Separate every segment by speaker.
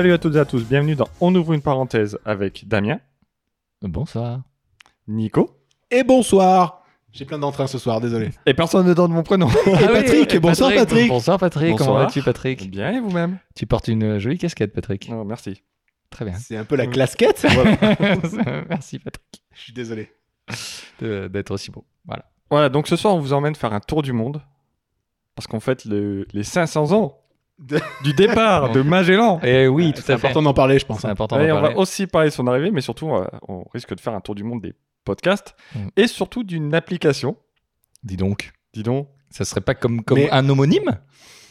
Speaker 1: Salut à toutes et à tous, bienvenue dans On ouvre une parenthèse avec Damien,
Speaker 2: Bonsoir.
Speaker 1: Nico
Speaker 3: Et bonsoir J'ai plein d'entrain ce soir, désolé.
Speaker 1: et personne ne donne mon prénom.
Speaker 3: Et Patrick, bonsoir Patrick
Speaker 2: Bonsoir Patrick, comment
Speaker 1: Bonsoir.
Speaker 2: vas-tu Patrick
Speaker 1: Bien et vous-même?
Speaker 2: Tu portes une jolie casquette Patrick.
Speaker 1: Oh, Merci.
Speaker 2: Très bien.
Speaker 3: C'est un peu la clasquette
Speaker 2: Merci Patrick
Speaker 3: Je suis désolé.
Speaker 2: de- d'être aussi beau. Voilà.
Speaker 1: Voilà, donc ce soir on vous emmène faire un tour du monde. Parce fête le- les 500 ans
Speaker 3: De-
Speaker 1: du départ de Magellan.
Speaker 2: Et oui, tout
Speaker 3: C'est
Speaker 2: à fait.
Speaker 3: important d'en parler, je pense.
Speaker 2: C'est
Speaker 3: hein.
Speaker 2: important
Speaker 1: on va aussi parler de son arrivée, mais surtout on, va- on risque de faire un tour du monde des podcasts
Speaker 2: Mm.
Speaker 1: et surtout d'une application.
Speaker 2: Dis donc,
Speaker 1: Dis donc.
Speaker 2: ça serait pas comme, comme
Speaker 3: Mais-
Speaker 2: un homonyme?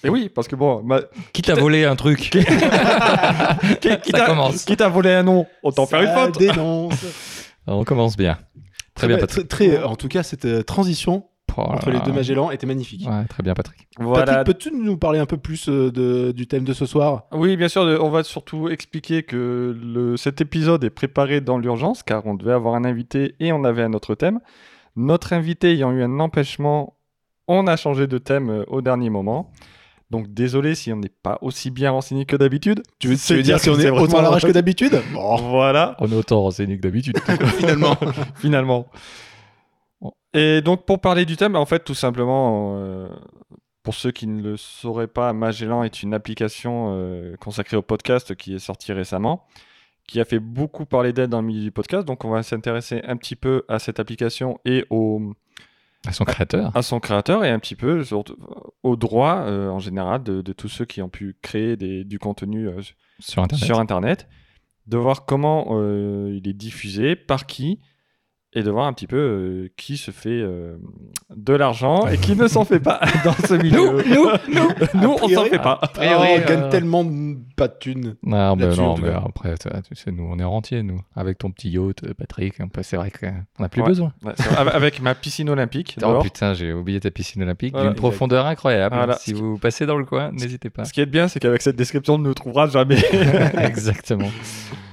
Speaker 1: Et oui, parce que bon, ma-
Speaker 2: Qui t'a volé un truc?
Speaker 1: Qui, t'a-
Speaker 2: commence.
Speaker 1: qui t'a volé un nom? Autant faire une faute.
Speaker 3: dénonce.
Speaker 2: On commence bien. Très bien Patrick.
Speaker 3: très- très- en tout cas, cette euh, transition
Speaker 2: Oh là
Speaker 3: entre les deux Magellan était magnifique.
Speaker 2: Ouais, très bien Patrick.
Speaker 1: Voilà.
Speaker 3: Patrick, peux-tu nous parler un peu plus euh, de- du thème de ce soir?
Speaker 1: Oui, bien sûr, on va surtout expliquer que le, cet épisode est préparé dans l'urgence car on devait avoir un invité et on avait un autre thème. Notre invité ayant eu un empêchement, on a changé de thème euh, au dernier moment. Donc désolé si on n'est pas aussi bien renseigné que d'habitude.
Speaker 3: Tu veux,
Speaker 1: C'est
Speaker 3: tu veux dire
Speaker 1: dire
Speaker 3: si on est autant à l'arrache que d'habitude? Bon,
Speaker 1: Voilà,
Speaker 2: On est autant renseigné que d'habitude.
Speaker 3: finalement.
Speaker 1: finalement. Et donc pour parler du thème, en fait, tout simplement, euh, pour ceux qui ne le sauraient pas, Magellan est une application euh, consacrée au podcast qui est sortie récemment, qui a fait beaucoup parler d'elle dans le milieu du podcast. Donc on va s'intéresser un petit peu à cette application et au,
Speaker 2: À son créateur.
Speaker 1: à son créateur et un petit peu surtout, aux droits euh, en général de, de tous ceux qui ont pu créer des- du contenu
Speaker 2: Sur Internet.
Speaker 1: sur Internet, de voir comment il est diffusé, par qui, et de voir un petit peu euh, qui se fait euh, de l'argent et qui ne s'en fait pas dans ce milieu.
Speaker 2: nous, nous.
Speaker 1: Nous, on s'en fait pas.
Speaker 2: priori,
Speaker 3: Oh, on
Speaker 2: euh,
Speaker 3: gagne tellement de- pas de thunes.
Speaker 2: Non, mais non, mais après, tu sais, nous, on est rentiers, nous. Avec ton petit yacht, euh, Patrick, c'est vrai qu'on n'a plus
Speaker 1: Ouais.
Speaker 2: besoin.
Speaker 1: Ouais. Avec- ma piscine olympique.
Speaker 2: Oh putain, j'ai oublié ta piscine olympique
Speaker 1: Voilà.
Speaker 2: d'une profondeur incroyable.
Speaker 1: Voilà.
Speaker 2: Si vous passez dans le coin, n'hésitez pas.
Speaker 1: Ce qui est bien, c'est qu'avec cette description, on ne nous trouvera jamais.
Speaker 2: Exactement.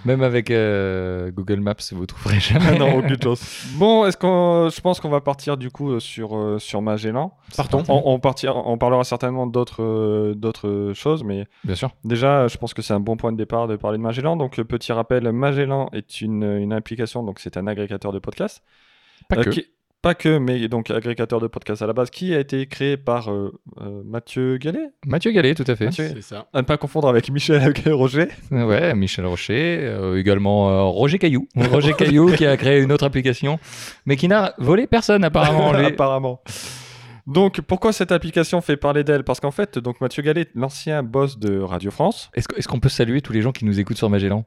Speaker 2: Même avec euh, Google Maps, vous trouverez jamais.
Speaker 1: non, aucune chose. Bon, est-ce qu'on, je pense qu'on va partir du coup euh, sur euh, sur Magellan.
Speaker 3: Partons.
Speaker 1: On, on partira, on parlera certainement d'autres euh, d'autres choses, mais
Speaker 2: Bien sûr.
Speaker 1: Déjà, je pense que c'est un bon point de départ de parler de Magellan. Donc, petit rappel, Magellan est une, une application, donc c'est un agrégateur de podcasts.
Speaker 2: Pas que.
Speaker 1: qui- pas que, mais donc agrégateur de podcasts à la base, qui a été créé par euh, euh, Mathieu Gallet?
Speaker 2: Mathieu Gallet, tout à fait.
Speaker 1: Mathieu-
Speaker 3: C'est ça.
Speaker 1: À ne pas confondre avec Michel Roger.
Speaker 2: Ouais, Michel Rocher, euh, également euh, Roger Caillou. Roger Caillou qui a créé une autre application, mais qui n'a volé personne apparemment. lui.
Speaker 1: apparemment. Donc, pourquoi cette application fait parler d'elle? Parce qu'en fait, donc Mathieu Gallet, l'ancien boss de Radio France.
Speaker 2: Est-ce qu'on peut saluer tous les gens qui nous écoutent sur Magellan?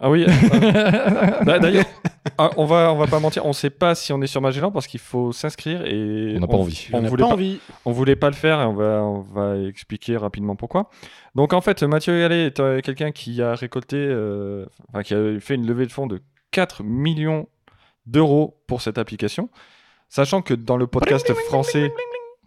Speaker 1: Ah oui. euh, bah, D'ailleurs, ah, on va on va pas mentir, on sait pas si on est sur Magellan parce qu'il faut s'inscrire et
Speaker 2: On n'a pas envie.
Speaker 1: On
Speaker 3: On
Speaker 1: voulait
Speaker 3: pas envie.
Speaker 1: on voulait pas le faire et on va on va expliquer rapidement pourquoi. Donc en fait, Mathieu Gallet est euh, quelqu'un qui a récolté, euh, enfin qui a fait une levée de fonds de 4 millions d'euros pour cette application, sachant que dans le podcast français,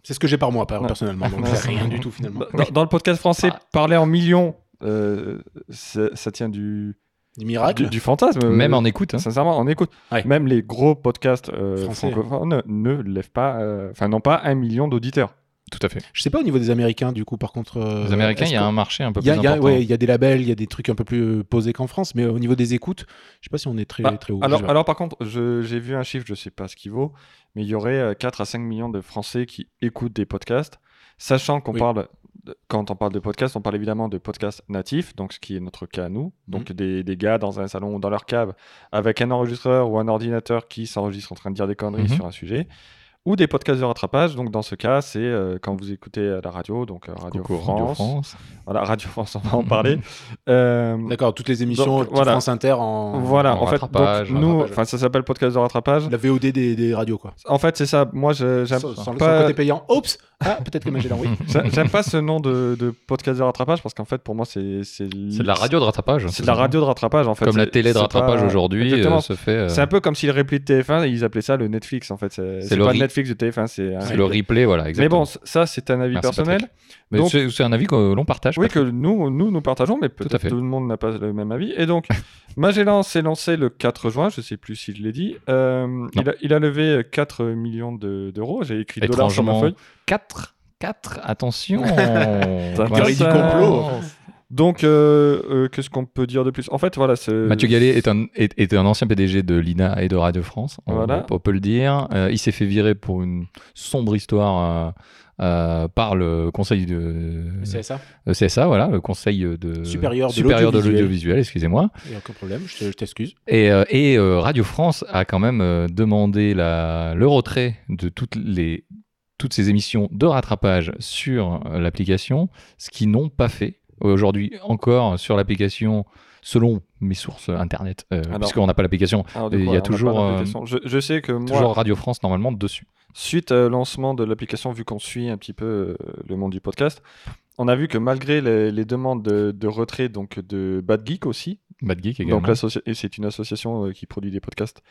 Speaker 3: C'est ce que j'ai par mois, personnellement. Donc, c'est rien du tout, finalement.
Speaker 1: dans, dans le podcast français,
Speaker 2: Ah.
Speaker 1: parler en millions, euh, ça, ça tient du
Speaker 3: Du miracle.
Speaker 1: du, du fantasme.
Speaker 2: Même
Speaker 1: euh,
Speaker 2: en écoute. hein.
Speaker 1: Sincèrement, on écoute.
Speaker 3: Ouais.
Speaker 1: Même les gros podcasts euh,
Speaker 3: Français.
Speaker 1: francophones ne lèvent pas, euh, enfin, n'ont pas un million d'auditeurs.
Speaker 2: Tout à fait.
Speaker 3: Je sais pas au niveau des Américains, du coup, par contre. euh,
Speaker 2: Les Américains, il y a un marché un peu
Speaker 3: Il y a,
Speaker 2: plus
Speaker 3: il y a-
Speaker 2: important.
Speaker 3: ouais, il y a des labels, il y a des trucs un peu plus posés qu'en France, mais au niveau des écoutes, je sais pas si on est très,
Speaker 1: Bah,
Speaker 3: très haut.
Speaker 1: Alors, par contre, j'ai vu un chiffre, je sais pas ce qu'il vaut, mais il y aurait euh, 4 à 5 millions de Français qui écoutent des podcasts, sachant qu'on
Speaker 3: Oui.
Speaker 1: parle, quand on parle de podcasts, on parle évidemment de podcasts natifs, donc ce qui est notre cas à nous, donc
Speaker 3: Mhm.
Speaker 1: des, des gars dans un salon ou dans leur cave avec un enregistreur ou un ordinateur qui s'enregistre en train de dire des conneries
Speaker 2: Mhm.
Speaker 1: sur un sujet. Ou des podcasts de rattrapage, donc dans ce cas, c'est euh, quand vous écoutez à la radio, donc euh, Radio,
Speaker 2: Coucou,
Speaker 1: France,
Speaker 2: Radio France.
Speaker 1: Voilà, Radio France, on va en parler. Euh,
Speaker 3: D'accord, toutes les émissions
Speaker 1: Donc, voilà.
Speaker 3: France Inter en.
Speaker 1: voilà,
Speaker 2: en
Speaker 1: en fait, donc, nous,
Speaker 3: rattrapage.
Speaker 1: enfin, ça s'appelle podcast de rattrapage.
Speaker 3: La VOD des, des radios, quoi.
Speaker 1: En fait, c'est ça. Moi, je- j'aime
Speaker 3: Sans, sans le- sans
Speaker 1: pas,
Speaker 3: le côté payant. Oups Ah, peut-être que Magellan, oui.
Speaker 1: j'a- j'aime pas ce nom de, de podcast de rattrapage parce qu'en fait, pour moi, c'est c'est
Speaker 2: de la radio de rattrapage.
Speaker 1: C'est de la radio de rattrapage en fait.
Speaker 2: Comme la télé de rattrapage
Speaker 1: pas-
Speaker 2: aujourd'hui euh, se fait. euh,
Speaker 1: C'est un peu comme si le repli de TF1, ils appelaient ça le Netflix en fait. C'est pas le Netflix de TF1, c'est un
Speaker 2: c'est le
Speaker 1: replay.
Speaker 2: voilà,
Speaker 1: Mais
Speaker 2: exactement.
Speaker 1: bon, c- ça, c'est un avis personnel.
Speaker 2: Mais c'est un avis que l'on partage.
Speaker 1: Oui,
Speaker 2: Patrick.
Speaker 1: que nous, nous, nous partageons, mais peut-être
Speaker 2: fait.
Speaker 1: tout le monde n'a pas le même avis. Et donc, Magellan s'est lancé le 4 juin, je sais plus si je l'ai dit. Euh, il, a, il a levé 4 millions de- d'euros. J'ai écrit dollars sur ma feuille.
Speaker 2: 4 4 attention
Speaker 1: théorie du complot. Donc, euh, euh, qu'est-ce qu'on peut dire de plus? En fait, voilà, c'est.
Speaker 2: Mathieu Gallet est un, est, est un ancien PDG de l'INA et de Radio France, on,
Speaker 1: Voilà.
Speaker 2: on peut le dire. Euh, il s'est fait virer pour une sombre histoire euh, par le conseil de
Speaker 3: C'est ça
Speaker 2: euh, CSA, voilà, le conseil de
Speaker 3: Supérieur de
Speaker 2: supérieur de
Speaker 3: l'audiovisuel.
Speaker 2: excusez-moi.
Speaker 3: Il n'y a aucun problème, je te- je t'excuse.
Speaker 2: Et, euh, et, euh, Radio France a quand même demandé la, le retrait de toutes les toutes ces émissions de rattrapage sur l'application, ce qu'ils n'ont pas fait. Aujourd'hui encore sur l'application, selon mes sources internet, euh,
Speaker 1: Alors-
Speaker 2: puisqu'on n'a pas l'application,
Speaker 1: du
Speaker 2: il y a toujours, euh.
Speaker 1: Je, je sais que moi,
Speaker 2: toujours Radio France normalement dessus.
Speaker 1: Suite au lancement de l'application, vu qu'on suit un petit peu euh, le monde du podcast, on a vu que malgré les, les demandes de, de retrait donc de Bad Geek aussi,
Speaker 2: Bad Geek également.
Speaker 1: donc c'est une association euh, qui produit des podcasts.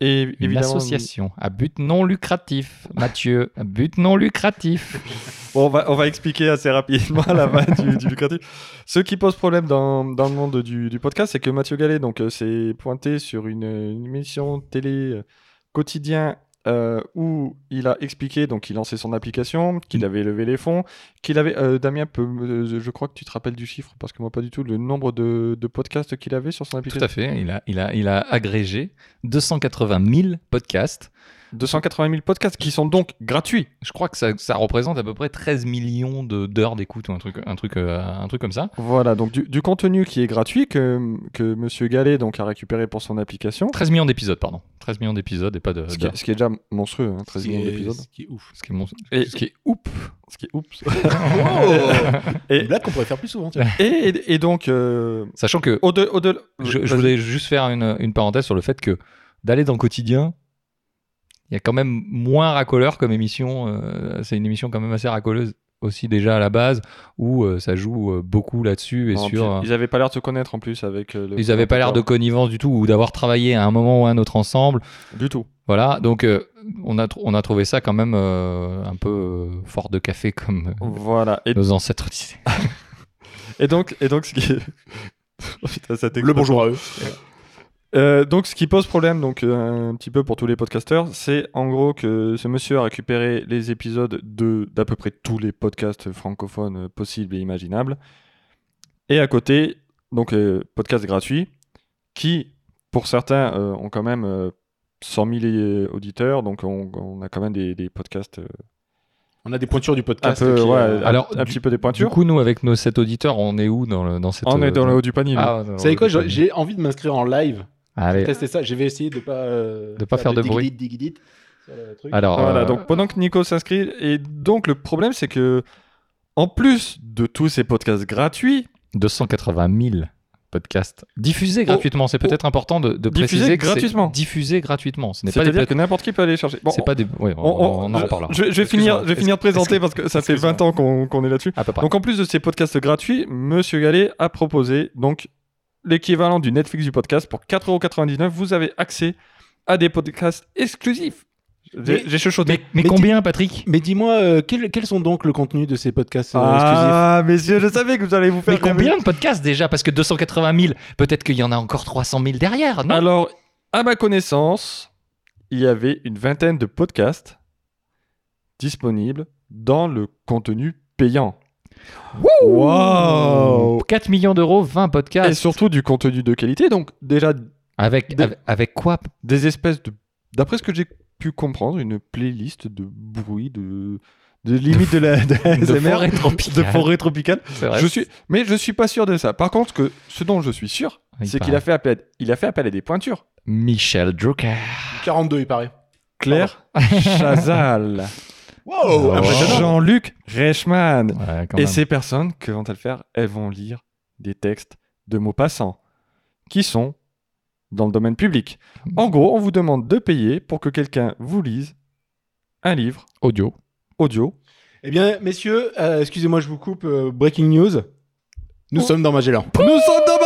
Speaker 1: Et
Speaker 2: Une
Speaker 1: évidemment,
Speaker 2: association à but non lucratif, Mathieu, à but non lucratif.
Speaker 1: Bon, on, va, on va expliquer assez rapidement la fin du, du lucratif. Ce qui pose problème dans, dans le monde du, du podcast, c'est que Mathieu Gallet donc, euh, s'est pointé sur une, une émission télé euh, quotidien euh, où il a expliqué, donc il lançait son application, qu'il avait levé les fonds, qu'il avait, euh, Damien, peut, me- je crois que tu te rappelles du chiffre, parce que moi pas du tout, le nombre de, de podcasts qu'il avait sur son
Speaker 2: Tout
Speaker 1: application.
Speaker 2: à fait. Il a, il a, il a agrégé 280 000 podcasts.
Speaker 1: 280 000 podcasts qui sont donc gratuits.
Speaker 2: Je crois que ça, ça représente à peu près 13 millions de- d'heures d'écoute ou un truc, un, truc, euh, un truc comme ça.
Speaker 1: Voilà, donc du, du contenu qui est gratuit que, que Monsieur Gallet donc, a récupéré pour son application.
Speaker 2: 13 millions d'épisodes, pardon. 13 millions d'épisodes et pas de.
Speaker 1: Ce qui, est, ce qui est déjà monstrueux, hein, 13
Speaker 3: Ce qui
Speaker 1: millions d'épisodes.
Speaker 3: Ce qui est ouf.
Speaker 2: Ce qui est, mon-
Speaker 1: Et-
Speaker 2: ce qui est oup.
Speaker 1: Ce qui est oups.
Speaker 3: Et...
Speaker 1: Et-
Speaker 3: Une blague qu'on pourrait faire plus souvent. tiens.
Speaker 1: et, et- et donc, euh,
Speaker 2: Sachant que
Speaker 1: au-delà. au-delà-
Speaker 2: je, je voulais juste faire une, une parenthèse sur le fait que d'aller dans le quotidien, il y a quand même moins racoleur comme émission. euh, c'est une émission quand même assez racoleuse aussi déjà à la base où euh, ça joue euh, beaucoup là-dessus et
Speaker 1: Non,
Speaker 2: sur.
Speaker 1: puis Ils avaient pas l'air de se connaître en plus avec. euh, le
Speaker 2: Ils avaient pas l'air de connivence du tout ou d'avoir travaillé à un moment ou à un autre ensemble.
Speaker 1: Du tout.
Speaker 2: Voilà, donc euh, on, a tr- on a trouvé ça quand même euh, un peu euh, fort de café comme euh,
Speaker 1: Voilà. Et,
Speaker 2: nos ancêtres disaient.
Speaker 1: et donc, et donc, ce qui. Oh, putain, ça
Speaker 3: Le bonjour à eux.
Speaker 1: Euh, donc, ce qui pose problème, donc euh, un petit peu pour tous les podcasteurs, c'est en gros que ce monsieur a récupéré les épisodes de d'à peu près tous les podcasts francophones euh, possibles et imaginables, et à côté, donc euh, podcasts gratuits, qui pour certains euh, ont quand même euh, 100 000 auditeurs, donc on, on a quand même des, des podcasts euh,
Speaker 3: On a des pointures du
Speaker 1: un
Speaker 3: podcast.
Speaker 1: peu,
Speaker 3: qui,
Speaker 1: ouais,
Speaker 3: euh,
Speaker 1: un-
Speaker 2: Alors,
Speaker 1: un,
Speaker 2: du-
Speaker 1: petit peu des
Speaker 2: Du
Speaker 1: pointures.
Speaker 2: coup, nous, avec nos 7 auditeurs, on est où dans, le, dans cette.
Speaker 1: on est dans
Speaker 2: euh,
Speaker 1: le haut du panier.
Speaker 2: Ah, dans
Speaker 3: Vous savez quoi J'ai envie de m'inscrire en live.
Speaker 2: Allez.
Speaker 3: Tester ça. Je vais essayer de pas. euh,
Speaker 2: De pas faire de bruit.
Speaker 3: digidit, digidit sur le truc.
Speaker 2: Alors,
Speaker 1: Voilà,
Speaker 2: euh,
Speaker 1: donc pendant que Nico s'inscrit, et donc le problème c'est que, en plus de tous ces podcasts gratuits,
Speaker 2: 280 000 podcasts diffusés gratuitement. C'est peut-être important de, de
Speaker 1: Oh. Diffusés
Speaker 2: préciser que c'est
Speaker 1: gratuitement.
Speaker 2: diffusé gratuitement. Ce n'est pas des
Speaker 1: c'est-à-dire
Speaker 2: pod-
Speaker 1: que n'importe qui peut aller chercher. Bon,
Speaker 2: c'est pas des. Ouais, on,
Speaker 1: on-
Speaker 2: on en reparlera.
Speaker 1: Je, je vais finir, je vais finir de présenter parce que ça fait
Speaker 3: excuse-moi.
Speaker 1: 20 ans qu'on qu'on est là-dessus.
Speaker 2: À peu près.
Speaker 1: Donc en plus de ces podcasts gratuits, Monsieur Gallet a proposé donc l'équivalent du Netflix du podcast pour 4,99€. Vous avez accès à des podcasts exclusifs. J'ai chuchoté.
Speaker 2: mais, mais
Speaker 3: mais
Speaker 2: combien, Patrick?
Speaker 3: Mais dis-moi, euh, quels, quels sont donc le contenu de ces podcasts euh, exclusifs?
Speaker 1: ah, messieurs, je savais que vous allez vous faire
Speaker 2: Mais combien de podcasts déjà? Parce que 280 000, peut-être qu'il y en a encore 300 000 derrière, non?
Speaker 1: Alors, à ma connaissance, il y avait une vingtaine de podcasts disponibles dans le contenu payant. Waouh
Speaker 2: 4 millions d'euros, 20 podcasts.
Speaker 1: Et surtout du contenu de qualité, donc déjà
Speaker 2: Avec,
Speaker 1: Des-
Speaker 2: avec, avec quoi?
Speaker 1: des espèces de... D'après ce que j'ai pu comprendre, une playlist de bruit, de... De limite de, la de,
Speaker 2: De forêt tropicale.
Speaker 1: de forêt tropicale.
Speaker 2: C'est vrai.
Speaker 1: Je suis, mais je suis pas sûr de ça. Par contre, que ce dont je suis sûr,
Speaker 2: Il
Speaker 1: c'est qu'il a fait appel, il a fait appel à des pointures.
Speaker 2: Michel Drucker.
Speaker 3: 42, il paraît.
Speaker 1: Claire Chazal.
Speaker 3: Wow
Speaker 2: Oh.
Speaker 3: impressionnant.
Speaker 1: Jean-Luc Reichmann.
Speaker 2: Ouais,
Speaker 1: Et
Speaker 2: même.
Speaker 1: ces personnes, que vont-elles faire? Elles vont lire des textes de mots passants qui sont dans le domaine public. En gros, on vous demande de payer pour que quelqu'un vous lise un livre
Speaker 2: audio.
Speaker 1: audio.
Speaker 3: Eh bien, messieurs, euh, excusez-moi, je vous coupe. euh, breaking news. Nous
Speaker 1: Oh.
Speaker 3: sommes dans Magellan.
Speaker 1: Nous sommes dans Magellan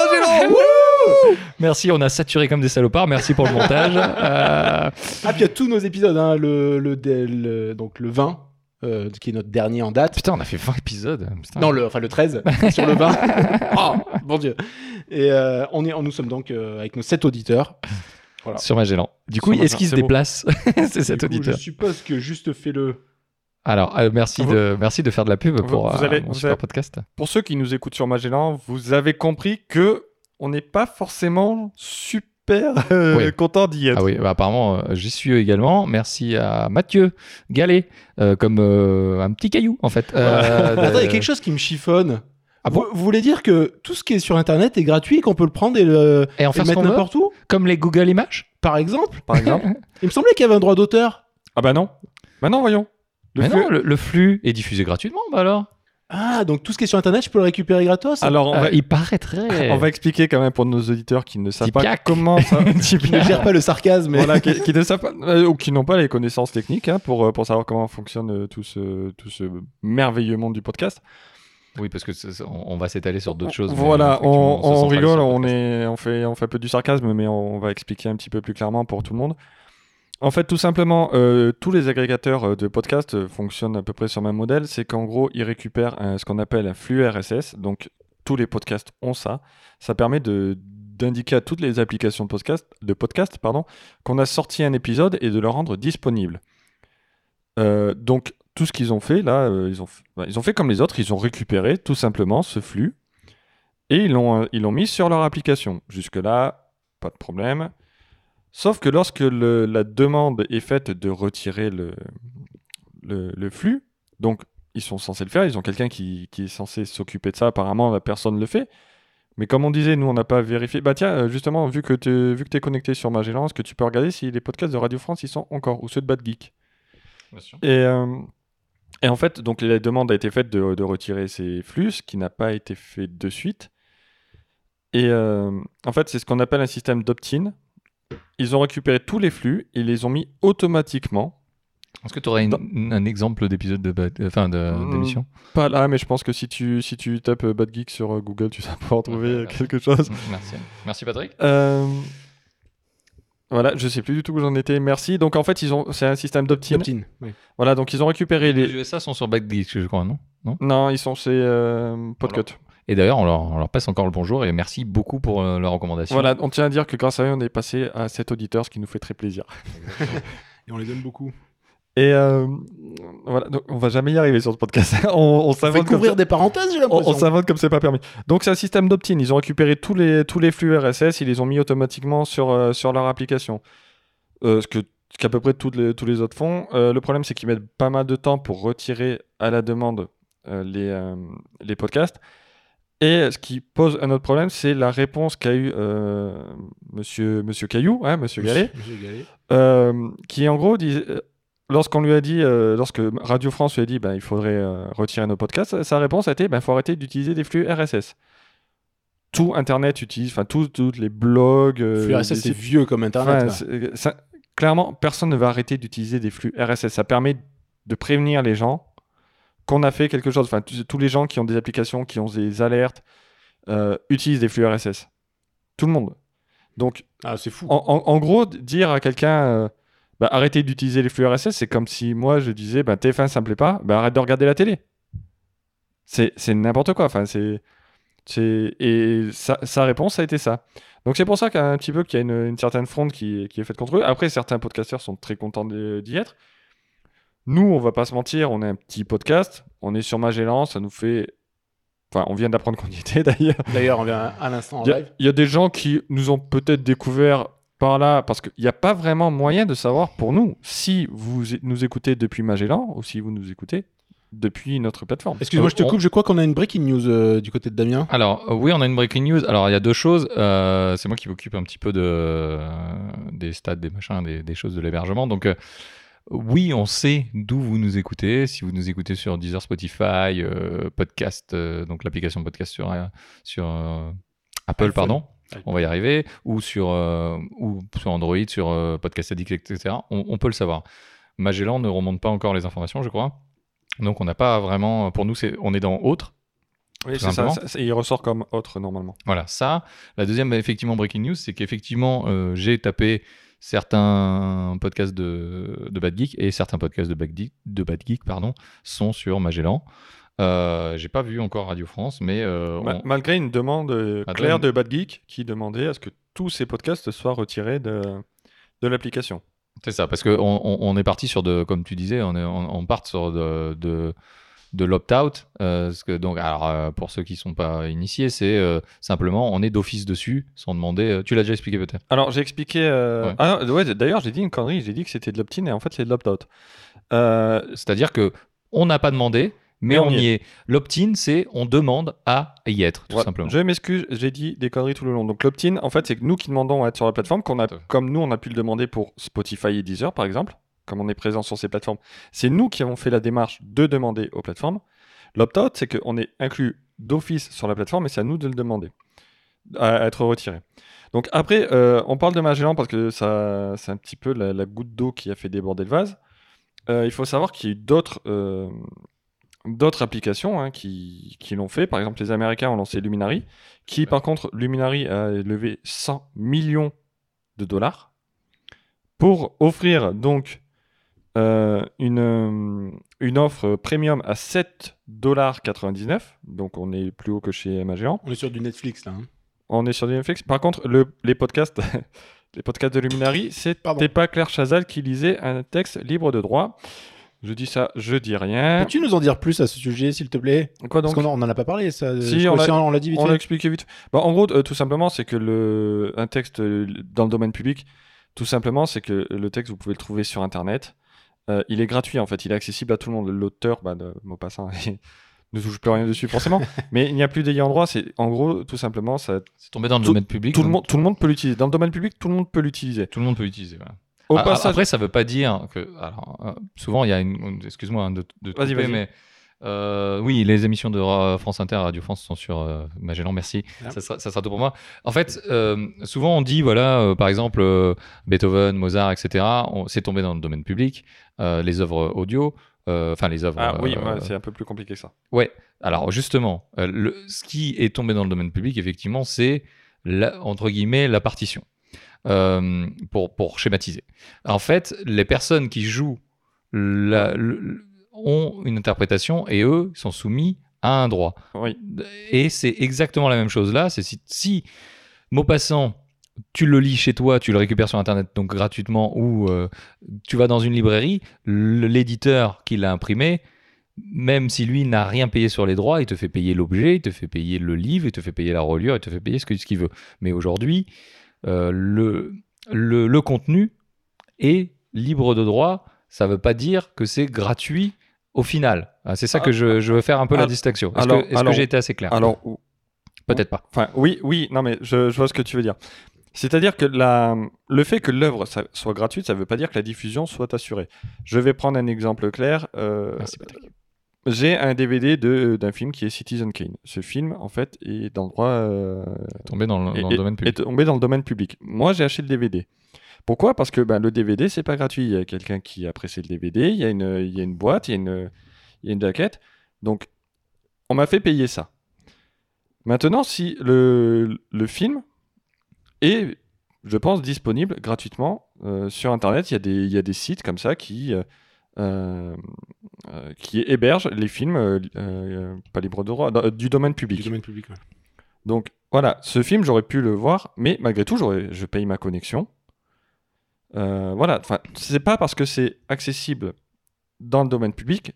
Speaker 2: Merci, on a saturé comme des salopards. Merci pour le montage. Euh,
Speaker 3: Ah, puis il y a tous nos épisodes. hein, le, le, le- donc le 20, euh, qui est notre dernier en date.
Speaker 2: Putain, on a fait 20 épisodes. Putain.
Speaker 3: Non, le, enfin le 13 sur le 20. Oh, mon Dieu. Et euh, on est, nous sommes donc euh, avec nos 7 auditeurs. Voilà.
Speaker 2: Sur Magellan. Du coup, est-ce qu'il se
Speaker 1: Magellan,
Speaker 2: déplace C'est cet
Speaker 3: Du coup,
Speaker 2: auditeur.
Speaker 3: Je suppose que juste fais-le.
Speaker 2: Alors, euh, merci,
Speaker 1: Vous-
Speaker 2: de, merci de faire de la pub
Speaker 1: Vous-
Speaker 2: pour
Speaker 1: vous
Speaker 2: euh, mon super podcast.
Speaker 1: Pour ceux qui nous écoutent sur Magellan, vous avez compris que on n'est pas forcément super euh,
Speaker 2: Oui.
Speaker 1: content d'y être.
Speaker 2: Ah oui, bah, apparemment, euh, j'y suis également. Merci à Mathieu Gallet, euh, comme euh, un petit caillou, en fait. Euh,
Speaker 3: Attends, il y a quelque chose qui me chiffonne.
Speaker 2: Ah bon
Speaker 3: vous, vous voulez dire que tout ce qui est sur Internet est gratuit et qu'on peut le prendre et le,
Speaker 2: Et en
Speaker 3: et le mettre n'importe où?
Speaker 2: Comme les Google Images?
Speaker 3: Par exemple?
Speaker 1: Par exemple.
Speaker 3: Il me semblait qu'il y avait un droit d'auteur.
Speaker 1: ah bah non. Bah non, voyons. Le
Speaker 2: Mais
Speaker 1: flux-
Speaker 2: non, le, le flux est diffusé gratuitement, bah alors
Speaker 3: Ah, donc tout ce qui est sur Internet, je peux le récupérer gratos
Speaker 1: Alors, on,
Speaker 2: Euh,
Speaker 1: va,
Speaker 2: Il paraîtrait.
Speaker 1: on va expliquer quand même pour nos auditeurs qui ne savent pas comment ça.
Speaker 3: Je ne gère pas le sarcasme, mais
Speaker 1: voilà, qui, qui ne savent pas, euh, ou qui n'ont pas les connaissances techniques hein, pour, euh, pour savoir comment fonctionne euh, tout ce, tout ce merveilleux monde du podcast.
Speaker 2: Oui, parce que on on va s'étaler sur d'autres choses.
Speaker 1: Voilà, on, rigole, est, on, fait, on fait un peu du sarcasme, mais on va expliquer un petit peu plus clairement pour tout le monde. En fait, tout simplement, euh, tous les agrégateurs euh, de podcasts euh, fonctionnent à peu près sur le même modèle. C'est qu'en gros, ils récupèrent ce qu'on appelle un flux RSS. Donc, tous les podcasts ont ça. Ça permet d'indiquer à toutes les applications de podcast, qu'on a sorti un épisode et de le rendre disponible. Donc, tout ce qu'ils ont fait, là, ils, ont, f- bah, ils ont fait comme les autres. Ils ont récupéré tout simplement ce flux et ils l'ont ils l'ont mis sur leur application. Jusque-là, pas de problème. Sauf que lorsque le- la demande est faite de retirer le, le, le flux, donc ils sont censés le faire, ils ont quelqu'un qui, qui est censé s'occuper de ça, apparemment la personne ne le fait. Mais comme on disait, nous on n'a pas vérifié. Bah tiens, euh, justement, vu que tu que es connecté sur Magellan, est-ce que tu peux regarder si les podcasts de Radio France ils sont encore, ou ceux de Bad Geek?
Speaker 2: Bien sûr.
Speaker 1: et, euh, et en fait, donc la demande a été faite de, de retirer ces flux, ce qui n'a pas été fait de suite. Et euh, en fait, c'est ce qu'on appelle un système d'opt-in. Ils ont récupéré tous les flux et les ont mis automatiquement.
Speaker 2: Est-ce que tu aurais
Speaker 1: Dans-
Speaker 2: un exemple d'épisode de, bad- enfin,
Speaker 1: Mm.
Speaker 2: d'émission?
Speaker 1: Pas là, mais je pense que si tu, si tu tapes euh, Bad Geek sur euh, Google, tu vas pouvoir trouver euh, quelque chose.
Speaker 2: Merci. Merci Patrick.
Speaker 1: Euh, voilà, je sais plus du tout où j'en étais. Merci. Donc en fait, ils ont, c'est un système d'opt-in.
Speaker 3: Opt-in, oui.
Speaker 1: Voilà, donc ils ont récupéré
Speaker 2: Les
Speaker 1: les.
Speaker 2: USA sont sur Backgeek, je crois, non? Non?
Speaker 1: Non, ils sont chez euh, Podcut.
Speaker 2: Et d'ailleurs, on leur, on leur passe encore le bonjour et merci beaucoup pour euh, leur recommandation.
Speaker 1: Voilà, on tient à dire que grâce à eux, on est passé à 7 auditeurs, ce qui nous fait très plaisir.
Speaker 3: Et on les donne beaucoup.
Speaker 1: Et euh, voilà, donc on va jamais y arriver sur ce podcast. on on s'invente comme
Speaker 3: couvrir des parenthèses, j'ai
Speaker 1: On, on
Speaker 3: l'impression.
Speaker 1: s'invente comme c'est pas permis. Donc c'est un système d'opt-in. Ils ont récupéré tous les, tous les flux RSS, ils les ont mis automatiquement sur, euh, sur leur application. Euh, ce que ce qu'à peu près toutes les, tous les autres font. Euh, le problème, c'est qu'ils mettent pas mal de temps pour retirer à la demande euh, les, euh, les podcasts. Et ce qui pose un autre problème, c'est la réponse qu'a eu euh, monsieur, monsieur Caillou, hein, monsieur Gallet,
Speaker 3: Monsieur Gallet.
Speaker 1: euh, qui en gros disait, euh, lorsqu'on lui a dit, euh, lorsque Radio France lui a dit, ben, il faudrait retirer nos podcasts, sa réponse a été, ben, il faut arrêter d'utiliser des flux RSS. Tout Internet utilise, enfin tous les blogs.
Speaker 3: Flux RSS, c'est vieux comme Internet.
Speaker 1: ça- clairement, personne ne va arrêter d'utiliser des flux RSS. Ça permet de prévenir les gens qu'on a fait quelque chose. Enfin, tous les gens qui ont des applications, qui ont des alertes, euh, utilisent des flux RSS. Tout le monde. Donc,
Speaker 3: Ah, c'est fou.
Speaker 1: en, en- en gros, dire à quelqu'un euh, bah, arrêtez d'utiliser les flux RSS, c'est comme si moi je disais bah, TF1 ça me plaît pas, bah, arrête de regarder la télé. C'est n'importe quoi. Enfin, c'est et sa, sa réponse a été ça. Donc c'est pour ça qu'un petit peu qu'il y a une, une certaine fronde qui, qui est faite contre eux. Après, certains podcasteurs sont très contents d'y être. Nous, on va pas se mentir, on est un petit podcast, on est sur Magellan, ça nous fait. Enfin, on vient d'apprendre qu'on y était d'ailleurs.
Speaker 3: D'ailleurs, on vient à l'instant en
Speaker 1: Il y, a-
Speaker 3: live.
Speaker 1: il y a des gens qui nous ont peut-être découvert par là, parce qu'il n'y a pas vraiment moyen de savoir pour nous si vous é- nous écoutez depuis Magellan ou si vous nous écoutez depuis notre plateforme.
Speaker 3: Excuse-moi,
Speaker 2: Euh,
Speaker 3: je te
Speaker 2: on-
Speaker 3: coupe. Je crois qu'on a une breaking news euh, du côté de Damien.
Speaker 2: Alors, euh, oui, on a une breaking news. Alors, il y a deux choses. Euh, c'est moi qui m'occupe un petit peu de, euh, des stats, des machins, des, des choses de l'hébergement. Donc, euh, oui, on sait d'où vous nous écoutez. Si vous nous écoutez sur Deezer, Spotify, euh, podcast, euh, donc l'application podcast sur, euh, sur euh, Apple,
Speaker 3: iPhone.
Speaker 2: pardon.
Speaker 3: iPhone.
Speaker 2: On va y arriver. Ou sur, ou sur Android, sur Podcast Addict, etc. On, on peut le savoir. Magellan ne remonte pas encore les informations, je crois. Donc, on n'a pas vraiment. Pour nous, c'est, on est dans autre.
Speaker 1: Oui, c'est ça, ça- il ressort comme autre normalement.
Speaker 2: Voilà, ça. La deuxième, effectivement, breaking news, c'est qu'effectivement, j'ai tapé certains podcasts de, de Bad Geek et certains podcasts de Bad Geek, de Bad Geek pardon, sont sur Magellan. Euh, j'ai pas vu encore Radio France, mais euh,
Speaker 1: Ma-
Speaker 2: on-
Speaker 1: Malgré une demande euh, claire de Bad Geek qui demandait à ce que tous ces podcasts soient retirés de, de l'application.
Speaker 2: C'est ça, parce qu'on on, on est parti sur de, comme tu disais, on, est, on, on part sur de, de, de l'opt-out. euh, donc, alors, euh, pour ceux qui sont pas initiés, c'est euh, simplement on est d'office dessus sans demander. tu l'as déjà expliqué peut-être?
Speaker 1: Alors, j'ai expliqué.
Speaker 2: Ouais.
Speaker 1: Ah, ouais, d'ailleurs, j'ai dit une connerie. J'ai dit que c'était de l'opt-in et en fait, c'est de l'opt-out.
Speaker 2: C'est-à-dire que on n'a pas demandé, mais
Speaker 1: Mais on
Speaker 2: on
Speaker 1: y
Speaker 2: est. L'opt-in, c'est on demande à y être, tout simplement.
Speaker 1: Je m'excuse, j'ai dit des conneries tout le long. Donc, l'opt-in, en fait, c'est que nous qui demandons à être sur la plateforme, qu'on a, comme nous, on a pu le demander pour Spotify et Deezer, par exemple, comme on est présent sur ces plateformes. C'est nous qui avons fait la démarche de demander aux plateformes. L'opt-out, c'est qu'on est inclus d'office sur la plateforme et c'est à nous de le demander, à être retiré. Donc après, euh, on parle de Magellan parce que ça, c'est un petit peu la, goutte d'eau qui a fait déborder le vase. Euh, il faut savoir qu'il y a eu d'autres, euh, applications hein, qui, qui l'ont fait. Par exemple, les Américains ont lancé Luminary, qui par contre, Luminary a levé 100 millions de dollars pour offrir donc euh, une, euh, une offre premium à 7,99$. Donc on est plus haut que chez Magellan.
Speaker 3: On est sur du Netflix là. hein.
Speaker 1: On est sur du Netflix. Par contre, le- les podcasts, les podcasts de Luminary, c'était pas Claire Chazal qui lisait un texte libre de droit. Je dis ça, je dis rien.
Speaker 3: Peux-tu nous en dire plus à ce sujet, s'il te plaît?
Speaker 1: Quoi
Speaker 3: Parce
Speaker 1: donc?
Speaker 3: qu'on en, on en a pas parlé, ça.
Speaker 1: Si,
Speaker 3: Je
Speaker 1: on l'a-
Speaker 3: dit vite
Speaker 1: On l'a expliqué vite. Bah, en gros, euh, tout simplement, c'est que le, un texte euh, dans le domaine public, tout simplement, c'est que le texte, vous pouvez le trouver sur Internet. Euh, il est gratuit, en fait. Il est accessible à tout le monde. L'auteur, bah, de Maupassant, ne touche plus rien dessus, forcément. Mais il n'y a plus d'ayant droit. C'est, en gros, tout simplement, ça,
Speaker 2: C'est tombé dans le
Speaker 1: Tout-
Speaker 2: domaine public.
Speaker 1: tout, le monde, tout le monde peut l'utiliser. Dans le domaine public, tout le monde peut l'utiliser.
Speaker 2: Tout le monde peut l'utiliser. voilà.
Speaker 1: Au
Speaker 2: Ah,
Speaker 1: passage,
Speaker 2: Après, ça veut pas dire que. Alors, euh, souvent, il y a une. Excuse-moi hein, de,
Speaker 1: Vas-y,
Speaker 2: couper,
Speaker 1: vas-y.
Speaker 2: mais. euh, oui, les émissions de Ra- France Inter, Radio France sont sur euh, Magellan, merci. Ça, sera, ça sera tout pour moi. En fait, euh, souvent on dit, voilà, euh, par exemple, euh, Beethoven, Mozart, etc., on- c'est tombé dans le domaine public, les œuvres audio, euh, enfin les œuvres.
Speaker 1: ah, oui,
Speaker 2: euh,
Speaker 1: ouais, c'est un peu plus compliqué que ça.
Speaker 2: Ouais, alors justement, euh, le, ce qui est tombé dans le domaine public, effectivement, c'est, la- entre guillemets, la partition, Euh, pour, pour schématiser. En fait, les personnes qui jouent la- le- ont une interprétation et eux sont soumis à un droit.
Speaker 1: Oui.
Speaker 2: Et c'est exactement la même chose là, c'est si, si Maupassant, tu le lis chez toi, tu le récupères sur Internet donc gratuitement, ou euh, tu vas dans une librairie, l'éditeur qui l'a imprimé, même si lui n'a rien payé sur les droits, il te fait payer l'objet, il te fait payer le livre, il te fait payer la reliure, il te fait payer ce qu'il veut. Mais aujourd'hui, euh, le, le, le contenu est libre de droit. Ça ne veut pas dire que c'est gratuit au final. Ah, C'est ça que je, je veux faire un peu la
Speaker 1: Ah,
Speaker 2: distinction. Est-ce que, j'ai été assez clair?
Speaker 1: Alors,
Speaker 2: Peut-être pas.
Speaker 1: Enfin, oui, oui, non, mais je, je vois ce que tu veux dire. C'est-à-dire que la, le fait que l'œuvre soit gratuite, ça ne veut pas dire que la diffusion soit assurée. Je vais prendre un exemple clair. euh. J'ai un DVD de- d'un film qui est Citizen Kane. Ce film, en fait, est dans le droit. euh,
Speaker 2: Tombé dans le,
Speaker 1: est-
Speaker 2: domaine
Speaker 1: est
Speaker 2: public.
Speaker 1: tombé dans le domaine public. Moi, j'ai acheté le DVD. Pourquoi? Parce que ben, le DVD, c'est pas gratuit. Il y a quelqu'un qui a pressé le DVD, il y a une, il y a une boîte, il y a une, il y a une jaquette. Donc, on m'a fait payer ça. Maintenant, si le, le film est, je pense, disponible gratuitement euh, sur Internet, il y, a des, il y a des sites comme ça qui, euh, euh, qui hébergent les films, pas libre de droit, du domaine public.
Speaker 3: Du domaine public. ouais.
Speaker 1: Donc voilà, ce film, j'aurais pu le voir, mais malgré tout, j'aurais- je paye ma connexion. Voilà, enfin, c'est pas parce que c'est accessible dans le domaine public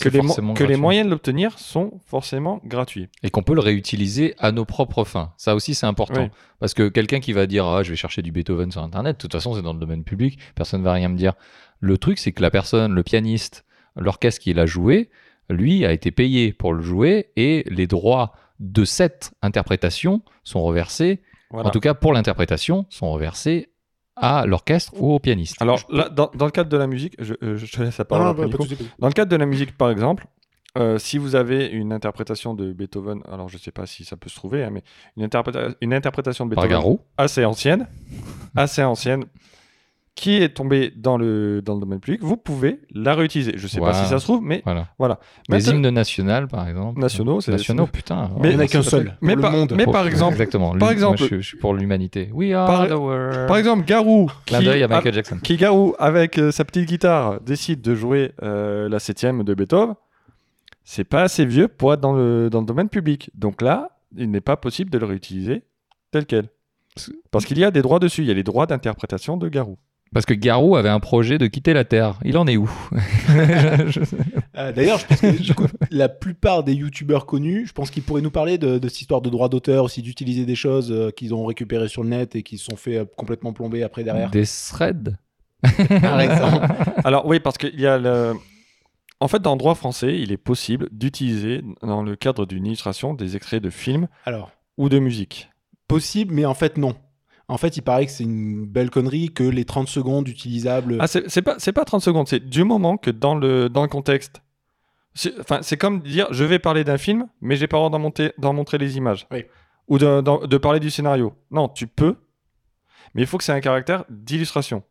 Speaker 1: que, les, mo-
Speaker 2: forcément
Speaker 1: que les
Speaker 2: gratuit.
Speaker 1: moyens de l'obtenir sont forcément gratuits.
Speaker 2: Et qu'on peut le réutiliser à nos propres fins. Ça aussi, c'est important.
Speaker 1: Oui.
Speaker 2: Parce que quelqu'un qui va dire ah, je vais chercher du Beethoven sur Internet, de toute façon, c'est dans le domaine public, personne ne va rien me dire. Le truc, c'est que la personne, le pianiste, l'orchestre qui l'a joué, lui, a été payé pour le jouer et les droits de cette interprétation sont reversés,
Speaker 1: Voilà.
Speaker 2: en tout cas pour l'interprétation, sont reversés à l'orchestre ou au pianiste.
Speaker 1: Alors là, dans, dans le cadre de la musique, je, euh, je te laisse la parole. Dans le cadre de la musique, par exemple, euh, si vous avez une interprétation de Beethoven, alors je sais pas si ça peut se trouver, hein, mais une, interpréta- une interprétation de Beethoven assez ancienne, assez ancienne, qui est tombée dans le, dans le domaine public, vous pouvez la réutiliser. Je sais pas si ça se trouve, mais
Speaker 2: Voilà.
Speaker 1: voilà.
Speaker 2: Les
Speaker 1: Maintenant-
Speaker 2: hymnes nationaux, par exemple.
Speaker 1: Nationaux, c'est-
Speaker 2: Nationaux, putain.
Speaker 1: Mais-
Speaker 3: Il n'y en a qu'un seul.
Speaker 1: mais
Speaker 3: pour
Speaker 1: par-
Speaker 3: le monde.
Speaker 1: mais
Speaker 2: Pour-
Speaker 1: par exemple-
Speaker 2: Exactement.
Speaker 1: par exemple-
Speaker 2: moi, je, je suis pour l'humanité. We are
Speaker 1: Par-
Speaker 2: the world.
Speaker 1: Par exemple, Garou,
Speaker 2: Clin
Speaker 1: qui,
Speaker 2: d'œil à
Speaker 1: a-
Speaker 2: Michael Jackson.
Speaker 1: qui Garou, avec euh, sa petite guitare, décide de jouer euh, la septième de Beethoven, c'est pas assez vieux pour être dans le, dans le domaine public. Donc là, il n'est pas possible de le réutiliser tel quel. Parce qu'il y a des droits dessus, il y a les droits d'interprétation de Garou.
Speaker 2: Parce que Garou avait un projet de quitter la Terre. Il en est où
Speaker 3: Euh, D'ailleurs, je pense que du coup, la plupart des youtubeurs connus, je pense qu'ils pourraient nous parler de, de cette histoire de droit d'auteur, aussi d'utiliser des choses euh, qu'ils ont récupérées sur le net et qui se sont fait euh, complètement plomber après derrière.
Speaker 2: Des threads
Speaker 3: Par exemple.
Speaker 1: Alors oui, parce qu'il y a le... En fait, dans le droit français, il est possible d'utiliser, dans le cadre d'une illustration, des extraits de films
Speaker 3: Alors,
Speaker 1: ou de musique.
Speaker 3: possible, mais en fait, non. En fait, il paraît que c'est une belle connerie que les 30 secondes utilisables.
Speaker 1: Ah, c'est pas, pas 30 secondes, c'est du moment que dans le, dans le contexte. C'est enfin, c'est comme dire je vais parler d'un film, mais j'ai pas le droit d'en montrer les images.
Speaker 3: Oui.
Speaker 1: Ou de, de parler du scénario. Non, tu peux, mais il faut que c'est un caractère d'illustration.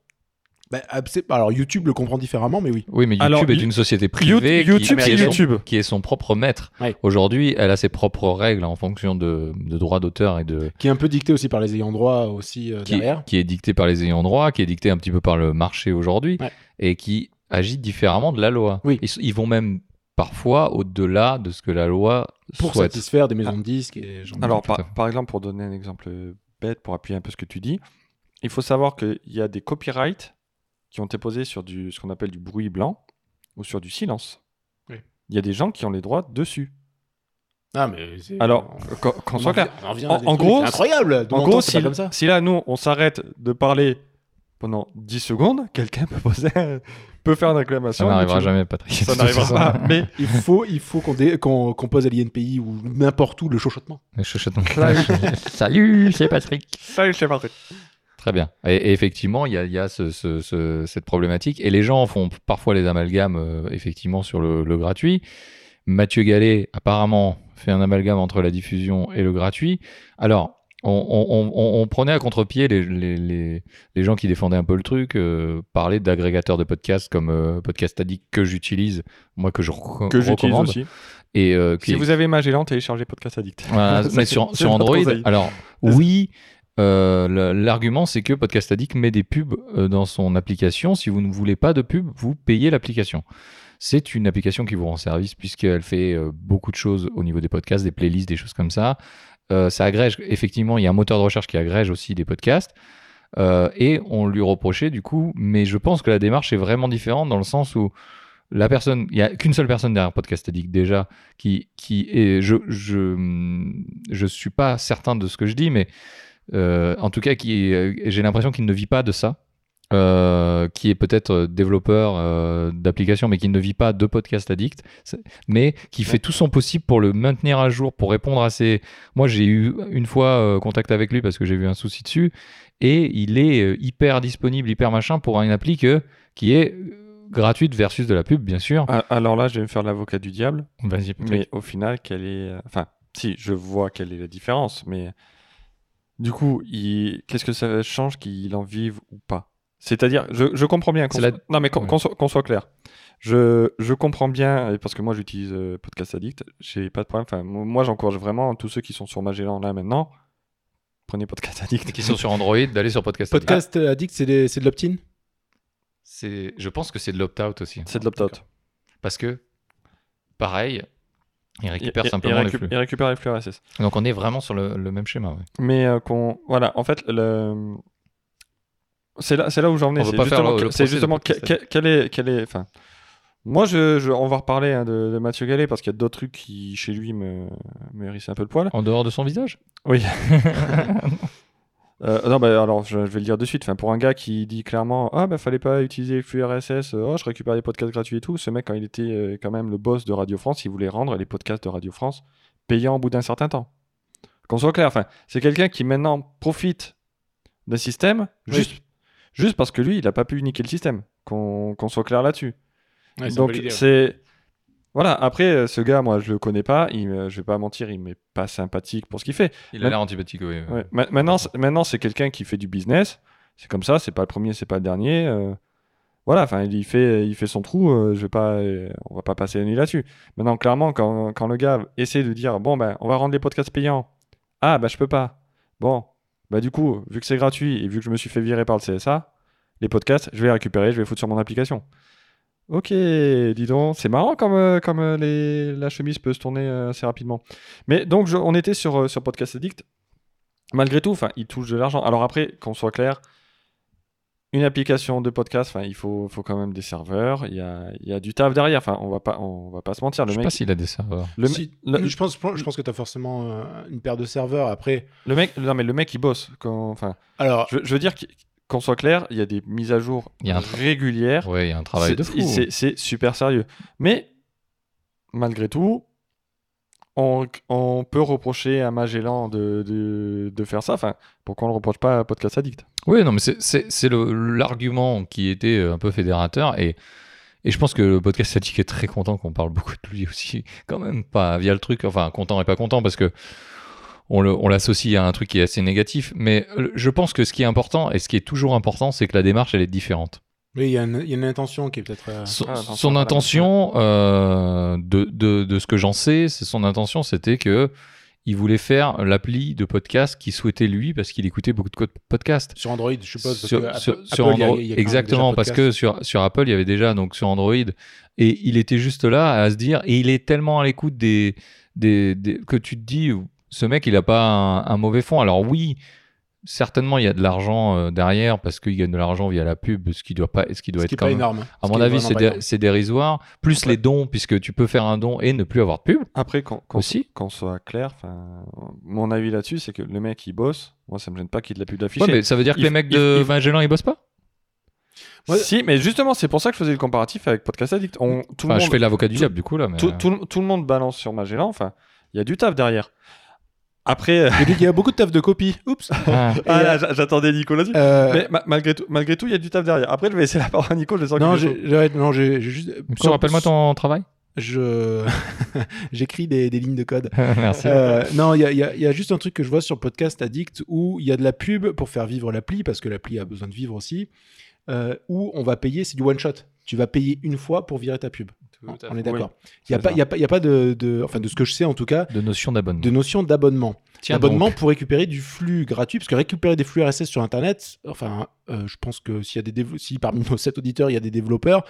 Speaker 3: Bah, ah, alors, YouTube le comprend différemment, mais oui.
Speaker 2: Oui, mais YouTube
Speaker 1: Alors,
Speaker 2: est une société privée qui-
Speaker 1: YouTube,
Speaker 2: qui,
Speaker 1: c'est
Speaker 2: est son,
Speaker 1: YouTube.
Speaker 2: qui est son propre maître.
Speaker 3: Ouais.
Speaker 2: Aujourd'hui, elle a ses propres règles en fonction de, de droits d'auteur et de
Speaker 3: Qui est un peu dicté aussi par les ayants droit aussi euh,
Speaker 2: qui,
Speaker 3: derrière.
Speaker 2: qui est dicté par les ayants droit, qui est dicté un petit peu par le marché aujourd'hui
Speaker 3: Ouais.
Speaker 2: et qui agit différemment de la loi.
Speaker 3: Oui.
Speaker 2: Ils, ils vont même parfois au-delà de ce que la loi
Speaker 3: Pour
Speaker 2: souhaite.
Speaker 3: satisfaire des maisons de disques et
Speaker 1: Alors, par, par exemple, pour donner un exemple bête, pour appuyer un peu ce que tu dis, il faut savoir qu'il y a des copyrights qui ont été posés sur du, ce qu'on appelle du bruit blanc ou sur du silence.
Speaker 3: Oui.
Speaker 1: Il y a des gens qui ont les droits dessus.
Speaker 3: Ah, mais c'est-
Speaker 1: Alors,
Speaker 3: on-
Speaker 1: qu'on
Speaker 3: on
Speaker 1: soit
Speaker 3: en
Speaker 1: clair.
Speaker 3: en
Speaker 1: En- gros,
Speaker 3: incroyable.
Speaker 1: En gros, si,
Speaker 3: comme ça.
Speaker 1: si là, nous, on s'arrête de parler pendant 10 secondes, quelqu'un peut, poser peut faire une
Speaker 2: Ça
Speaker 1: réclamation.
Speaker 2: n'arrivera
Speaker 1: YouTube-
Speaker 2: jamais, Patrick.
Speaker 1: Ça n'arrivera pas. Mais
Speaker 3: Il faut, il faut qu'on dé- qu'on qu'on pose à l'INPI ou n'importe où le chuchotement.
Speaker 2: Mais chuchotement. Salut, c'est Patrick.
Speaker 1: ça, je sais pas.
Speaker 2: Très bien. Et, et effectivement, il y a, il y a ce- ce- ce- cette problématique. Et les gens font parfois les amalgames, euh, effectivement, sur le, le gratuit. Mathieu Gallet, apparemment, fait un amalgame entre la diffusion et le gratuit. Alors, on, on- on- on prenait à contre-pied les, les- les- les gens qui défendaient un peu le truc, euh, parler d'agrégateurs de podcasts comme euh, Podcast Addict que j'utilise, moi que je re-
Speaker 1: Que j'utilise
Speaker 2: recommande.
Speaker 1: aussi.
Speaker 2: Et, euh, qui
Speaker 1: Si vous avez Magellan, téléchargez Podcast Addict.
Speaker 2: voilà, mais sur, Android, alors oui, euh, l'argument c'est que Podcast Addict met des pubs euh, dans son application. Si vous ne voulez pas de pub, vous payez l'application. C'est une application qui vous rend service puisqu'elle fait euh, beaucoup de choses au niveau des podcasts, des playlists, des choses comme ça. Ça agrège, effectivement, il y a un moteur de recherche qui agrège aussi des podcasts. Et on lui reprochait du coup, mais je pense que la démarche est vraiment différente dans le sens où la personne, il n'y a qu'une seule personne derrière Podcast Addict déjà qui, qui est, je, je, je suis pas certain de ce que je dis, mais en tout cas, qui est- j'ai l'impression qu'il ne vit pas de ça. euh, qui est peut-être euh, développeur euh, d'applications, mais qui ne vit pas de podcast addict, mais qui fait tout son possible pour le maintenir à jour, pour répondre à ses. Moi, j'ai eu une fois euh, contact avec lui parce que j'ai vu un souci dessus, et il est euh, hyper disponible, hyper machin pour une appli que- qui est euh, gratuite versus de la pub, bien sûr.
Speaker 1: Ah, Alors là, je vais me faire l'avocat du diable.
Speaker 2: Vas-y.
Speaker 1: Mais au final, quelle est. euh, Enfin, si, je vois quelle est la différence, mais. Du coup, il... qu'est-ce que ça change qu'il en vive ou pas? C'est-à-dire, je, je comprends bien. qu'on
Speaker 2: C'est la-
Speaker 1: soit- Non, mais qu'on
Speaker 2: Ouais.
Speaker 1: qu'on soit, qu'on soit clair. Je, je comprends bien, parce que moi j'utilise euh, Podcast Addict, j'ai pas de problème. Enfin, mo- moi j'encourage vraiment tous ceux qui sont sur Magellan là maintenant, prenez Podcast Addict.
Speaker 2: qui sont sur Android, d'aller sur Podcast. Addict.
Speaker 3: Podcast Addict, c'est des- c'est de l'opt-in?
Speaker 2: C'est, je pense que c'est de l'opt-out aussi.
Speaker 1: C'est de l'opt-out.
Speaker 2: Parce que, pareil, il récupère simplement les flux.
Speaker 1: il récupère les flux RSS.
Speaker 2: Donc on est vraiment sur le, le même schéma. ouais.
Speaker 1: Mais euh, qu'on. Voilà, en fait, le. C'est là, c'est là où j'en venais. C'est
Speaker 2: pas faire
Speaker 1: justement, c'est justement que-
Speaker 2: Podcast
Speaker 1: que- quel est, quel est, enfin, moi, je, je- on va reparler hein, de, de Mathieu Gallet parce qu'il y a d'autres trucs qui, chez lui, me, me hérissent un peu le poil.
Speaker 2: En dehors de son visage?
Speaker 1: Oui. Euh, non, bah, alors, je, je vais le dire de suite. Enfin, pour un gars qui dit clairement, ah, bah, fallait pas utiliser le flux RSS, euh, oh, je récupère des podcasts gratuits et tout. Ce mec, quand il était euh, quand même le boss de Radio France, il voulait rendre les podcasts de Radio France payants au bout d'un certain temps. Qu'on soit clair, enfin, c'est quelqu'un qui maintenant profite d'un système
Speaker 3: Oui.
Speaker 1: juste, juste parce que lui, il n'a pas pu niquer le système. Qu'on soit clair là-dessus.
Speaker 3: Ouais,
Speaker 1: Donc c'est voilà. Après, euh, ce gars, moi, je le connais pas. Il, me- je vais pas mentir, il m'est pas sympathique pour ce qu'il fait.
Speaker 2: Il a l'air antipathique, oui. ouais.
Speaker 1: Ouais. Ma- Maintenant, c'est- maintenant, c'est quelqu'un qui fait du business. C'est comme ça. C'est pas le premier, c'est pas le dernier. euh, Voilà. Enfin, il fait, il fait son trou. euh, je vais pas, euh, on va pas passer la nuit là-dessus. Maintenant, clairement, quand, quand le gars essaie de dire, bon ben, on va rendre les podcasts payants. Ah bah je peux pas. Bon, bah du coup, vu que c'est gratuit et vu que je me suis fait virer par le CSA, les podcasts, je vais les récupérer, je vais les foutre sur mon application. Ok, dis donc, c'est marrant comme, euh, comme euh, les, la chemise peut se tourner euh, assez rapidement. Mais donc, je- on était sur, euh, sur Podcast Addict. Malgré tout, enfin, il touche de l'argent. Alors après, qu'on soit clair, une application de podcast, enfin, il faut, faut quand même des serveurs, il y a, il y a du taf derrière. Enfin, on va pas, on va pas se mentir. Le
Speaker 2: Je sais
Speaker 1: mec,
Speaker 2: pas s'il a des serveurs.
Speaker 1: le,
Speaker 3: Si-
Speaker 1: me- le-
Speaker 3: je, pense, je pense que tu as forcément euh, une paire de serveurs. Après,
Speaker 1: le mec, non mais le mec il bosse. Quand, enfin,
Speaker 3: alors,
Speaker 1: je, je veux dire qu'- qu'on soit clair, il y a des mises à jour
Speaker 2: Il y a un
Speaker 1: régulières.
Speaker 2: Ouais, il y a un travail de fou.
Speaker 1: c'est- super sérieux. Mais malgré tout, on, on peut reprocher à Magellan de, de, de faire ça. Enfin, pourquoi on le reproche pas à Podcast Addict?
Speaker 2: Oui, non, mais c'est- l'argument qui était euh, un peu fédérateur et, et je pense que le podcast statique est très content qu'on parle beaucoup de lui aussi, quand même, pas via le truc, enfin, content et pas content parce que on le- on l'associe à un truc qui est assez négatif, mais euh, je pense que ce qui est important et ce qui est toujours important, c'est que la démarche, elle est différente.
Speaker 3: oui, il y, a une- il y a une intention qui est peut-être. euh,
Speaker 2: Son,
Speaker 1: Ah,
Speaker 2: son intention, euh, de, de, de ce que j'en sais, c'est son intention, c'était que il voulait faire l'appli de podcast qu'il souhaitait lui parce qu'il écoutait beaucoup de podcasts.
Speaker 3: Sur Android, je suppose. Parce
Speaker 2: Sur,
Speaker 3: que
Speaker 2: sur-
Speaker 3: Apple-
Speaker 2: sur
Speaker 3: y a-
Speaker 2: Android,
Speaker 3: y a
Speaker 2: exactement, parce que sur, sur Apple, il y avait déjà donc sur Android, et il était juste là à se dire, et il est tellement à l'écoute des, des, des- que tu te dis, ce mec, il a pas un, un mauvais fond. Alors oui, certainement, il y a de l'argent euh, derrière parce qu'il gagne de l'argent via la pub, ce qui doit pas, ce qui doit
Speaker 3: Ce
Speaker 2: être
Speaker 3: qui est
Speaker 2: quand
Speaker 3: pas
Speaker 2: même-
Speaker 3: énorme.
Speaker 2: À
Speaker 3: Ce
Speaker 2: mon avis, c'est dé- dérisoire. Plus
Speaker 1: Après-
Speaker 2: les dons, puisque tu peux faire un don et ne plus avoir de pub.
Speaker 1: Après, qu'on qu'on
Speaker 2: Aussi.
Speaker 1: qu'on soit clair, mon avis là-dessus, c'est que le mec il bosse. Moi, ça me gêne pas qu'il ait de la pub
Speaker 2: Ouais,
Speaker 1: d'afficher.
Speaker 2: mais ça veut dire que
Speaker 1: il-
Speaker 2: les mecs
Speaker 1: il-
Speaker 2: de
Speaker 1: il-
Speaker 2: Magellan, ils bossent pas?
Speaker 3: Ouais.
Speaker 1: Si, mais justement, c'est pour ça que je faisais le comparatif avec Podcast Addict. On, tout,
Speaker 2: Enfin,
Speaker 1: le
Speaker 2: je fais l'avocat du diable, du coup, là. Mais...
Speaker 1: tout, tout le monde balance sur Magellan. Enfin, il y a du taf derrière. Après, euh,
Speaker 3: Il y a beaucoup de taf de copie. Oups.
Speaker 2: Ah.
Speaker 1: ah, là, j'a- j'attendais Nico là-dessus.
Speaker 3: Euh,
Speaker 1: Mais ma- malgré tout, malgré tout, il y a du taf derrière. Après, je vais laisser la parole à Nico. Je sens
Speaker 3: non, non, j'ai juste.
Speaker 2: Monsieur, rappelle-moi ton travail?
Speaker 3: Je j'écris des, des lignes de code.
Speaker 2: Merci.
Speaker 3: Euh, non, il y a, il y a- y a juste un truc que je vois sur Podcast Addict où il y a de la pub pour faire vivre l'appli, parce que l'appli a besoin de vivre aussi, euh, où on va payer, c'est du one shot. Tu vas payer une fois pour virer ta pub. On est d'accord. Il n'y a, pas-
Speaker 1: ça.
Speaker 3: il y a pas, il y a pas de, de- Enfin, de ce que je sais en tout cas,
Speaker 2: De notion d'abonnement.
Speaker 3: de notion d'abonnement.
Speaker 2: Donc.
Speaker 3: pour récupérer du flux gratuit, parce que récupérer des flux RSS sur Internet, enfin, euh, je pense que s'il y a des si parmi nos sept auditeurs, il y a des développeurs,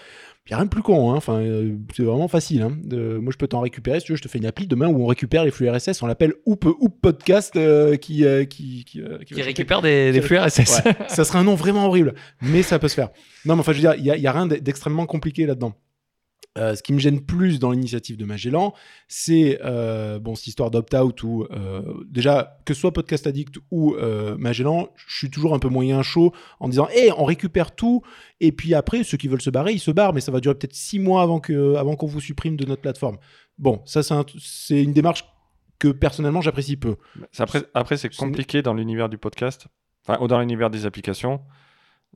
Speaker 3: il n'y a rien de plus con. hein. Enfin, euh, c'est vraiment facile. hein. De- moi, je peux t'en récupérer. Si tu veux, je te fais une appli demain où on récupère les flux RSS. On l'appelle Hoop, Hoop Podcast euh, qui, euh, qui, qui, euh, qui va
Speaker 2: Qui
Speaker 3: chercher-
Speaker 2: récupère des, des flux RSS.
Speaker 3: Ouais, ça serait un nom vraiment horrible, mais ça peut se faire. Non, mais enfin, je veux dire, il n'y a, il y a rien d'extrêmement compliqué là-dedans. Euh, ce qui me gêne plus dans l'initiative de Magellan, c'est euh, bon, cette histoire d'opt-out où, euh, déjà, que ce soit Podcast Addict ou Magellan, je suis toujours un peu moyen chaud en disant Hé, on récupère tout, et puis après, ceux qui veulent se barrer, ils se barrent, mais ça va durer peut-être six mois avant qu'on avant qu'on vous supprime de notre plateforme. Bon, ça, c'est un- c'est une démarche que personnellement j'apprécie peu.
Speaker 1: C'est Après, après c'est
Speaker 3: C'est-
Speaker 1: compliqué dans l'univers du podcast, enfin, ou dans l'univers des applications.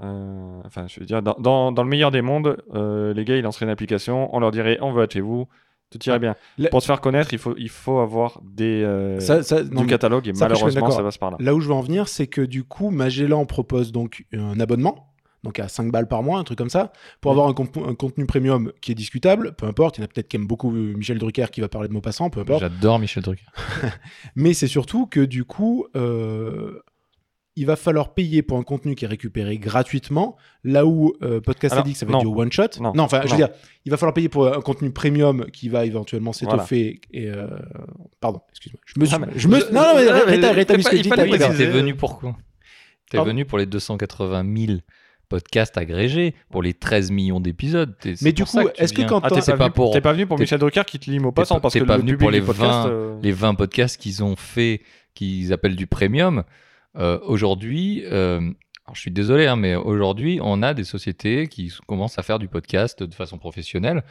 Speaker 1: Euh, enfin, je veux dire, dans, dans, dans le meilleur des mondes, euh, les gars, ils lanceraient une application, on leur dirait, on veut être chez vous, tout irait
Speaker 3: Ah,
Speaker 1: bien.
Speaker 3: la-
Speaker 1: Pour se faire connaître, il faut, il faut avoir des, euh,
Speaker 3: Ça- ça- non,
Speaker 1: du catalogue, et
Speaker 3: ça,
Speaker 1: malheureusement, ça passe par là.
Speaker 3: Là où je veux en venir, c'est que du coup, Magellan propose donc un abonnement, donc à 5 balles par mois, un truc comme ça, pour avoir un, contenu premium qui est discutable, peu importe, il y en a peut-être qui aiment beaucoup euh, Michel Drucker qui va parler de Maupassant, peu importe,
Speaker 2: J'adore Michel Drucker.
Speaker 3: mais c'est surtout que du coup, euh, il va falloir payer pour un contenu qui est récupéré gratuitement, là où euh, Podcast
Speaker 1: Alors,
Speaker 3: Addict, ça va
Speaker 1: non.
Speaker 3: être du one shot.
Speaker 1: Non.
Speaker 3: enfin, je veux dire, il va falloir payer pour un contenu premium qui va éventuellement s'étoffer. Et euh, pardon, excuse-moi. Je me suis.
Speaker 1: Ah, mais-
Speaker 3: je me...
Speaker 1: je-
Speaker 3: Non, non, mais rétablis- ce que
Speaker 1: fallait
Speaker 3: je dis.
Speaker 2: T'es venu pour quoi? T'es venu pour les 280 000 podcasts agrégés, pour les 13 millions d'épisodes.
Speaker 3: Mais du coup,
Speaker 2: tu
Speaker 3: est-ce que quand
Speaker 1: Ah, t'es pas,
Speaker 2: pas
Speaker 1: venu,
Speaker 2: pour-
Speaker 1: t'es pas venu pour Michel Drucker qui te lit mot passant
Speaker 2: pas-
Speaker 1: parce
Speaker 2: t'es
Speaker 1: que
Speaker 2: pas
Speaker 1: le
Speaker 2: venu pour les
Speaker 1: du podcast,
Speaker 2: 20
Speaker 1: euh,
Speaker 2: les 20 podcasts qu'ils ont fait, qu'ils appellent du premium, euh, aujourd'hui, euh, alors je suis désolé, hein, mais aujourd'hui, on a des sociétés qui commencent à faire du podcast de façon professionnelle.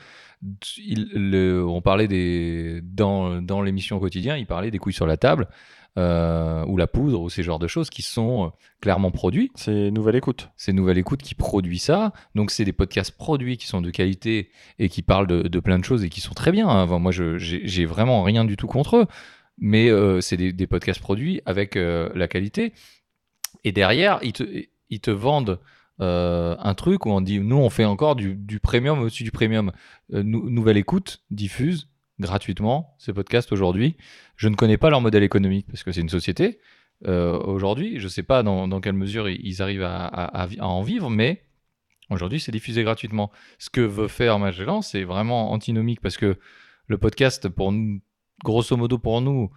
Speaker 2: Il- le- on parlait des dans, dans l'émission quotidien, il parlait des couilles sur la table euh, ou la poudre ou ces genres de choses qui sont clairement produits
Speaker 1: c'est nouvelle écoute.
Speaker 2: c'est Nouvelle Écoute qui produit ça. Donc, c'est des podcasts produits qui sont de qualité et qui parlent de, de plein de choses et qui sont très bien. hein. Enfin, moi, je- j'ai vraiment rien du tout contre eux. Mais euh, c'est des, podcasts produits avec euh, la qualité. Et derrière, ils te, vendent euh, un truc où on dit nous, on fait encore du, premium au-dessus du premium. Nou- Nouvelle Écoute diffuse gratuitement ces podcasts aujourd'hui. Je ne connais pas leur modèle économique parce que c'est une société aujourd'hui. Je ne sais pas dans, quelle mesure ils arrivent à, à en vivre, mais aujourd'hui, c'est diffusé gratuitement. Ce que veut faire Magellan, c'est vraiment antinomique parce que le podcast, pour nous, grosso modo pour nous,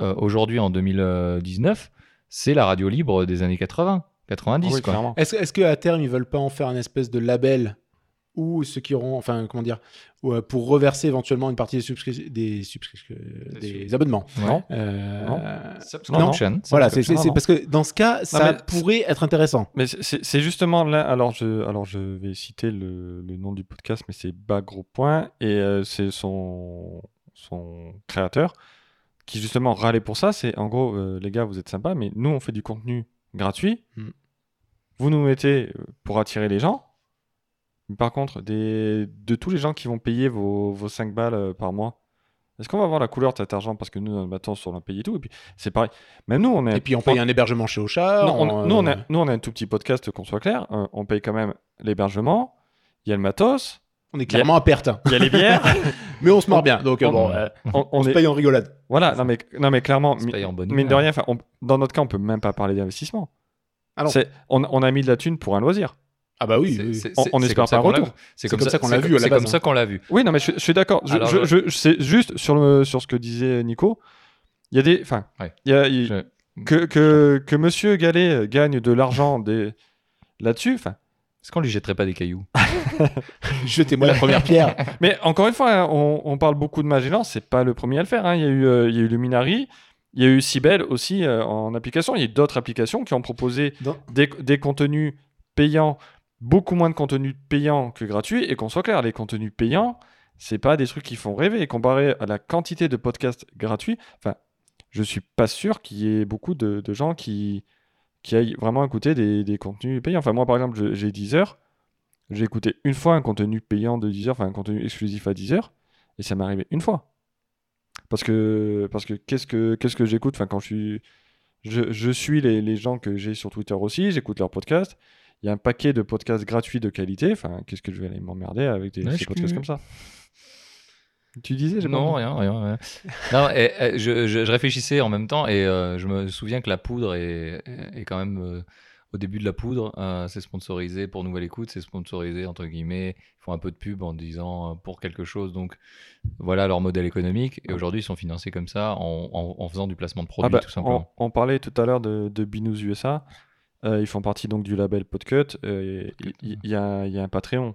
Speaker 2: euh, aujourd'hui en 2019, c'est la radio libre des années 80. 90
Speaker 1: Oui.
Speaker 3: Est-ce est-ce qu'à terme, ils veulent pas en faire un espèce de label ou ceux qui auront, enfin, comment dire, euh, pour reverser éventuellement une partie des, subscri- des, subscri- des
Speaker 2: sub-
Speaker 3: abonnements?
Speaker 2: Ouais.
Speaker 3: Euh,
Speaker 1: Non.
Speaker 2: Subscription.
Speaker 3: Voilà, c'est
Speaker 1: Non, non.
Speaker 3: parce que dans ce cas, ça pourrait être intéressant.
Speaker 1: Mais c'est- justement là. Alors je, alors je vais citer le, le nom du podcast, mais c'est Bas Gros Point et euh, c'est son, son créateur qui justement râlait pour ça. C'est en gros, euh, les gars, vous êtes sympas, mais nous on fait du contenu gratuit.
Speaker 3: Mm.
Speaker 1: Vous nous mettez euh, pour attirer les gens. Par contre, des, de tous les gens qui vont payer vos, vos 5 balles euh, par mois, est-ce qu'on va voir la couleur de cet argent? Parce que nous, matos, on l'a payé et tout. Et puis c'est pareil. Même nous, on est.
Speaker 3: Et puis on paye un hébergement chez Ocha.
Speaker 1: Non, on-
Speaker 3: on-
Speaker 1: nous, on a, nous, on a un tout petit podcast, qu'on soit clair. Euh, on paye quand même l'hébergement, il y a le matos,
Speaker 3: on est clairement à perte, hein.
Speaker 1: il y a les bières.
Speaker 3: mais on se marre bien. Donc euh,
Speaker 1: on-
Speaker 3: bon, euh,
Speaker 1: on,
Speaker 3: on,
Speaker 1: on
Speaker 3: se
Speaker 1: est...
Speaker 3: paye en rigolade.
Speaker 1: Voilà, non mais, non, mais clairement, mi-
Speaker 2: paye en bonne
Speaker 1: mine de
Speaker 2: humeur.
Speaker 1: rien, enfin, on- dans notre cas, on peut même pas parler d'investissement.
Speaker 3: Ah non.
Speaker 1: C'est- on, on a mis de la thune pour un loisir.
Speaker 3: Ah bah oui.
Speaker 1: On- on espère pas un retour.
Speaker 2: C'est
Speaker 3: comme ça qu'on l'a vu à la
Speaker 2: C'est
Speaker 3: base,
Speaker 2: comme
Speaker 3: hein.
Speaker 2: ça qu'on l'a vu.
Speaker 1: Oui, non, mais je, je suis d'accord. Je,
Speaker 2: Alors,
Speaker 1: je- c'est juste sur, le, sur ce que disait Nico. Il y a des. Enfin,
Speaker 2: Ouais.
Speaker 1: il y a, il- que, que, que monsieur Gallet gagne de l'argent des... là-dessus. Enfin,
Speaker 2: Est-ce qu'on lui jetterait pas des cailloux?
Speaker 3: Jetez-moi la première pierre.
Speaker 1: Mais encore une fois, hein, on, on parle beaucoup de Magellan, c'est pas le premier à le faire. hein. Il, y a eu, euh, il y a eu Luminary, il y a eu Cybele aussi euh, en application. Il y a eu d'autres applications qui ont proposé des, des contenus payants, beaucoup moins de contenus payants que gratuits. Et qu'on soit clair, les contenus payants, c'est pas des trucs qui font rêver. Et comparé à la quantité de podcasts gratuits, enfin, je suis pas sûr qu'il y ait beaucoup de, de gens qui, qui aillent vraiment écouter des, des contenus payants. Enfin, moi, par exemple, j'ai Deezer. J'ai écouté une fois un contenu payant de Deezer, enfin un contenu exclusif à Deezer, et ça m'est arrivé une fois. Parce que, parce que qu'est-ce que, qu'est-ce que j'écoute? Enfin, quand je suis, je, je suis les, les gens que j'ai sur Twitter aussi, j'écoute leurs podcasts. Il y a un paquet de podcasts gratuits de qualité. Enfin, qu'est-ce que je vais aller m'emmerder avec des
Speaker 2: Ouais,
Speaker 1: ces
Speaker 2: je-
Speaker 1: podcasts comme ça? Tu disais pas
Speaker 2: Non,
Speaker 1: entendu.
Speaker 2: rien, rien. rien. non, et, et, je, je- je réfléchissais en même temps et euh, je me souviens que la poudre est, est quand même euh, au début de la poudre, euh, c'est sponsorisé pour Nouvelle Écoute, c'est sponsorisé entre guillemets. Ils font un peu de pub en disant euh, pour quelque chose. Donc voilà leur modèle économique. Et aujourd'hui, ils sont financés comme ça en, en- en faisant du placement de
Speaker 1: Ah
Speaker 2: produits
Speaker 1: bah,
Speaker 2: tout simplement.
Speaker 1: on, on parlait tout à l'heure de, de Binous USA. Euh, ils font partie donc du label Podcut. Y, il y a un Patreon.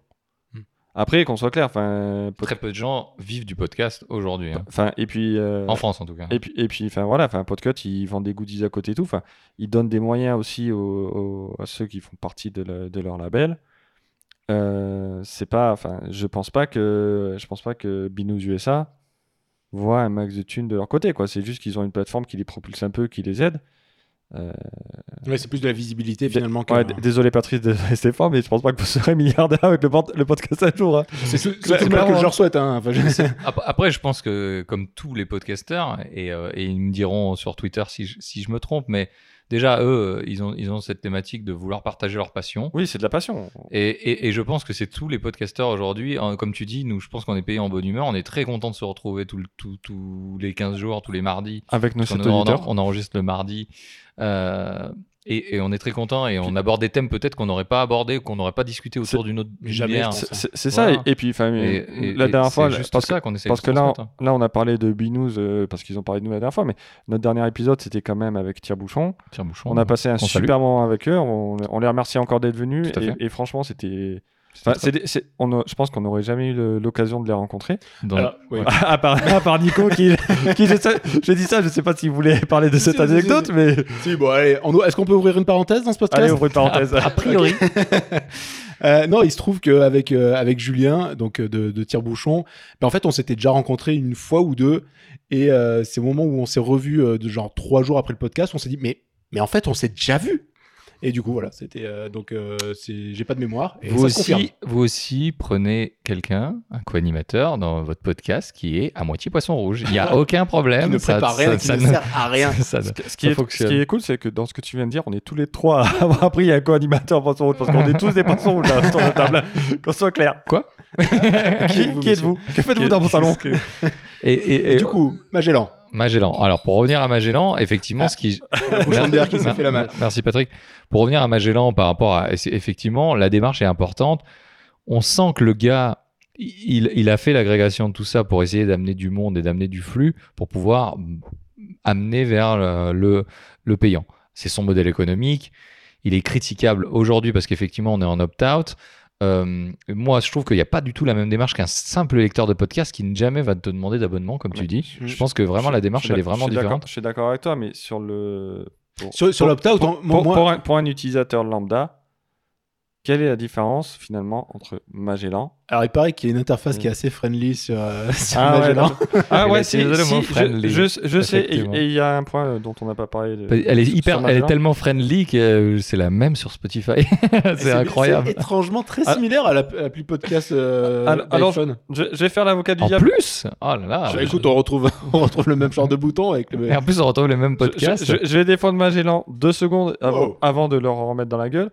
Speaker 1: Après, qu'on soit clair, enfin, Pod-
Speaker 2: Très peu de gens vivent du podcast aujourd'hui, hein.
Speaker 1: enfin, et puis, euh,
Speaker 2: en France en tout cas.
Speaker 1: et puis, et puis, enfin voilà, enfin, Podcut, ils vendent des goodies à côté et tout. Enfin, ils donnent des moyens aussi aux, aux- à ceux qui font partie de, le- de leur label. Euh, c'est pas, enfin, je pense pas que, je pense pas que Binous USA voit un max de thunes de leur côté, quoi. C'est juste qu'ils ont une plateforme qui les propulse un peu, qui les aide. Euh,
Speaker 3: Ouais, c'est plus de la visibilité finalement.
Speaker 1: Ouais, désolé Patrice, désolé Stéphane, mais je pense pas que vous serez milliardaire avec le, pod- le podcast un jour. hein.
Speaker 3: C'est tout, mal que je leur souhaite. Hein. Enfin, je-
Speaker 2: Ap- Après, je pense que comme tous les podcasteurs, et, euh, et ils me diront sur Twitter si je, si je me trompe, mais déjà, eux, ils ont, ils ont cette thématique de vouloir partager leur passion.
Speaker 1: Oui, c'est de la passion.
Speaker 2: Et, et- et je pense que c'est tous les podcasteurs aujourd'hui, hein, comme tu dis, nous, je pense qu'on est payé en bonne humeur, on est très content de se retrouver tout le- tout- tous les 15 jours, tous les mardis.
Speaker 1: Avec nos auditeurs.
Speaker 2: on enregistre le mardi. euh, et, et on est très content et on aborde des thèmes peut-être qu'on n'aurait pas abordé ou qu'on n'aurait pas discuté autour d'une autre
Speaker 3: Mais jamais.
Speaker 1: C'est ça,
Speaker 2: Voilà.
Speaker 1: et, et puis
Speaker 2: Et- et-
Speaker 1: la dernière fois,
Speaker 2: juste
Speaker 1: parce,
Speaker 2: ça qu'on essaie
Speaker 1: parce
Speaker 2: de
Speaker 1: que là,
Speaker 2: transmettre.
Speaker 1: là, on a parlé de Binous euh, parce qu'ils ont parlé de nous la dernière fois, mais notre dernier épisode, c'était quand même avec Thierry Bouchon.
Speaker 2: Bouchon,
Speaker 1: On a passé un
Speaker 2: salue.
Speaker 1: super moment avec eux, on, on les remercie encore d'être venus, et franchement, c'était. Enfin, c'est des- c'est- on a- je pense qu'on n'aurait jamais eu le- l'occasion de les rencontrer.
Speaker 2: dans-
Speaker 3: Alors, ouais.
Speaker 1: à, part, à part Nico qui, qui j'ai dit ça, je sais pas si vous voulez parler de cette
Speaker 3: Si,
Speaker 1: anecdote,
Speaker 3: si.
Speaker 1: mais
Speaker 3: Si, bon, allez, on- est-ce qu'on peut ouvrir une parenthèse dans ce podcast?
Speaker 1: Allez, ouvre une parenthèse.
Speaker 2: A priori.
Speaker 3: Euh, non, il se trouve qu'avec euh, avec Julien, donc euh, de, de Tire-Bouchon, ben, en fait, on s'était déjà rencontrés une fois ou deux. Et euh, c'est au moment où on s'est revus, euh, de genre trois jours après le podcast, on s'est dit, mais, mais en fait, on s'est déjà vu. Et du coup, voilà, c'était. euh, donc, euh, c'est- j'ai pas de mémoire. Et
Speaker 2: Vous
Speaker 3: ça
Speaker 2: aussi, vous aussi prenez quelqu'un, un co-animateur dans votre podcast qui est à moitié poisson rouge. Il n'y a aucun problème.
Speaker 3: Qui ne
Speaker 2: ça-
Speaker 3: prépare rien,
Speaker 2: ça-
Speaker 3: qui
Speaker 2: ça
Speaker 3: ne sert à rien.
Speaker 2: ça-
Speaker 1: Ce qui, ce qui
Speaker 2: Ça
Speaker 1: est, ce
Speaker 2: fonctionne.
Speaker 1: qui est cool, c'est que dans ce que tu viens de dire, on est tous les trois à avoir appris un co-animateur poisson rouge parce qu'on est tous des poissons rouges là, autour de la table. Qu'on soit clair.
Speaker 2: Quoi?
Speaker 1: Qui,
Speaker 3: êtes-vous,
Speaker 1: qui êtes-vous Que faites-vous dans mon salon
Speaker 2: Et, et-
Speaker 3: Et
Speaker 2: et-
Speaker 3: du coup, Magellan.
Speaker 2: Magellan. Alors, pour revenir à Magellan, effectivement, ce qui.
Speaker 3: s'est fait la.
Speaker 2: Merci Patrick. Pour revenir à Magellan par rapport à. Effectivement, la démarche est importante. On sent que le gars, il, il a fait l'agrégation de tout ça pour essayer d'amener du monde et d'amener du flux pour pouvoir amener vers le, le, le payant. C'est son modèle économique. il est critiquable aujourd'hui parce qu'effectivement, on est en opt-out. Euh, moi, je trouve qu'il n'y a pas du tout la même démarche qu'un simple lecteur de podcast qui ne jamais va te demander d'abonnement, comme tu dis.
Speaker 3: Je-
Speaker 2: Je pense que vraiment
Speaker 1: Je-
Speaker 2: la démarche, elle est vraiment différente.
Speaker 1: Je suis d'accord avec toi, mais sur le. pour-
Speaker 3: Sur, sur l'opt-out,
Speaker 1: pour,
Speaker 3: on-
Speaker 1: pour-
Speaker 3: moi,
Speaker 1: pour un, pour un utilisateur lambda, quelle est la différence finalement entre Magellan
Speaker 3: alors il paraît qu'il y a une interface
Speaker 1: Mm.
Speaker 3: qui est assez friendly sur, euh, sur
Speaker 1: Ah ouais,
Speaker 3: Magellan.
Speaker 1: Ah
Speaker 2: Il a
Speaker 1: ouais, si,
Speaker 2: utilisé le
Speaker 1: si,
Speaker 2: mot
Speaker 1: je,
Speaker 2: friendly,
Speaker 1: je, je sais, et il y a un point euh, dont on n'a pas parlé. de-
Speaker 2: Elle est
Speaker 1: sur
Speaker 2: hyper, elle est tellement friendly que euh, c'est la même sur Spotify. c'est incroyable.
Speaker 3: C'est étrangement très
Speaker 1: Ah.
Speaker 3: similaire à la- à l'appli podcast euh,
Speaker 1: Alors-. Je, je vais faire l'avocat du
Speaker 2: En
Speaker 1: diable.
Speaker 2: plus, oh là là.
Speaker 3: Bah, écoute, on retrouve, on retrouve le même genre de bouton avec le.
Speaker 2: Et en plus, on retrouve les mêmes podcasts.
Speaker 1: Je, je- je vais défendre Magellan deux secondes avant, avant de leur en remettre dans la gueule.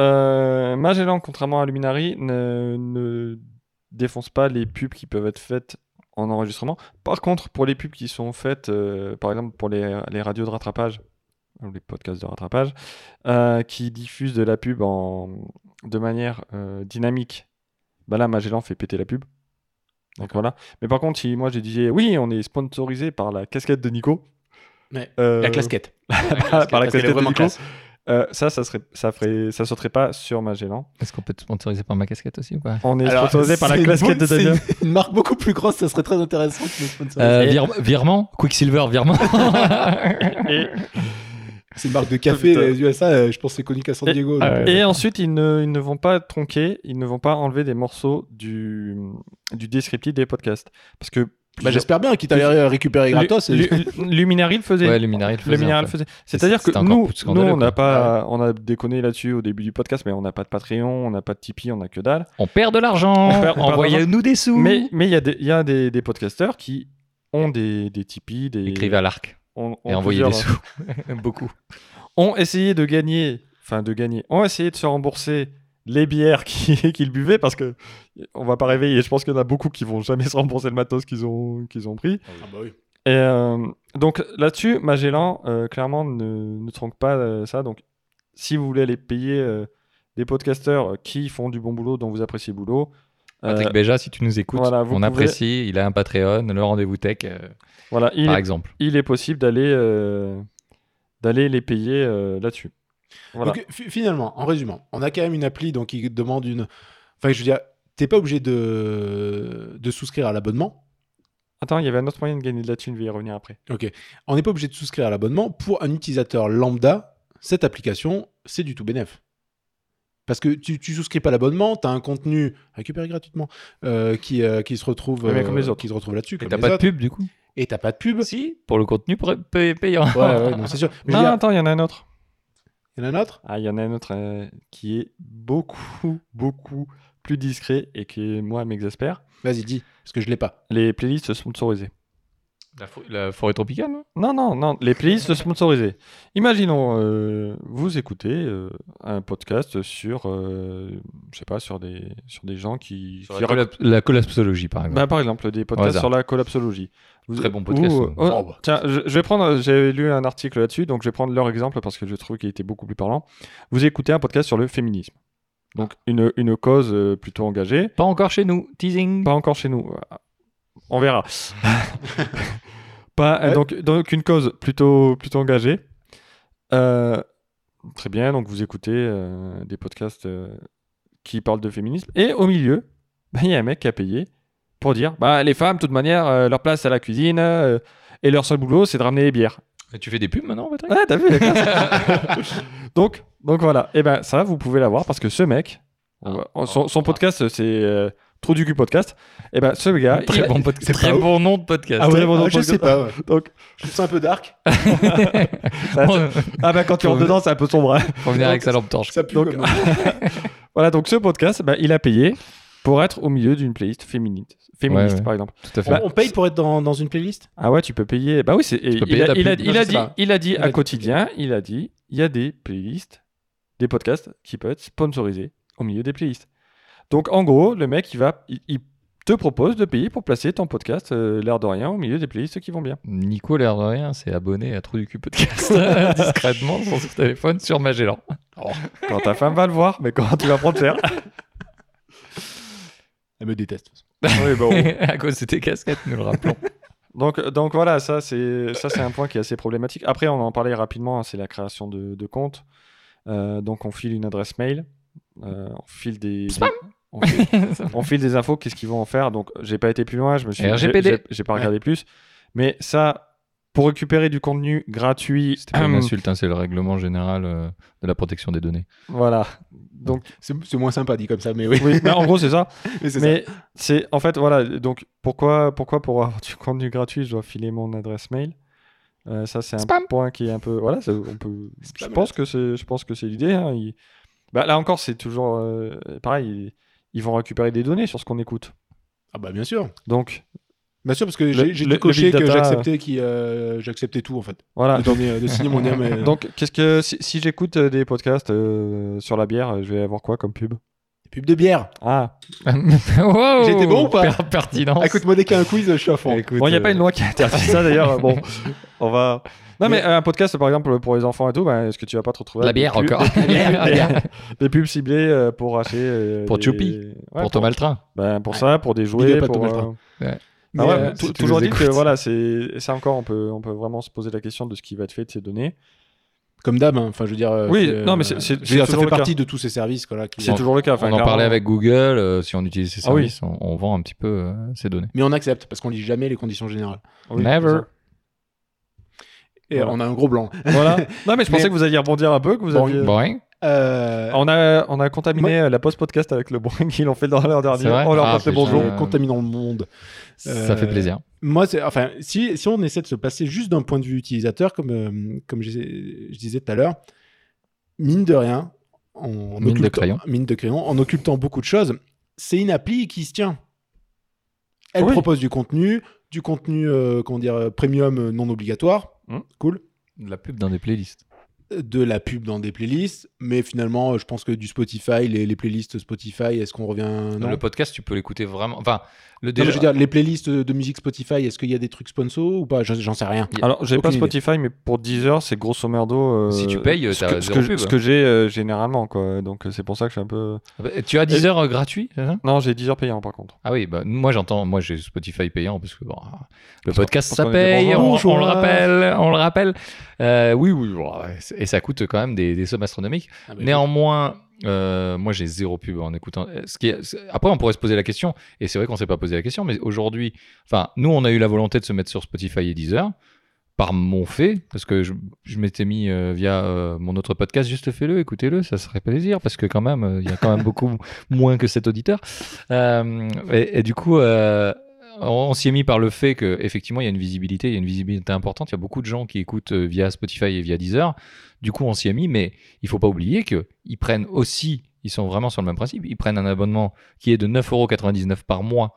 Speaker 1: Euh, Magellan, contrairement à Luminary, ne, ne défonce pas les pubs qui peuvent être faites en enregistrement. Par contre, pour les pubs qui sont faites, euh, par exemple pour les, les radios de rattrapage, ou les podcasts de rattrapage, euh, qui diffusent de la pub en, de manière dynamique, bah là, Magellan fait péter la pub. Donc voilà. Mais par contre, si moi j'ai dit oui, on est sponsorisé par la casquette de Nico.
Speaker 3: Ouais. La casquette.
Speaker 1: par la casquette de Nico.
Speaker 3: classe.
Speaker 1: Euh, ça, ça serait, ça ferait, ça sauterait pas sur Magellan.
Speaker 2: Est-ce qu'on peut être sponsorisé par ma casquette aussi ou pas?
Speaker 1: On est
Speaker 3: Alors,
Speaker 1: sponsorisé par la casquette de Daniel.
Speaker 3: Une, marque beaucoup plus grosse, ça serait très intéressant que.
Speaker 2: Euh,
Speaker 1: Et-
Speaker 2: vir- Virement? Quicksilver, virement
Speaker 1: Et,
Speaker 3: C'est une marque de café
Speaker 1: Putain.
Speaker 3: les USA, euh, je pense que c'est connu qu'à San
Speaker 1: Et-
Speaker 3: Diego. euh,
Speaker 1: et ensuite, ils ne, ils ne vont pas tronquer, ils ne vont pas enlever des morceaux du, du descriptif des podcasts. Parce que
Speaker 3: bah, J'espère bien, quitte à les récupérer gratos.
Speaker 1: Lu-
Speaker 3: et-
Speaker 1: Lu- Luminary le faisait.
Speaker 2: Ouais, Luminary le faisait.
Speaker 1: Luminary. C'est-à-dire que nous, nous on n'a pas, on a déconné là-dessus au début du podcast, mais on n'a pas de Patreon, on n'a pas de Tipeee, on n'a que dalle.
Speaker 2: On perd de l'argent. Envoyez-nous des sous.
Speaker 1: Mais mais il y a des, il y a des, des podcasteurs qui ont des, des Tipeee, des
Speaker 2: Écrivez à l'arc et
Speaker 1: ont
Speaker 2: envoyez des sous. Beaucoup.
Speaker 1: ont essayé de gagner, enfin de gagner, ont essayé de se rembourser les bières qui- qu'ils buvaient parce que on va pas réveiller. Je pense qu'il y en a beaucoup qui vont jamais se rembourser le matos qu'ils ont, qu'ils ont pris.
Speaker 3: Ah bah oui.
Speaker 1: Et euh, donc là-dessus, Magellan, euh, clairement, ne, ne tronque pas euh, ça. Donc si vous voulez aller payer euh, des podcasteurs qui font du bon boulot, dont vous appréciez le boulot,
Speaker 2: Patrick Béja, si tu nous écoutes,
Speaker 1: voilà,
Speaker 2: on
Speaker 1: pouvez-
Speaker 2: apprécie. Il a un Patreon, le rendez-vous tech, euh,
Speaker 1: voilà, il,
Speaker 2: par
Speaker 1: est,
Speaker 2: exemple.
Speaker 1: il est possible d'aller euh, d'aller les payer euh, là-dessus. Voilà.
Speaker 3: Donc, fi- finalement, en résumant, on a quand même une appli donc, qui demande une. Enfin, je veux dire, t'es pas obligé de, de souscrire à l'abonnement.
Speaker 1: Attends, il y avait un autre moyen de gagner de la thune, je vais y revenir après.
Speaker 3: Ok. On n'est pas obligé de souscrire à l'abonnement. Pour un utilisateur lambda, cette application, c'est du tout bénef. Parce que tu, tu souscris pas à l'abonnement, tu as un contenu récupéré gratuitement euh, qui, euh, qui se retrouve,
Speaker 1: mais comme les
Speaker 3: euh,
Speaker 1: autres.
Speaker 3: qui se retrouve là-dessus.
Speaker 2: Et t'as pas de pub du coup?
Speaker 3: Et t'as pas de pub.
Speaker 2: Si, pour le contenu payant.
Speaker 3: Ouais, ouais, non, c'est sûr. Mais je
Speaker 1: Non,
Speaker 3: veux dire,
Speaker 1: attends, il y en a un autre.
Speaker 3: Il y en a un autre?
Speaker 1: Ah, il y en a un autre euh, qui est beaucoup, beaucoup plus discret et qui, moi, m'exaspère.
Speaker 3: Vas-y, dis, parce que je l'ai pas.
Speaker 1: Les playlists sponsorisées.
Speaker 2: La, fo- la forêt tropicale non
Speaker 1: Non, non, non, les playlists sponsorisées. Imaginons, euh, vous écoutez euh, un podcast sur, euh, je sais pas, sur des, sur des gens qui...
Speaker 2: Sur
Speaker 1: qui
Speaker 2: la, collap- la collapsologie, par exemple.
Speaker 1: Bah, par exemple, des podcasts
Speaker 2: hasard.
Speaker 1: sur la collapsologie. Vous-
Speaker 2: Très bon podcast,
Speaker 1: ou,
Speaker 2: ouais.
Speaker 1: oh,
Speaker 3: Oh, bah.
Speaker 1: Tiens, je, je vais prendre, j'ai lu un article là-dessus, donc je vais prendre leur exemple parce que je trouve qu'il était beaucoup plus parlant. Vous écoutez un podcast sur le féminisme. Donc, une, une cause euh, plutôt engagée.
Speaker 2: Pas encore chez nous. Teasing.
Speaker 1: Pas encore chez nous. On verra. Pas,
Speaker 3: Ouais.
Speaker 1: donc, donc, une cause plutôt, plutôt engagée. Euh, très bien, donc vous écoutez euh, des podcasts euh, qui parlent de féminisme. Et au milieu, bah, il y a un mec qui a payé pour dire bah, les femmes, de toute manière, euh, leur place à la cuisine euh, et leur seul boulot, c'est de ramener les bières.
Speaker 2: Et Tu fais des pubs maintenant, Patrick?
Speaker 1: Ouais, t'as vu donc, donc voilà. Et ben ça, vous pouvez l'avoir parce que ce mec, on
Speaker 2: Ah.
Speaker 1: son, son podcast, c'est euh, Trou du cul podcast. Et ben ce gars, il
Speaker 2: Très,
Speaker 1: a-
Speaker 2: bon, pod-
Speaker 3: c'est
Speaker 2: très bon nom de podcast.
Speaker 1: Ah ouais, bon,
Speaker 3: Ah,
Speaker 1: donc,
Speaker 3: Je sais pas. ouais.
Speaker 1: donc
Speaker 3: Je trouve ça un peu dark.
Speaker 1: ça-
Speaker 2: Bon,
Speaker 1: ah ben quand tu rentres dedans, c'est un peu sombre. hein.
Speaker 2: Faut venir avec sa lampe torche.
Speaker 3: Ça pue
Speaker 1: Donc-
Speaker 3: comme nom.
Speaker 1: Voilà, donc ce podcast, ben, il a payé pour être au milieu d'une playlist féministe, féministe
Speaker 2: Ouais, ouais.
Speaker 1: par exemple.
Speaker 2: Tout à fait.
Speaker 3: On, on paye pour être dans, dans une playlist?
Speaker 1: Ah ouais, tu peux payer. Bah oui, c'est. Il a, il a- a dit, il a dit à quotidien, il a dit, il y a des playlists, des podcasts qui peuvent être sponsorisés au milieu des playlists. Donc en gros, le mec, il va, il, il te propose de payer pour placer ton podcast, euh, l'air de rien, au milieu des playlists qui vont bien.
Speaker 2: Nico, l'air de rien, s'est abonné à Trou du cul podcast discrètement sur son téléphone sur Magellan.
Speaker 1: Quand ta femme va le voir, mais quand tu vas prendre cher.
Speaker 3: Elle me déteste.
Speaker 1: Oui,
Speaker 2: à cause de tes casquettes, nous le rappelons.
Speaker 1: Donc, donc voilà, ça c'est ça c'est un point qui est assez problématique. Après, on en parlait rapidement, hein, c'est la création de, de comptes. Euh, donc on file une adresse mail, euh, on file des, on, file, on file des infos. Qu'est-ce qu'ils vont en faire? Donc j'ai pas été plus loin, je me suis
Speaker 2: RGPD.
Speaker 1: j'ai- pas regardé plus, mais ça pour récupérer du contenu gratuit.
Speaker 2: C'était pas une insulte, hein, c'est le règlement général euh, de la protection des données.
Speaker 1: Voilà. Donc
Speaker 3: C'est c'est moins sympa dit comme ça, mais oui.
Speaker 1: oui, mais en gros c'est ça.
Speaker 3: Mais c'est
Speaker 1: en fait voilà donc pourquoi pourquoi pour avoir du contenu gratuit je dois filer mon adresse mail? Euh, ça c'est un
Speaker 2: Spam.
Speaker 1: point qui est un peu voilà ça, on peut je pense que c'est je pense que c'est l'idée hein, il- bah, là encore c'est toujours euh, pareil ils, ils vont récupérer des données sur ce qu'on écoute
Speaker 3: Ah bah bien sûr.
Speaker 1: donc
Speaker 3: Bien sûr, parce que j'ai
Speaker 1: le-
Speaker 3: tout coché que j'acceptais qui, euh, j'acceptais tout en fait.
Speaker 1: voilà
Speaker 3: De, euh, de signer mon euh,
Speaker 1: donc qu'est-ce que si, si j'écoute euh, des podcasts euh, sur la bière je vais avoir quoi comme pub?
Speaker 3: Pub de bière.
Speaker 1: ah
Speaker 2: wow,
Speaker 3: J'ai été bon ou pas?
Speaker 2: Per- Pertinence.
Speaker 3: Ah, écoute, moi dès qu'il y a un quiz, je suis à fond.
Speaker 2: Écoute,
Speaker 1: bon il n'y a pas une loi qui interdit ça d'ailleurs bon on va non mais,
Speaker 3: Mais-
Speaker 1: un podcast par exemple pour les enfants et tout bah, est-ce que tu vas pas te retrouver
Speaker 2: La
Speaker 1: des
Speaker 2: bière
Speaker 1: pubs-
Speaker 2: encore.
Speaker 1: des-
Speaker 3: bière.
Speaker 1: des pubs ciblées pour acheter
Speaker 2: Pour
Speaker 1: des-
Speaker 2: Tchoupi,
Speaker 1: ouais,
Speaker 2: pour Thomas le train.
Speaker 1: ben, pour
Speaker 3: Ouais.
Speaker 1: ça pour des jouets
Speaker 3: à
Speaker 1: pour
Speaker 3: Thomas le
Speaker 1: euh,
Speaker 3: Train.
Speaker 2: Ouais.
Speaker 3: Mais,
Speaker 1: ah ouais,
Speaker 3: euh,
Speaker 2: si
Speaker 1: toujours dit que voilà c'est ça encore on peut on peut vraiment se poser la question de ce qui va être fait de ces données
Speaker 3: Comme d'hab, hein. enfin je veux dire. euh,
Speaker 1: Oui, non, mais
Speaker 3: euh,
Speaker 1: c'est-
Speaker 3: ça
Speaker 1: toujours
Speaker 3: fait partie de tous ces services quoi, là, qui-
Speaker 1: c'est toujours le cas
Speaker 2: on en parlait avec Google, euh, si on utilise ces
Speaker 1: Ah oui.
Speaker 2: services, on, on vend un petit peu euh, ces données.
Speaker 3: Mais on accepte parce qu'on lit jamais les conditions générales.
Speaker 1: Oui,
Speaker 2: Never.
Speaker 3: Et
Speaker 1: Voilà.
Speaker 3: on a un gros blanc.
Speaker 1: voilà non mais je
Speaker 3: Mais-
Speaker 1: pensais que vous alliez rebondir un peu que vous
Speaker 3: Bon,
Speaker 1: aviez.
Speaker 3: Euh,
Speaker 1: on a on a contaminé la post podcast avec le Boeing ils l'ont fait dans l'heure dernière on leur
Speaker 2: Ah,
Speaker 1: passe le bonjour
Speaker 3: contaminant le monde.
Speaker 2: Ça
Speaker 3: Euh,
Speaker 2: fait plaisir.
Speaker 3: Moi, c'est enfin, si, si on essaie de se placer juste d'un point de vue utilisateur, comme, euh, comme je, je disais tout à l'heure, mine de rien, en
Speaker 2: Mine de
Speaker 3: occultant-
Speaker 2: crayon.
Speaker 3: mine de crayon, en occultant beaucoup de choses, c'est une appli qui se tient. Elle
Speaker 1: Oui.
Speaker 3: propose du contenu, du contenu, euh, comment dire, euh, premium euh, non obligatoire,
Speaker 1: Hmm.
Speaker 3: cool,
Speaker 2: De la pub dans des playlists.
Speaker 3: de la pub dans des playlists, mais finalement, euh, je pense que du Spotify, les, les playlists Spotify, est-ce qu'on revient? Non
Speaker 2: Le podcast, tu peux l'écouter vraiment. Enfin, le
Speaker 3: Non, mais
Speaker 2: déjà.
Speaker 3: je veux dire, les playlists de musique Spotify, est-ce qu'il y a des trucs sponsors ou pas? J'en sais rien.
Speaker 1: alors j'ai pas
Speaker 3: idée.
Speaker 1: Spotify mais pour Deezer c'est grosso merdo euh,
Speaker 2: Si tu payes,
Speaker 1: ce
Speaker 2: t'as
Speaker 1: que, ce que,
Speaker 2: pub.
Speaker 1: ce que j'ai euh, généralement quoi donc euh, c'est pour ça que je suis un peu
Speaker 2: Bah, Tu as 10 heures euh, gratuits, c'est ça?
Speaker 1: Non j'ai Deezer payant par contre
Speaker 2: Ah oui, bah, moi j'entends, moi j'ai Spotify payant parce que bon, le
Speaker 1: Parce
Speaker 2: podcast ça paye, on,
Speaker 1: bourgeois.
Speaker 2: on le rappelle, on le rappelle. Euh, oui, oui, et ça coûte quand même des, des sommes astronomiques.
Speaker 3: Ah,
Speaker 2: Néanmoins, euh, moi j'ai zéro pub en écoutant. Euh, Après, on pourrait se poser la question, et c'est vrai qu'on s'est pas posé la question, mais aujourd'hui, enfin, nous on a eu la volonté de se mettre sur Spotify et Deezer par mon fait, parce que je, m'étais mis euh, via mon autre podcast, juste fais-le, écoutez-le, ça serait plaisir, parce que quand même, il y a quand même beaucoup moins que cet auditeur. Et, du coup, on, s'y est mis par le fait que effectivement il y a une visibilité, il y a une visibilité importante. Il y a beaucoup de gens qui écoutent euh, via Spotify et via Deezer. Du coup, on s'y est mis, mais il faut pas oublier que ils prennent aussi, ils sont vraiment sur le même principe. Ils prennent un abonnement qui est de 9,99€ par mois,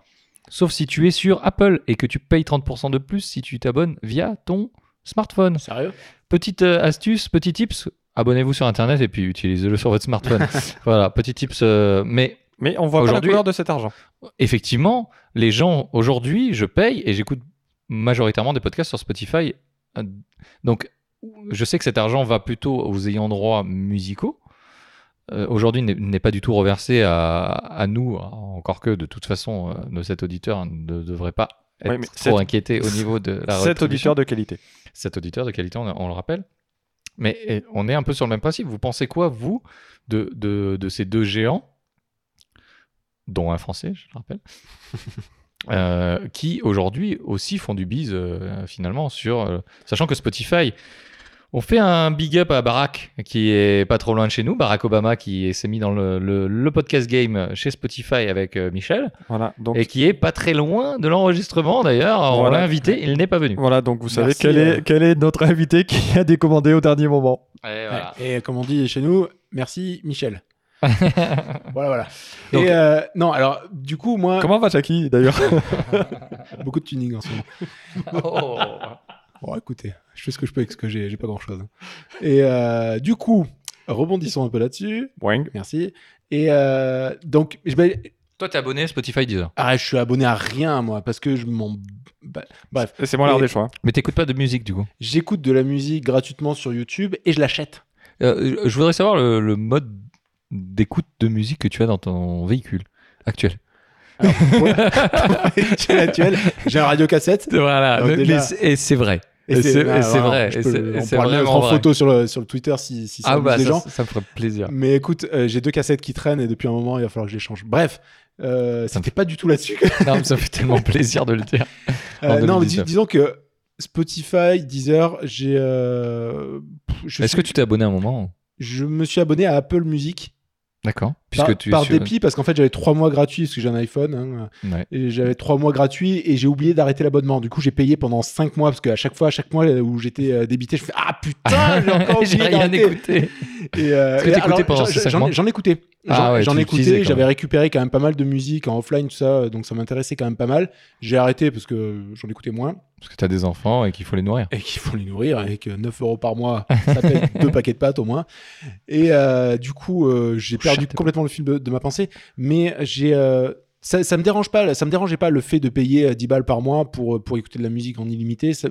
Speaker 2: sauf si tu es sur Apple et que tu payes 30% de plus si tu t'abonnes via ton smartphone.
Speaker 3: Sérieux?
Speaker 2: Petite euh, astuce, petit tips. Abonnez-vous sur Internet et puis utilisez-le sur votre smartphone. voilà, petit tips. euh, mais
Speaker 1: mais on voit pas la couleur de cet argent
Speaker 2: effectivement, les gens, aujourd'hui, je paye et j'écoute majoritairement des podcasts sur Spotify. Donc, je sais que cet argent va plutôt aux ayants droit musicaux. Euh, aujourd'hui, n'est- n'est pas du tout reversé à, à nous, encore que de toute façon, euh, cet auditeur ne devrait pas être
Speaker 1: Oui,
Speaker 2: trop
Speaker 1: cet-
Speaker 2: inquiété au niveau de la
Speaker 1: cet auditeur de qualité
Speaker 2: cet auditeur de qualité, on, on le rappelle. Mais on est un peu sur le même principe. Vous pensez quoi, vous, de, de, de ces deux géants, dont un français, je le rappelle, euh, qui aujourd'hui aussi font du bise euh, finalement sur. euh, sachant que Spotify. On fait un big up à Barack, qui est pas trop loin de chez nous. Barack Obama, qui s'est mis dans le, le- le podcast game chez Spotify avec euh, Michel,
Speaker 1: voilà donc
Speaker 2: et qui est pas très loin de l'enregistrement d'ailleurs. On
Speaker 1: Voilà.
Speaker 2: l'a invité, il n'est pas venu.
Speaker 1: Voilà, donc vous savez
Speaker 3: Merci,
Speaker 1: quel, est, quel est notre invité qui a décommandé au dernier moment.
Speaker 2: Et voilà.
Speaker 3: Et comme on dit chez nous, merci Michel. voilà, voilà.
Speaker 2: Donc-
Speaker 3: et euh, non, alors du coup, moi,
Speaker 1: Comment va Jackie d'ailleurs
Speaker 3: beaucoup de tuning en ce moment.
Speaker 2: Oh.
Speaker 3: Bon, écoutez, je fais ce que je peux avec ce que j'ai, j'ai pas grand chose. Et euh, du coup, rebondissons un peu là-dessus.
Speaker 1: Wang.
Speaker 3: Merci. Et euh, donc, je vais.
Speaker 2: Toi, t'es abonné Spotify Deezer.
Speaker 3: Ah, je suis abonné à rien, moi, parce que je m'en. bah, bref,
Speaker 1: C'est moi l'art
Speaker 3: Et-
Speaker 1: des choix.
Speaker 2: Mais t'écoutes pas de musique du coup.
Speaker 3: j'écoute de la musique gratuitement sur YouTube et je l'achète.
Speaker 2: Euh, je voudrais savoir le, le mode d'écoute de musique que tu as dans ton véhicule actuel.
Speaker 3: J'ai un radio cassette.
Speaker 2: Voilà.
Speaker 3: Donc déjà-
Speaker 2: et c'est vrai. Et c'est- et c'est
Speaker 3: voilà,
Speaker 2: vrai,
Speaker 3: je peux- on pourra le mettre
Speaker 2: vraiment
Speaker 3: en
Speaker 2: vrai.
Speaker 3: photo sur le, sur le Twitter si, si ça
Speaker 2: Ah bah
Speaker 3: les
Speaker 2: ça,
Speaker 3: gens.
Speaker 2: ça me ferait plaisir.
Speaker 3: Mais écoute, euh, j'ai deux cassettes qui traînent et depuis un moment, il va falloir que je les change. Bref, euh,
Speaker 2: Ça me
Speaker 3: c'était pas du tout là-dessus.
Speaker 2: non, mais ça fait tellement plaisir de le dire.
Speaker 3: Euh, non, mais dis-
Speaker 2: 2019.
Speaker 3: disons que Spotify, Deezer, j'ai. euh,
Speaker 2: Est-ce
Speaker 3: suis-
Speaker 2: que tu t'es abonné à un moment?
Speaker 3: Je me suis abonné à Apple Music
Speaker 2: D'accord. Puisque
Speaker 3: par,
Speaker 2: tu
Speaker 3: par
Speaker 2: sur-
Speaker 3: dépit parce qu'en fait j'avais trois mois gratuits parce que j'ai un iPhone. hein,
Speaker 2: Ouais.
Speaker 3: et j'avais trois mois gratuits et j'ai oublié d'arrêter l'abonnement. Du coup, j'ai payé pendant cinq mois parce qu'à chaque fois, à chaque mois où j'étais euh, débité, je fais ah putain, j'ai encore
Speaker 2: J'ai
Speaker 3: oublié
Speaker 2: rien
Speaker 3: d'arrêter.
Speaker 2: écouté.
Speaker 3: Et, euh, et
Speaker 2: t'écoutais
Speaker 3: alors,
Speaker 2: pendant
Speaker 3: j'en- j'en, j'en écoutais. J'en,
Speaker 2: Ah ouais,
Speaker 3: j'en écoutais, j'avais récupéré quand même pas mal de musique en offline, tout ça, donc ça m'intéressait quand même pas mal. J'ai arrêté parce que j'en écoutais moins
Speaker 2: Parce que tu as des enfants et qu'il faut les nourrir.
Speaker 3: et qu'il faut les nourrir et que 9 euros par mois, ça paye deux paquets de pâtes au moins. Et euh, du coup, euh, j'ai perdu complètement le fil de, de ma pensée, mais j'ai. euh, ça, ça me dérange pas, ça me dérangeait pas le fait de payer euh, 10 balles par mois pour, pour écouter de la musique en illimité. Ça-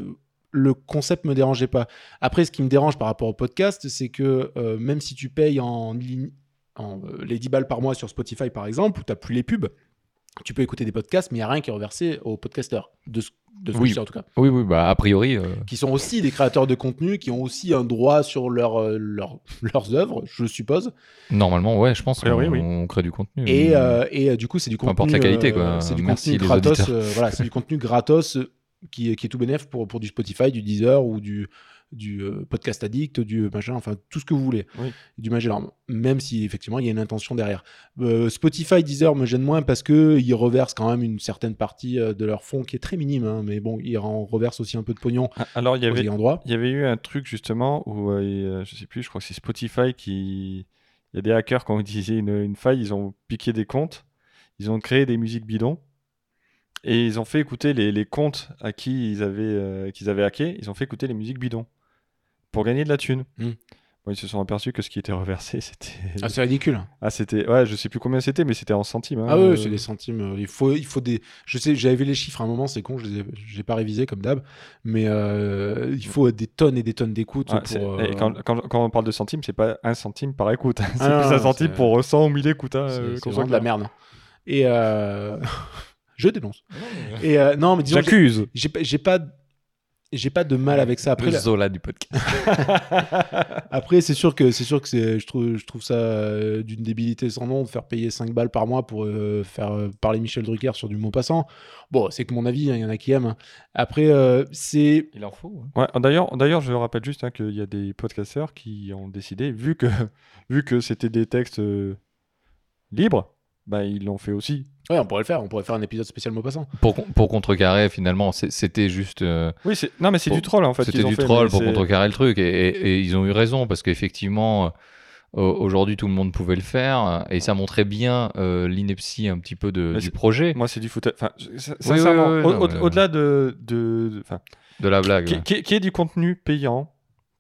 Speaker 3: le concept me dérangeait pas. Après, ce qui me dérange par rapport au podcast, c'est que euh, même si tu payes en, en, euh, les 10 balles par mois sur Spotify, par exemple, où tu n'as plus les pubs, tu peux écouter des podcasts, mais il n'y a rien qui est reversé aux podcasteurs, de ce, de ce que
Speaker 2: Oui.
Speaker 3: en tout cas
Speaker 2: Oui, oui, bah a priori. euh,
Speaker 3: qui sont aussi des créateurs de contenu, qui ont aussi un droit sur leur, euh, leur- leurs œuvres, je suppose.
Speaker 2: Normalement, ouais, je pense
Speaker 1: Oui,
Speaker 2: qu'on
Speaker 1: oui, oui.
Speaker 2: on crée du contenu.
Speaker 3: Et, euh, et du coup, c'est du
Speaker 2: Peu
Speaker 3: contenu.
Speaker 2: importe la qualité, quoi.
Speaker 3: euh, c'est du
Speaker 2: Merci,
Speaker 3: contenu gratos. voilà, c'est du contenu gratos qui, est- qui est tout bénef pour, pour du Spotify, du Deezer ou du, du euh, podcast addict, du machin, enfin tout ce que vous voulez.
Speaker 1: Oui.
Speaker 3: Du Magellan, même si effectivement il y a une intention derrière. Euh, Spotify, Deezer me gêne moins parce que ils reversent quand même une certaine partie euh, de leur fonds qui est très minime, hein, mais bon, ils en reversent aussi un peu de pognon
Speaker 1: Ah, Alors, il y avait, il y avait eu un truc justement où, euh, euh, je sais plus, je crois que c'est Spotify qui. Il y a des hackers qui ont utilisé une, une faille, ils ont piqué des comptes, ils ont créé des musiques bidons et ils ont fait écouter les, les comptes à qui ils avaient, euh, qu'ils avaient hacké, ils ont fait écouter les musiques bidons pour gagner de la thune.
Speaker 3: Hmm.
Speaker 1: Bon, ils se sont aperçus que ce qui était reversé, c'était.
Speaker 3: Ah, c'est ridicule.
Speaker 1: Ah, c'était. Ouais, je sais plus combien c'était, mais c'était en centimes. hein.
Speaker 3: Ah ouais,
Speaker 1: Euh,
Speaker 3: c'est des centimes. euh, Il faut, il faut des. Je sais, j'avais vu les chiffres à un moment, c'est con, je les ai, j'ai pas révisé comme d'hab, mais euh, il faut des tonnes et des tonnes d'écoutes
Speaker 1: Ouais,
Speaker 3: pour.
Speaker 1: c'est-
Speaker 3: euh,
Speaker 1: et quand, quand- quand on parle de centimes, c'est pas un centime par écoute. c'est
Speaker 3: Ah non,
Speaker 1: plus
Speaker 3: non,
Speaker 1: un centime
Speaker 3: c'est-
Speaker 1: pour 100 ou 1000 écoutes. hein,
Speaker 3: c'est, c'est vraiment de la merde. Et euh, je dénonce. Et euh, non, mais disons,
Speaker 1: J'accuse.
Speaker 3: j'ai pas, j'ai pas de mal avec ça. Après,
Speaker 2: le
Speaker 3: la-
Speaker 2: Zola du podcast.
Speaker 3: Après, c'est sûr que c'est sûr que c'est, je trouve, je trouve ça euh, d'une débilité sans nom de faire payer 5 balles par mois pour euh, faire euh, parler Michel Drucker sur du mot passant. Bon, c'est que mon avis, hein, il y en a qui aiment. Après, euh, c'est
Speaker 2: Il en faut.
Speaker 1: Ouais, d'ailleurs, d'ailleurs, je rappelle juste hein, qu'il y a des podcasteurs qui ont décidé, vu que, vu que c'était des textes euh, libres, bah, ils l'ont fait aussi.
Speaker 3: ouais, on pourrait le faire. On pourrait faire un épisode spécial mot passant.
Speaker 2: Pour, pour contrecarrer, finalement, c'était juste. euh,
Speaker 1: Oui, c'est... non, mais c'est du troll en fait.
Speaker 2: C'était du
Speaker 1: fait,
Speaker 2: troll pour contrecarrer le truc. Et, et- et ils ont eu raison, parce qu'effectivement, euh, au- aujourd'hui, tout le monde pouvait le faire. Et ça montrait bien euh, l'ineptie un petit peu de, du projet,
Speaker 1: Moi, c'est du foutage. Enfin,
Speaker 2: oui,
Speaker 1: sincèrement,
Speaker 2: oui,
Speaker 1: au- au-delà de, de, de-
Speaker 2: la blague.
Speaker 1: qui,
Speaker 2: ouais.
Speaker 1: qui est du contenu payant,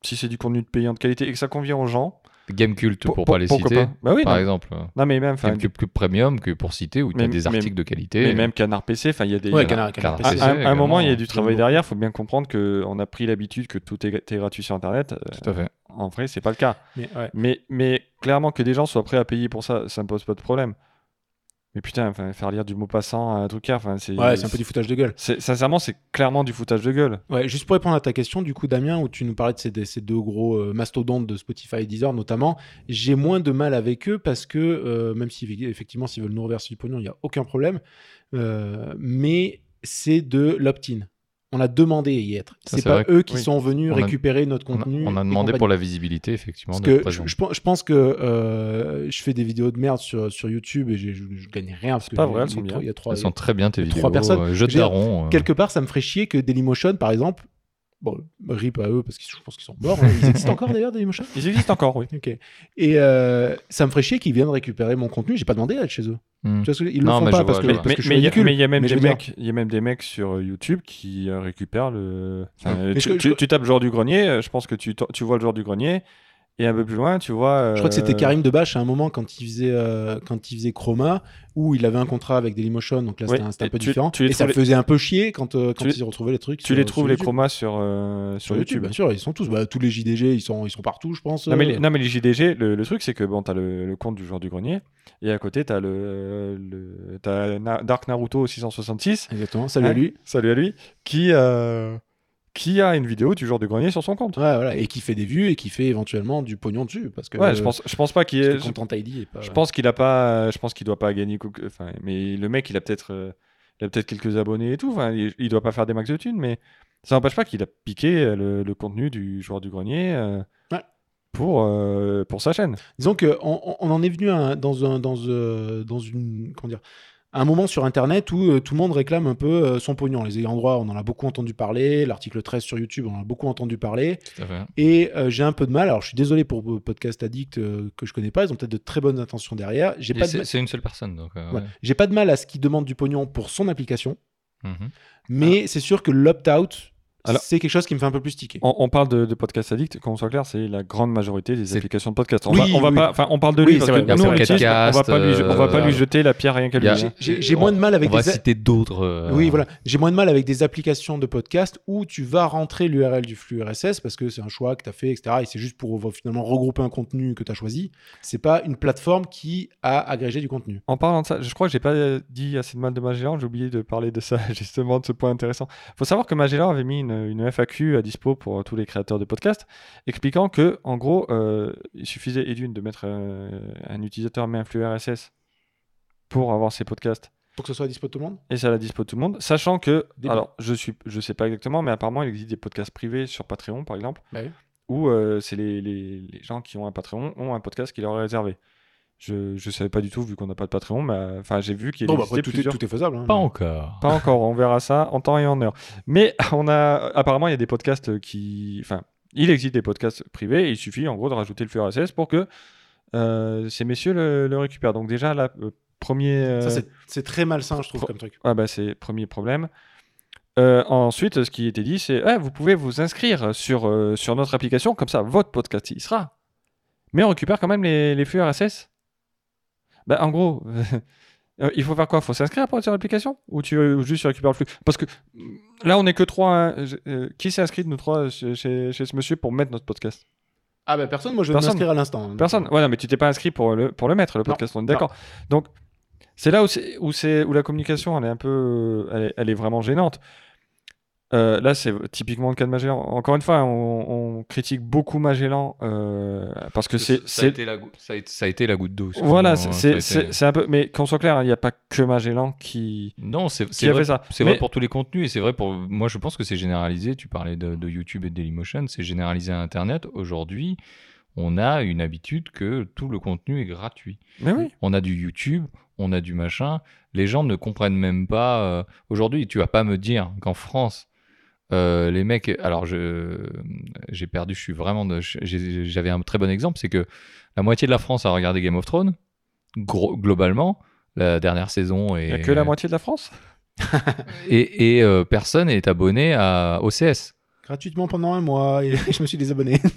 Speaker 1: si c'est du contenu de payant de qualité et que ça convient aux gens,
Speaker 2: Game Cult, pour,
Speaker 1: pour-
Speaker 2: pas les citer,
Speaker 1: pas Bah oui,
Speaker 2: par
Speaker 1: non.
Speaker 2: exemple.
Speaker 1: non, mais même, enfin,
Speaker 2: Game Cult Club Premium, que pour citer, où tu as
Speaker 1: Mais-
Speaker 2: des
Speaker 1: mais-
Speaker 2: articles de qualité.
Speaker 1: mais même Canard PC, enfin, il y a des.
Speaker 3: Ouais,
Speaker 1: il y a-
Speaker 3: Canard, Canard
Speaker 2: Canard
Speaker 3: PC.
Speaker 1: À, un moment, il y a du travail derrière. Il faut bien comprendre qu'on a pris l'habitude que tout est, est gratuit sur Internet. Euh,
Speaker 2: Tout à fait.
Speaker 1: En vrai, c'est pas le cas.
Speaker 3: Mais, ouais.
Speaker 1: Mais, mais clairement, que des gens soient prêts à payer pour ça, ça me pose pas de problème. Mais putain, faire lire du mot passant à un truc, enfin, c'est.
Speaker 3: Ouais, c'est un peu du foutage de gueule.
Speaker 1: Sincèrement, c'est clairement du foutage de gueule.
Speaker 3: Ouais, juste pour répondre à ta question, du coup, Damien, où tu nous parlais de ces, de ces deux gros euh, mastodontes de Spotify et Deezer notamment, j'ai moins de mal avec eux parce que, euh, même si effectivement, s'ils veulent nous reverser du pognon, il n'y a aucun problème, euh, mais c'est de l'opt-in. On a demandé à y être. C'est pas eux qui
Speaker 1: oui.
Speaker 3: sont venus
Speaker 2: On a-
Speaker 3: récupérer notre
Speaker 2: On a,
Speaker 3: contenu.
Speaker 2: on a demandé pour la visibilité, effectivement.
Speaker 3: Parce que je, je pense, je pense que euh, je fais des vidéos de merde sur, sur YouTube et j'ai- je, je gagne rien. parce que
Speaker 1: pas vrai, elles
Speaker 3: il y a
Speaker 1: sont
Speaker 3: trois-
Speaker 1: bien.
Speaker 3: Il y a trois,
Speaker 2: Elles sont très bien tes vidéos.
Speaker 3: trois personnes.
Speaker 2: euh, de
Speaker 3: Je
Speaker 2: daron. euh,
Speaker 3: quelque part, ça me ferait chier que Dailymotion, par exemple, bon, rip à eux parce que je pense qu'ils sont morts. hein. Ils existent encore d'ailleurs, Dailymotion
Speaker 1: Ils existent encore, oui.
Speaker 3: Ok. Et euh, ça me ferait chier qu'ils viennent récupérer mon contenu. J'ai pas demandé à être chez eux.
Speaker 2: hmm.
Speaker 3: Tu vois ce que- ils
Speaker 2: Non,
Speaker 3: le font
Speaker 2: mais
Speaker 3: pas
Speaker 2: je
Speaker 3: parce
Speaker 2: vois,
Speaker 3: que,
Speaker 2: je
Speaker 3: parce
Speaker 1: mais-
Speaker 3: que je
Speaker 1: mais
Speaker 3: suis
Speaker 1: il y a-
Speaker 3: ridicule.
Speaker 1: mais il y a même des mecs, il y a même des mecs sur YouTube qui euh, récupèrent le. Enfin,
Speaker 3: Ouais.
Speaker 1: euh, tu,
Speaker 3: je-
Speaker 1: tu-
Speaker 3: je-
Speaker 1: tu tapes joueur du grenier, je pense que tu, tu vois le joueur du grenier, et un peu plus loin, tu vois.
Speaker 3: Je crois que c'était
Speaker 1: euh,
Speaker 3: Karim Debache à un moment quand il faisait, euh, quand il faisait Chroma, où il avait un contrat avec Dailymotion, donc là
Speaker 1: Oui,
Speaker 3: c'était un, peu
Speaker 1: tu-
Speaker 3: différent.
Speaker 1: tu les
Speaker 3: et ça
Speaker 1: trouves
Speaker 3: le faisait un peu chier quand, euh, quand
Speaker 1: Tu les-
Speaker 3: ils retrouvaient les trucs.
Speaker 1: Tu
Speaker 3: sur-
Speaker 1: les trouves les chromas sur, euh, sur YouTube.
Speaker 3: bien sûr, ils sont tous. Bah, tous les JDG, ils sont, ils sont partout, je pense.
Speaker 1: Non mais, les, non mais les JDG, le, le truc c'est que bon, t'as le, le compte du joueur du grenier, et à côté t'as le, le Na- Dark Naruto 666,
Speaker 3: Exactement, salut à
Speaker 1: Hein
Speaker 3: lui.
Speaker 1: salut à lui, qui, euh, qui a une vidéo du joueur du grenier sur son compte.
Speaker 3: Ouais, voilà, et qui fait des vues et qui fait éventuellement du pognon dessus. Parce que,
Speaker 1: Ouais, je pense, je pense pas qu'il
Speaker 3: Content ID est pas.
Speaker 1: je pense qu'il a pas. Je pense qu'il doit pas gagner. Enfin, mais le mec, il a peut-être. euh, il a peut-être quelques abonnés et tout. Enfin, il, il doit pas faire des max de thunes, mais ça n'empêche pas qu'il a piqué euh, le, le contenu du joueur du grenier. euh,
Speaker 3: Ouais.
Speaker 1: Pour, euh, pour sa chaîne.
Speaker 3: Disons qu'on on, on en est venu à dans, un, dans, dans une. Comment dire un moment sur Internet où euh, tout le monde réclame un peu euh, son pognon. Les ayants droit, on en a beaucoup entendu parler. L'article 13 sur YouTube, on en a beaucoup entendu parler. Et euh, j'ai un peu de mal. Alors, je suis désolé pour Podcast Addict que je connais pas. Ils ont peut-être de très bonnes intentions derrière. J'ai pas, de
Speaker 2: C'est
Speaker 3: ma-
Speaker 2: c'est une seule personne. Donc,
Speaker 3: ouais.
Speaker 2: ouais.
Speaker 3: J'ai pas de mal à ce qu'ils demandent du pognon pour son application.
Speaker 2: Mhm.
Speaker 3: Mais c'est sûr que l'opt-out, c'est quelque chose qui me fait un peu plus tiquer.
Speaker 1: On, on parle de, de podcast addict, qu'on soit clair, c'est la grande majorité des applications de podcast. On
Speaker 3: Oui,
Speaker 1: va, on va
Speaker 3: oui.
Speaker 1: pas, enfin, on parle de
Speaker 3: Oui,
Speaker 1: lui parce que nous, on l'utilise, on va
Speaker 2: podcast,
Speaker 1: pas lui, on va pas
Speaker 2: euh,
Speaker 1: lui jeter la pierre rien qu'à
Speaker 2: Il
Speaker 1: lui.
Speaker 3: J'ai- moins de mal avec
Speaker 2: On va
Speaker 3: des-
Speaker 2: citer d'autres. euh,
Speaker 3: Oui, voilà. J'ai moins de mal avec des applications de podcast où tu vas rentrer l'URL du flux RSS parce que c'est un choix que tu as fait, etc. Et c'est juste pour euh, finalement regrouper un contenu que tu as choisi. C'est pas une plateforme qui a agrégé du contenu.
Speaker 1: En parlant de ça, je crois que j'ai pas dit assez de mal de Magellan, j'ai oublié de parler de ça, justement, de ce point intéressant. faut savoir que Magellan avait mis une, une FAQ à dispo pour tous les créateurs de podcasts, expliquant que, en gros, euh, il suffisait, et d'une, de mettre euh, un utilisateur met un flux RSS pour avoir ses podcasts,
Speaker 3: Pour que ce soit à dispo de tout le monde?
Speaker 1: Et ça à la dispo de tout le monde, sachant que,
Speaker 3: Début.
Speaker 1: alors, je suis, je sais pas exactement, mais apparemment, il existe des podcasts privés sur Patreon, par exemple,
Speaker 3: Bah oui.
Speaker 1: où euh, c'est les, les- les gens qui ont un Patreon ont un podcast qui leur est réservé. Je ne savais pas du tout vu qu'on n'a pas de Patreon, mais euh, enfin j'ai vu qu'il
Speaker 3: Bon, bah,
Speaker 1: existait
Speaker 3: après, tout, est,
Speaker 1: plusieurs.
Speaker 3: tout est faisable. hein.
Speaker 2: Pas encore.
Speaker 1: Pas encore, on verra ça en temps et en heure. Mais on a apparemment il y a des podcasts qui, enfin, il existe des podcasts privés. Et il suffit en gros de rajouter le flux RSS pour que euh, ces messieurs le, le récupèrent. Donc déjà là, euh, premier. euh,
Speaker 3: Ça, c'est- très malsain, je trouve,
Speaker 1: pro-
Speaker 3: comme truc.
Speaker 1: ah bah c'est premier problème. Euh, ensuite, ce qui était dit, c'est ah, vous pouvez vous inscrire sur, euh, sur notre application, comme ça votre podcast y sera. Mais on récupère quand même les, les flux RSS. Bah, en gros, euh, il faut faire quoi? Il faut s'inscrire pour être sur l'application? Ou tu ou juste récupères le flux? Parce que là, on est que trois. hein. Euh, qui s'est inscrit de nous trois chez, chez- chez ce monsieur pour mettre notre podcast?
Speaker 3: Ah, bah personne, moi je vais m'inscrire à l'instant. hein.
Speaker 1: Personne. Ouais, non, mais tu t'es pas inscrit pour le, pour le mettre, le
Speaker 3: Non.
Speaker 1: podcast, on est d'accord. Donc, c'est là où, c'est, où, c'est, où la communication, elle est un peu. Elle est, elle est vraiment gênante. Euh, là, c'est typiquement le cas de Magellan. Encore une fois, on, on critique beaucoup Magellan euh, parce que c'est.
Speaker 2: ça, a
Speaker 1: c'est
Speaker 2: été la goutte, ça, ça a été la goutte d'eau.
Speaker 1: voilà,
Speaker 2: excuse-moi,
Speaker 1: c'est,
Speaker 2: été-
Speaker 1: un peu. Mais qu'on soit clair, hein, il n'y a pas que Magellan qui,
Speaker 2: Non, c'est vrai,
Speaker 1: fait ça.
Speaker 2: c'est
Speaker 1: Mais-
Speaker 2: vrai pour tous les contenus et c'est vrai pour. Moi, je pense que c'est généralisé. Tu parlais de, de YouTube et de Dailymotion, c'est généralisé à Internet. Aujourd'hui, on a une habitude que tout le contenu est gratuit.
Speaker 1: Mais oui.
Speaker 2: On a du YouTube, on a du machin. Les gens ne comprennent même pas. euh, Aujourd'hui, tu vas pas me dire qu'en France, euh, les mecs. Alors, j'ai perdu. Je suis vraiment. J'avais un très bon exemple, c'est que la moitié de la France a regardé Game of Thrones. Globalement, la dernière saison
Speaker 1: Il
Speaker 2: et
Speaker 1: n'y a que la moitié de la France?
Speaker 2: et, et, euh, personne est abonné à OCS.
Speaker 3: Gratuitement pendant un mois et je me suis désabonné.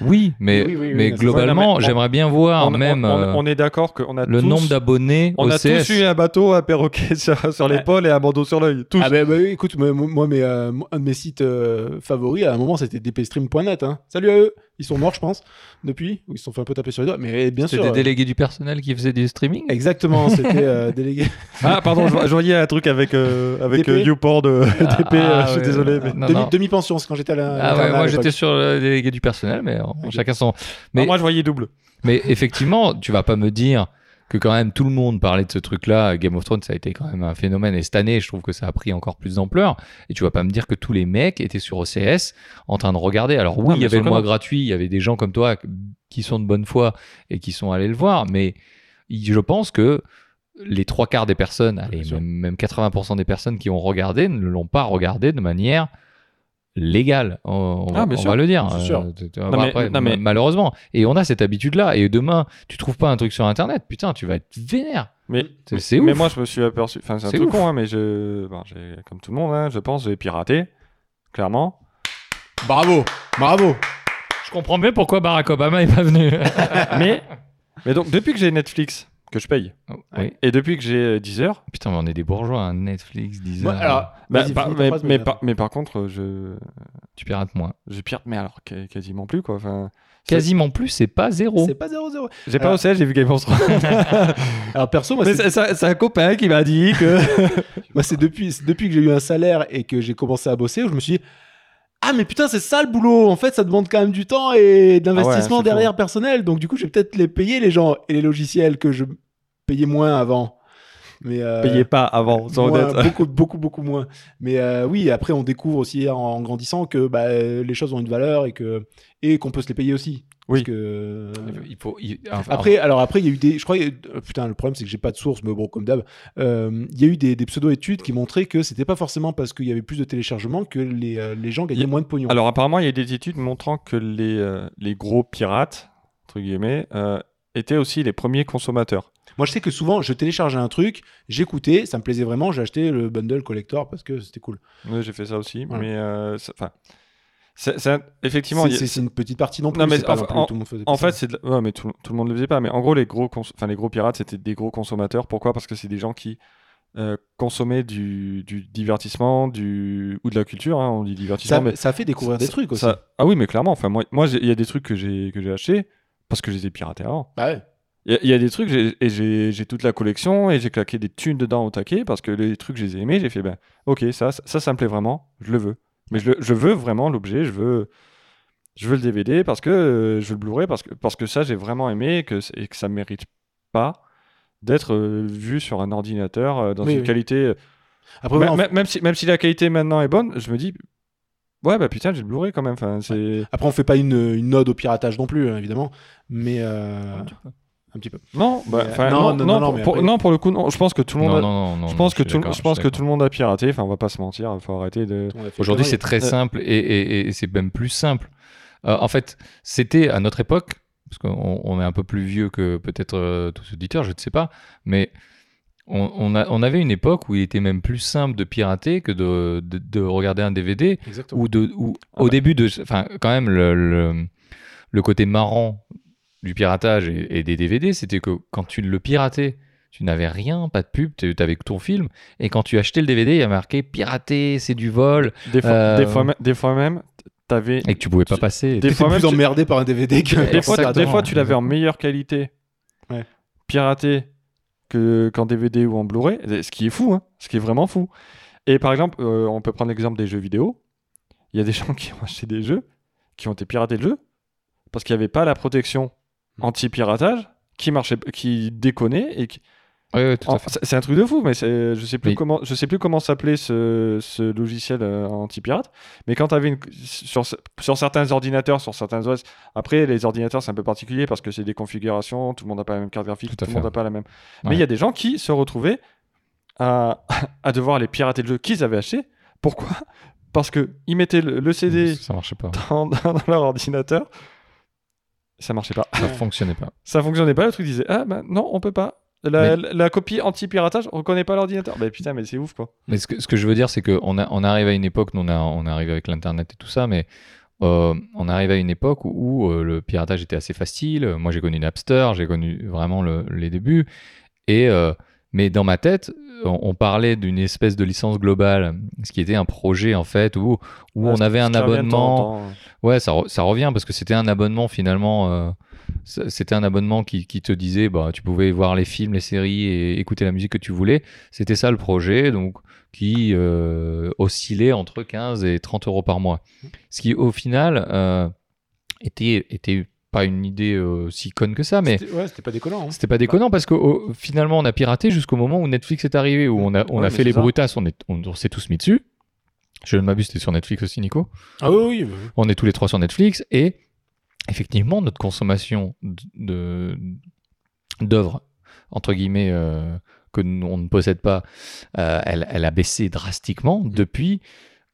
Speaker 2: Oui, mais,
Speaker 3: Oui, oui, oui,
Speaker 2: mais globalement, j'aimerais bien voir
Speaker 1: on,
Speaker 2: même
Speaker 1: on- on-
Speaker 2: euh,
Speaker 1: on est d'accord qu'on a
Speaker 2: le
Speaker 1: tous-
Speaker 2: nombre d'abonnés
Speaker 1: On a tous eu un bateau, un perroquet sur, sur l'épaule et un bandeau sur l'œil. Tous.
Speaker 3: Ah bah, bah oui, écoute, moi, moi, mes, euh, un de mes sites euh, favoris, à un moment, c'était dpstream.net. Hein. Salut à eux Ils sont morts, je pense, depuis, ou ils se sont fait un peu taper sur les doigts. Mais bien sûr...
Speaker 2: C'était des
Speaker 3: euh,
Speaker 2: délégués du personnel qui faisaient du streaming.
Speaker 3: Exactement, c'était euh, délégué.
Speaker 1: Ah, pardon, je, je voyais un truc avec, euh, avec
Speaker 3: DP.
Speaker 1: euh, Youport de DP,
Speaker 2: Ah,
Speaker 1: je suis
Speaker 2: ouais.
Speaker 1: désolé. Mais...
Speaker 3: Demi-. Demi-pension, c'est quand j'étais à la.
Speaker 2: Ah ouais, moi j'étais sur le délégué du personnel, mais chacun son.
Speaker 1: Non, moi, je voyais double.
Speaker 2: mais effectivement, tu vas pas me dire que quand même tout le monde parlait de ce truc-là. Game of Thrones, ça a été quand même un phénomène. Et cette année, je trouve que ça a pris encore plus d'ampleur. Et tu vas pas me dire que tous les mecs étaient sur OCS en train de regarder. Alors oui, il y avait le mois gratuit, il y avait des gens comme toi qui sont de bonne foi et qui sont allés le voir. Mais je pense que les trois quarts des personnes, allez, même 80% des personnes qui ont regardé ne l'ont pas regardé de manière légale. On, on
Speaker 1: Ah,
Speaker 2: va,
Speaker 1: bien
Speaker 2: on
Speaker 1: sûr,
Speaker 2: va le dire.
Speaker 3: sûr.
Speaker 2: Euh,
Speaker 1: Non, mais-
Speaker 2: après,
Speaker 1: non, mais-
Speaker 2: malheureusement. Et on a cette habitude-là. Et demain, tu trouves pas un truc sur Internet, putain, tu vas être vénère.
Speaker 1: Mais,
Speaker 2: C'est- c'est
Speaker 1: mais
Speaker 2: ouf.
Speaker 1: moi, je me suis aperçu. Enfin, c'est un
Speaker 2: C'est
Speaker 1: truc
Speaker 2: ouf.
Speaker 1: con, hein, mais je. bon, j'ai- comme tout le monde, hein, je pense, j'ai piraté. Clairement.
Speaker 3: Bravo Bravo
Speaker 2: Je comprends bien pourquoi Barack Obama est pas venu.
Speaker 1: mais, mais donc, depuis que j'ai Netflix, que je paye,
Speaker 2: oui.
Speaker 1: et depuis que j'ai euh, Deezer,
Speaker 2: Putain, mais on est des bourgeois, hein, Netflix, Deezer.
Speaker 3: Moi, alors,
Speaker 1: bah, par- mais, par, mais par contre, je,
Speaker 2: tu pirates moins.
Speaker 1: je pirate, mais alors qu- quasiment plus, quoi. Enfin,
Speaker 2: Quasiment plus, c'est pas zéro.
Speaker 3: C'est pas 0-0.
Speaker 1: J'ai pas
Speaker 3: Alors-
Speaker 1: au CL, j'ai vu Game of Thrones.
Speaker 3: Alors, perso, moi, c'est-
Speaker 1: un copain qui m'a dit que.
Speaker 3: moi, c'est depuis, depuis que j'ai eu un salaire et que j'ai commencé à bosser où je me suis dit ah mais putain c'est ça le boulot. En fait, ça demande quand même du temps et d'investissement
Speaker 1: Ah
Speaker 3: derrière personnel. Donc du coup, je vais peut-être les payer les gens et les logiciels que je payais moins avant. Mais euh,
Speaker 1: Payez pas avant, soyons
Speaker 3: moins, beaucoup, beaucoup, beaucoup moins. Mais euh, oui, après, on découvre aussi en, en grandissant que bah, les choses ont une valeur et que et qu'on peut se les payer aussi.
Speaker 1: Oui.
Speaker 3: Parce que,
Speaker 2: Il faut, il- enfin,
Speaker 3: après, alors après, il y a eu des. Je crois. euh, putain, le problème, c'est que j'ai pas de source, mais bon, comme d'hab, euh, il y a eu des, des pseudo-études qui montraient que c'était pas forcément parce qu'il y avait plus de téléchargements que les, les gens gagnaient
Speaker 1: a-
Speaker 3: moins de pognon.
Speaker 1: Alors apparemment, il y a des études montrant que les, les gros pirates, entre guillemets, euh, étaient aussi les premiers consommateurs.
Speaker 3: Moi, je sais que souvent, je téléchargeais un truc, j'écoutais, ça me plaisait vraiment, j'ai acheté le bundle collector parce que c'était cool.
Speaker 1: Oui, j'ai fait ça aussi,
Speaker 3: Voilà.
Speaker 1: mais euh, ça- enfin, c'est c'est un- effectivement.
Speaker 3: C'est
Speaker 1: a-
Speaker 3: c'est- une petite partie non plus.
Speaker 1: Non, mais
Speaker 3: c'est pas
Speaker 1: en- en-
Speaker 3: tout le monde faisait
Speaker 1: En
Speaker 3: pas
Speaker 1: fait, c'est de la- ouais, mais tout, tout le monde ne le faisait pas. Mais en gros, les gros, cons- enfin, les gros pirates, c'était des gros consommateurs. Pourquoi? Parce que c'est des gens qui euh, consommaient du, du divertissement, du ou de la culture. hein, on dit divertissement,
Speaker 3: ça,
Speaker 1: mais
Speaker 3: ça fait découvrir des trucs aussi.
Speaker 1: ça- Ah oui, mais clairement. Enfin, moi, il y a des trucs que j'ai que j'ai achetés parce que je les ai piratés avant.
Speaker 3: Bah ouais.
Speaker 1: Il y, a- il y a des trucs j'ai- et j'ai j'ai toute la collection et j'ai claqué des thunes dedans au taquet parce que les trucs je les ai aimés. J'ai fait ben ok ça ça ça me plaît vraiment, je le veux. Mais je, je veux vraiment l'objet, je veux je veux le DVD parce que euh, je veux le Blu-ray parce que parce que ça j'ai vraiment aimé et que et que ça mérite pas d'être euh, vu sur un ordinateur euh, dans
Speaker 3: Oui,
Speaker 1: une
Speaker 3: oui.
Speaker 1: qualité euh,
Speaker 3: Après,
Speaker 1: même,
Speaker 3: en
Speaker 1: si même si la qualité maintenant est bonne, je me dis ouais bah putain j'ai le Blu-ray quand même. Enfin
Speaker 3: Après, on fait pas une, une ode au piratage non plus, hein, évidemment. Mais. euh, un petit peu.
Speaker 1: non bah,
Speaker 3: euh,
Speaker 1: non,
Speaker 3: non, non,
Speaker 1: non, pour,
Speaker 3: mais
Speaker 1: pour-
Speaker 3: après-
Speaker 1: non, pour le coup non, je pense que tout le monde
Speaker 2: non,
Speaker 1: a-
Speaker 2: non, non, non,
Speaker 1: je pense que tout, je pense que tout le monde a piraté. Enfin, on va pas se mentir. Il faut arrêter de.
Speaker 2: Aujourd'hui, c'est très simple et, et- et c'est même plus simple. Euh, en fait, c'était à notre époque, parce qu'on on est un peu plus vieux que peut-être euh, tous auditeurs, je ne sais pas, mais on, on a- on avait une époque où il était même plus simple de pirater que de, de- de regarder un DVD
Speaker 3: Exactement.
Speaker 2: ou de ou
Speaker 1: Ah
Speaker 2: au
Speaker 1: bah.
Speaker 2: début de enfin quand même le, le, le côté marrant du piratage et, et des DVD c'était que quand tu le piratais tu n'avais rien pas de pub tu avais que ton film et quand tu achetais le DVD il y a marqué pirater c'est du vol
Speaker 1: Des fois,
Speaker 2: Euh,
Speaker 1: des fois, même- des fois même, t'avais.
Speaker 2: et que tu pouvais pas
Speaker 1: Tu-
Speaker 2: passer
Speaker 1: des fois même,
Speaker 3: plus
Speaker 1: tu-
Speaker 3: emmerdé par un DVD que.
Speaker 1: Des fois, des fois, tu l'avais en meilleure qualité,
Speaker 3: Ouais.
Speaker 1: piraté, que qu'en DVD ou en Blu-ray. Ce qui est fou, hein. Ce qui est vraiment fou. Et par exemple, euh, on peut prendre l'exemple des jeux vidéo. Il y a des gens qui ont acheté des jeux, qui ont été piratés le jeu, parce qu'il n'y avait pas la protection. Anti-piratage qui marchait, qui déconnait et qui,
Speaker 2: Oui, oui, tout à fait.
Speaker 1: C'est un truc de fou, mais je sais plus
Speaker 2: Oui.
Speaker 1: comment, je sais plus comment s'appelait ce, ce logiciel euh, anti-pirate. Mais quand tu avais une, sur, sur certains ordinateurs, sur certains OS, après les ordinateurs c'est un peu particulier parce que c'est des configurations, tout le monde n'a pas la même carte graphique,
Speaker 2: Tout
Speaker 1: le monde n'a pas la même. Mais il y a des gens qui se retrouvaient à, à devoir les pirater le jeu qu'ils avaient acheté. Pourquoi? Parce que ils mettaient le, le CD
Speaker 2: Ça marchait pas.
Speaker 1: dans, dans leur ordinateur, ça marchait pas.
Speaker 2: Ça fonctionnait pas.
Speaker 1: Ça fonctionnait pas, le truc disait Ah ben non, on peut pas. La, la- la copie anti-piratage, on reconnaît pas l'ordinateur. Bah putain, mais c'est ouf quoi.
Speaker 2: Mais ce que, ce que je veux dire, c'est qu'on on arrive à une époque, nous, on, a, on arrive avec l'Internet et tout ça, mais euh, on arrive à une époque où, où, euh, le piratage était assez facile. Moi, j'ai connu Napster, j'ai connu vraiment le- les débuts. Et, euh, mais dans ma tête, on, on parlait d'une espèce de licence globale, ce qui était un projet, en fait, où, où on avait un abonnement. Ouais, ça, re- ça revient parce que c'était un abonnement finalement. euh, c'était un abonnement qui, qui te disait bah tu pouvais voir les films, les séries et écouter la musique que tu voulais. C'était ça le projet, donc qui euh, oscillait entre 15 et 30 euros par mois. Ce qui au final euh, était, était pas une idée euh, si conne que ça, mais
Speaker 3: C'était- Ouais, pas déconnant. hein.
Speaker 2: c'était pas déconnant parce que finalement on a piraté jusqu'au moment où Netflix est arrivé, où on a, on
Speaker 1: Ouais,
Speaker 2: a fait les
Speaker 1: ça.
Speaker 2: brutasses, on, est, on, on s'est tous mis dessus. Je ne m'abuse, c'était sur Netflix aussi, Nico.
Speaker 3: Ah oui, oui, oui.
Speaker 2: On est tous les trois sur Netflix et effectivement, notre consommation de d'œuvres entre guillemets euh, que nous, on ne possède pas, euh, elle, elle a baissé drastiquement depuis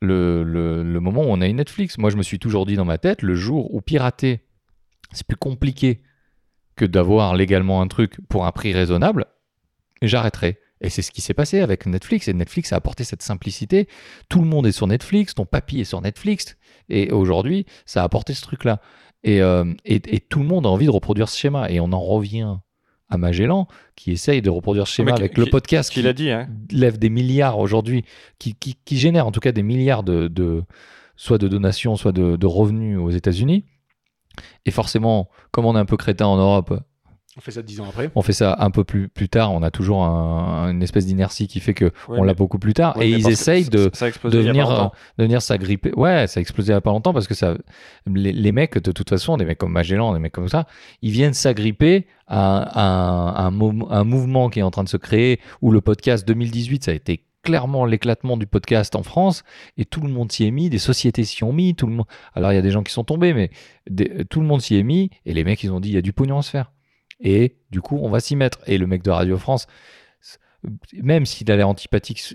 Speaker 2: le, le- le moment où on a eu Netflix. Moi, je me suis toujours dit dans ma tête, le jour où pirater, c'est plus compliqué que d'avoir légalement un truc pour un prix raisonnable, j'arrêterai. Et c'est ce qui s'est passé avec Netflix. Et Netflix a apporté cette simplicité. Tout le monde est sur Netflix, ton papy est sur Netflix. Et aujourd'hui, ça a apporté ce truc-là. Et, euh, et, et tout le monde a envie de reproduire ce schéma. Et on en revient à Magellan, qui essaye de reproduire ce schéma
Speaker 1: mais qui-
Speaker 2: avec le podcast qui
Speaker 1: a dit, hein.
Speaker 2: lève des milliards aujourd'hui, qui, qui, qui génère en tout cas des milliards de, de- soit de donations, soit de, de revenus aux États-Unis. Et forcément, comme on est un peu crétin en Europe,
Speaker 3: On fait ça dix ans après.
Speaker 2: On fait ça un peu plus, plus tard. On a toujours un- une espèce d'inertie qui fait que
Speaker 1: Ouais,
Speaker 2: on l'a beaucoup plus tard.
Speaker 1: ouais,
Speaker 2: et ils essayent de,
Speaker 1: ça
Speaker 2: venir, de venir s'agripper. Ouais, ça a explosé il n'y a pas longtemps parce que ça, les, les mecs, de toute façon, des mecs comme Magellan, des mecs comme ça, ils viennent s'agripper à, à un, mom- un mouvement qui est en train de se créer où le podcast 2018, ça a été clairement l'éclatement du podcast en France et tout le monde s'y est mis, des sociétés s'y ont mis, tout le monde. Alors il y a des gens qui sont tombés, mais des- tout le monde s'y est mis et les mecs ils ont dit il y a du pognon à se faire. Et du coup on va s'y mettre. Et le mec de Radio France, même s'il a l'air antipathique,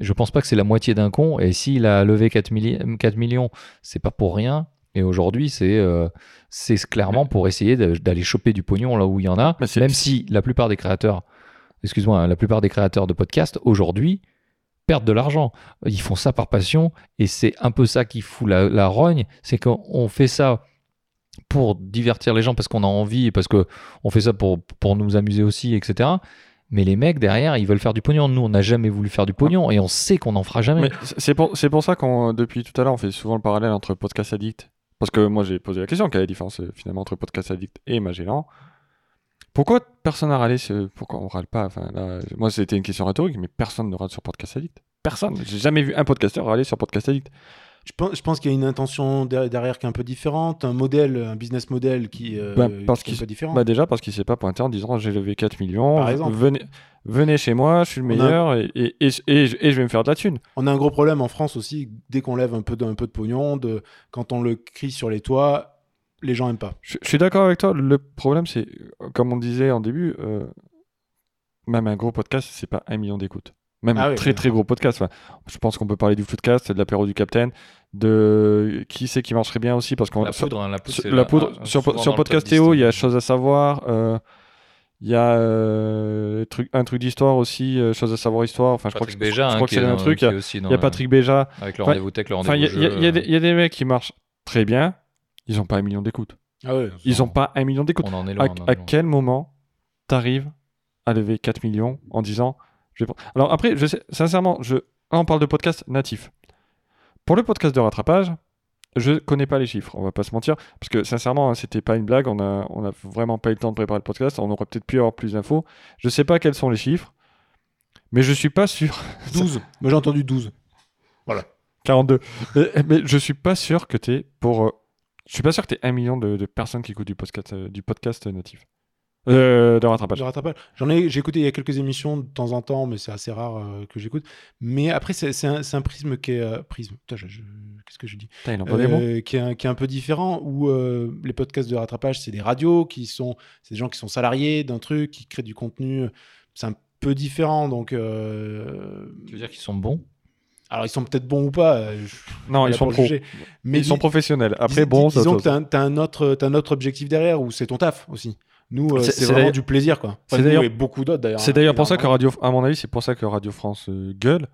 Speaker 2: je pense pas que c'est la moitié d'un con. Et s'il a levé 4, milli- 4 millions, c'est pas pour rien. Et aujourd'hui, c'est euh, clairement pour essayer d'aller choper du pognon là où il y en a. Même si la plupart des créateurs, excuse-moi, hein, la plupart des créateurs de podcasts aujourd'hui perdent de l'argent. Ils font ça par passion et c'est un peu ça qui fout la, rogne. C'est qu'on fait ça pour divertir les gens parce qu'on a envie et parce que on fait ça pour, pour nous amuser aussi, etc. Mais les mecs derrière, ils veulent faire du pognon. Nous, on n'a jamais voulu faire du pognon et on sait qu'on n'en fera jamais.
Speaker 1: Mais c'est pour, pour ça qu'on, depuis tout à l'heure, on fait souvent le parallèle entre Podcast Addict. Parce que moi, j'ai posé la question, quelle est la différence euh, finalement entre Podcast Addict et Magellan? Pourquoi personne n'a râlé ce- Pourquoi on râle pas? Enfin, là, Moi, c'était une question rhétorique, mais personne ne râle sur Podcast Addict. Personne. J'ai jamais vu un podcasteur râler sur Podcast Addict.
Speaker 3: Je pense, je pense qu'il y a une intention der- derrière qui est un peu différente, un modèle, un business model qui, euh,
Speaker 1: Bah, parce
Speaker 3: qui est un peu différent.
Speaker 1: Bah déjà parce qu'il s'est pas pointé en disant j'ai levé 4 millions,
Speaker 3: Par exemple.
Speaker 1: venez, venez chez moi, je suis le
Speaker 3: a-
Speaker 1: meilleur et, et, et, et je- et je vais me faire de la thune.
Speaker 3: On a un gros problème en France aussi, dès qu'on lève un peu de, un peu de pognon, de, quand on le crie sur les toits, les gens aiment pas.
Speaker 1: Je, je suis d'accord avec toi. Le problème, c'est, comme on disait en début, euh, même un gros podcast, c'est pas un million d'écoutes. Même
Speaker 3: Ah
Speaker 1: un
Speaker 3: oui,
Speaker 1: très
Speaker 3: oui.
Speaker 1: très gros podcast. Enfin, je pense qu'on peut parler du Floodcast, de l'apéro du Capitaine, de qui c'est qui marcherait bien aussi parce qu'on
Speaker 2: La
Speaker 1: sur-
Speaker 2: poudre, hein, la poudre,
Speaker 1: sur,
Speaker 2: c'est
Speaker 1: la
Speaker 2: la-
Speaker 1: poudre,
Speaker 2: un-
Speaker 1: sur,
Speaker 2: souvent
Speaker 1: sur
Speaker 2: dans le top
Speaker 1: Podcast
Speaker 2: 10,
Speaker 1: Théo, il y a
Speaker 2: hein.
Speaker 1: chose à savoir. euh, Il y a euh, truc- un truc d'histoire aussi, euh, chose à savoir histoire. Enfin, je crois que,
Speaker 2: Patrick Béja,
Speaker 1: je
Speaker 2: hein,
Speaker 1: crois que c'est
Speaker 2: est
Speaker 1: un truc. Il y a- Patrick Béja.
Speaker 2: Avec le rendez-vous tech, le rendez-vous
Speaker 1: il y a des mecs qui marchent très bien. Ils ont pas un million d'écoutes.
Speaker 3: Ah ouais,
Speaker 1: Ils ont pas un million d'écoutes.
Speaker 2: On en est
Speaker 1: À,
Speaker 2: loin. on en est
Speaker 1: à
Speaker 2: loin.
Speaker 1: quel moment t'arrives à lever 4 millions en disant je vais... prendre- Alors après, je sais, sincèrement, je... là, on parle de podcast natif. Pour le podcast de rattrapage, je connais pas les chiffres, on va pas se mentir, parce que sincèrement, hein, c'était pas une blague, on a, on a vraiment pas eu le temps de préparer le podcast, on aurait peut-être pu avoir plus d'infos. Je sais pas quels sont les chiffres, mais je suis pas sûr.
Speaker 3: 12. Moi j'ai entendu 12.
Speaker 1: 42. mais, mais je suis pas sûr que t'es pour. Je suis pas sûr que t'es un million de, de personnes qui écoutent du podcast, euh, du podcast natif. Euh, de rattrapage.
Speaker 3: Je rattrape pas. J'en ai, j'ai écouté il y a quelques émissions de temps en temps, mais c'est assez rare euh, que j'écoute. Mais après, c'est, c'est un, c'est un prisme qui est. euh, prisme. Putain, je- je- qu'est-ce que je dis?
Speaker 1: Putain, il mots.
Speaker 3: Euh, qui, est un, qui est un peu différent, où euh, les podcasts de rattrapage, c'est des radios qui sont. C'est des gens qui sont salariés d'un truc, qui créent du contenu. C'est un peu différent. Donc. euh,
Speaker 2: Tu veux dire qu'ils sont bons?
Speaker 3: Alors, ils sont peut-être bons ou pas. euh, je-
Speaker 1: Non, ils sont pros.
Speaker 3: Mais
Speaker 1: ils sont professionnels. Après,
Speaker 3: dis-
Speaker 1: bon,
Speaker 3: dis-
Speaker 1: ça
Speaker 3: disons que t'as un, autre, t'as un autre objectif derrière, où c'est ton taf aussi. Nous, euh,
Speaker 1: C'est-
Speaker 3: c'est
Speaker 1: c'est
Speaker 3: vraiment du plaisir, quoi.
Speaker 1: c'est
Speaker 3: Enfin, et beaucoup d'autres d'ailleurs.
Speaker 1: C'est
Speaker 3: hein,
Speaker 1: d'ailleurs pour ça que. Radio, à mon avis, c'est pour ça que Radio France euh, gueule.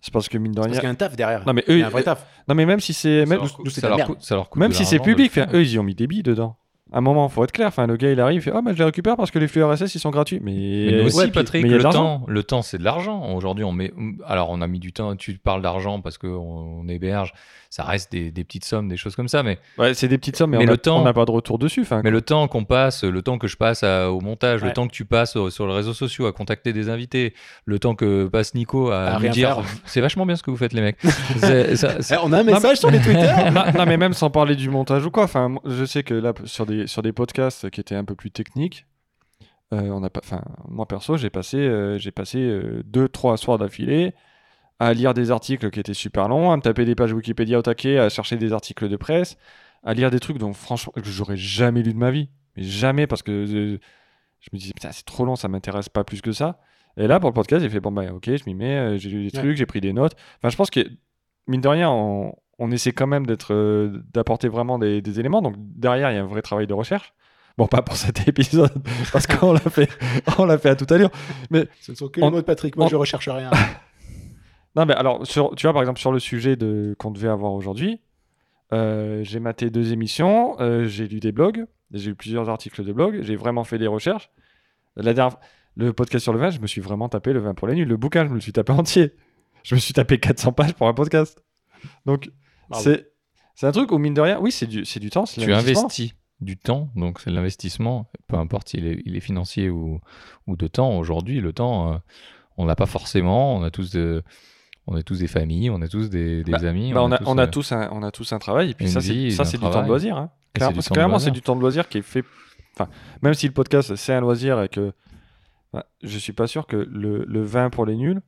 Speaker 1: C'est parce que mine de
Speaker 3: Parce
Speaker 1: rien.
Speaker 3: qu'il y a un taf derrière.
Speaker 1: Non mais
Speaker 3: Il
Speaker 1: eux,
Speaker 3: y a un vrai taf.
Speaker 1: non mais même si c'est même,
Speaker 3: c'est
Speaker 2: ça leur coûte-
Speaker 1: même si c'est public, eux ils y ont mis des billes dedans. À un moment, faut être clair. Enfin, le gars il arrive, il fait oh mais je les récupère parce que les flux RSS ils sont gratuits. Mais,
Speaker 2: Mais nous aussi,
Speaker 1: Ouais,
Speaker 2: Patrick,
Speaker 1: mais
Speaker 2: le temps, le temps, c'est de l'argent. Aujourd'hui, on met. Alors, on a mis du temps. Tu parles d'argent parce qu'on on héberge. Ça reste des, des petites sommes, des choses comme ça. Mais,
Speaker 1: Ouais, c'est des petites sommes, mais,
Speaker 2: Mais
Speaker 1: on
Speaker 2: le
Speaker 1: a-
Speaker 2: temps-
Speaker 1: on n'a pas de retour dessus. Enfin,
Speaker 2: mais le temps qu'on passe, le temps que je passe à- au montage,
Speaker 3: Ouais.
Speaker 2: le temps que tu passes au- sur les réseaux sociaux à contacter des invités, le temps que passe Nico à,
Speaker 3: À
Speaker 2: nous
Speaker 3: rien
Speaker 2: dire c'est vachement bien ce que vous faites, les mecs. C'est- ça- ça-
Speaker 3: Eh, on a un message sur les Twitter.
Speaker 1: non, non, mais même sans parler du montage ou quoi. Enfin, je sais que là, sur des, sur des podcasts qui étaient un peu plus techniques, euh, on a pas. Moi perso, j'ai passé, euh, j'ai passé euh, deux, trois soirs d'affilée à lire des articles qui étaient super longs, à me taper des pages Wikipédia au taquet, à chercher des articles de presse, à lire des trucs dont franchement que j'aurais jamais lu de ma vie, mais jamais parce que euh, je me disais putain c'est trop long, ça m'intéresse pas plus que ça. Et là pour le podcast, j'ai fait bon bah ok, je m'y mets, euh, j'ai lu des
Speaker 3: Ouais.
Speaker 1: trucs, j'ai pris des notes. Enfin, je pense que mine de rien, on, on essaie quand même d'être, euh, d'apporter vraiment des, des éléments. Donc derrière, il y a un vrai travail de recherche. Bon, pas pour cet épisode, parce qu'on l'a fait, on l'a fait à toute allure.
Speaker 3: Ce ne sont que
Speaker 1: On-
Speaker 3: les mots de Patrick. Moi,
Speaker 1: on-
Speaker 3: je recherche rien.
Speaker 1: Non, mais alors, sur, tu vois, par exemple, sur le sujet de, qu'on devait avoir aujourd'hui, euh, j'ai maté deux émissions, euh, j'ai lu des blogs, j'ai lu plusieurs articles de blog, j'ai vraiment fait des recherches. La dernière, le podcast sur le vin, je me suis vraiment tapé le vin pour les nuls. Le bouquin, je me le suis tapé entier. Je me suis tapé 400 pages pour un podcast. Donc. C'est, c'est un truc où, mine de rien, oui, c'est du, c'est du temps, c'est
Speaker 2: tu investis. du temps, donc c'est de l'investissement, peu importe s'il est, il est financier ou, ou de temps. Aujourd'hui, le temps, euh, on l'a pas forcément. On a tous de, on a tous des familles, on a tous des, des amis.
Speaker 1: Bah, on, a,
Speaker 2: tous,
Speaker 1: on a
Speaker 2: euh,
Speaker 1: tous un, on a tous un travail et puis ça
Speaker 2: vie,
Speaker 1: c'est ça
Speaker 2: un
Speaker 1: c'est du temps de loisir. hein.
Speaker 2: C'est
Speaker 1: Clairement, c'est du temps de loisir qui est fait. Enfin, même si le podcast c'est un loisir et que bah, je suis pas sûr que le, le vin pour les nuls,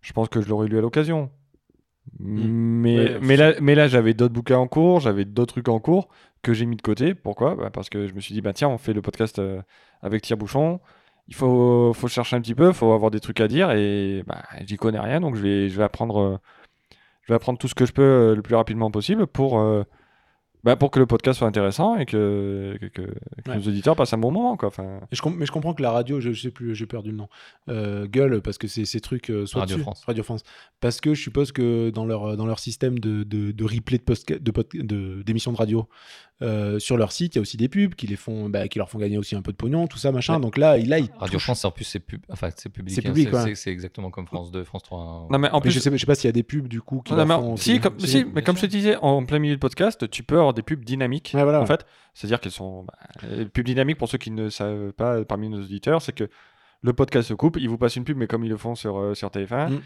Speaker 1: je pense que je l'aurais lu à l'occasion. Mais,
Speaker 3: Ouais,
Speaker 1: mais là, mais là j'avais d'autres bouquins en cours, j'avais d'autres trucs en cours que j'ai mis de côté. Pourquoi? Bah, Parce que je me suis dit, bah, tiens, on fait le podcast euh, avec Thierry Bouchon. Il faut, faut chercher un petit peu, il faut avoir des trucs à dire et bah, j'y connais rien, donc je vais, je vais apprendre. euh, je vais apprendre tout ce que je peux euh, le plus rapidement possible pour, euh, bah, pour que le podcast soit intéressant et que, que, que- que
Speaker 3: Ouais.
Speaker 1: nos auditeurs passent un bon moment. Quoi. Enfin,
Speaker 3: Et je com- mais je comprends que la radio, je, je sais plus, j'ai perdu le nom, euh, gueule parce que c'est ces trucs euh, soit
Speaker 2: Radio
Speaker 3: dessus-
Speaker 2: France.
Speaker 3: Radio France. Parce que je suppose que dans leur, dans leur système de, de, de replay de postka- de de- d'émissions de, radio, euh, sur leur site, il y a aussi des pubs qui, les font, bah, qui leur font gagner aussi un peu de pognon, tout ça, machin.
Speaker 2: Ouais.
Speaker 3: Donc là, il, là, il
Speaker 2: Radio
Speaker 3: touche-
Speaker 2: France, en plus, c'est pub... enfin, c'est public.
Speaker 3: C'est
Speaker 2: hein,
Speaker 3: public,
Speaker 2: c'est,
Speaker 3: ouais.
Speaker 2: c'est- exactement comme France 2, France 3. hein.
Speaker 1: non, mais en
Speaker 3: Mais
Speaker 1: plus,
Speaker 3: je sais, je sais pas s'il y a des pubs du coup qui
Speaker 1: Non,
Speaker 3: leur
Speaker 1: mais
Speaker 3: font-
Speaker 1: si, comme,
Speaker 3: c'est-
Speaker 1: si, mais comme je te disais, en plein milieu de podcast, tu peux avoir des pubs dynamiques.
Speaker 3: Ouais, voilà.
Speaker 1: En fait, c'est-à-dire qu'elles sont bah, les pubs dynamiques pour ceux qui ne savent pas parmi nos auditeurs, c'est que le podcast se coupe, ils vous passent une pub, mais comme ils le font sur, euh, sur TF1,
Speaker 3: Mm.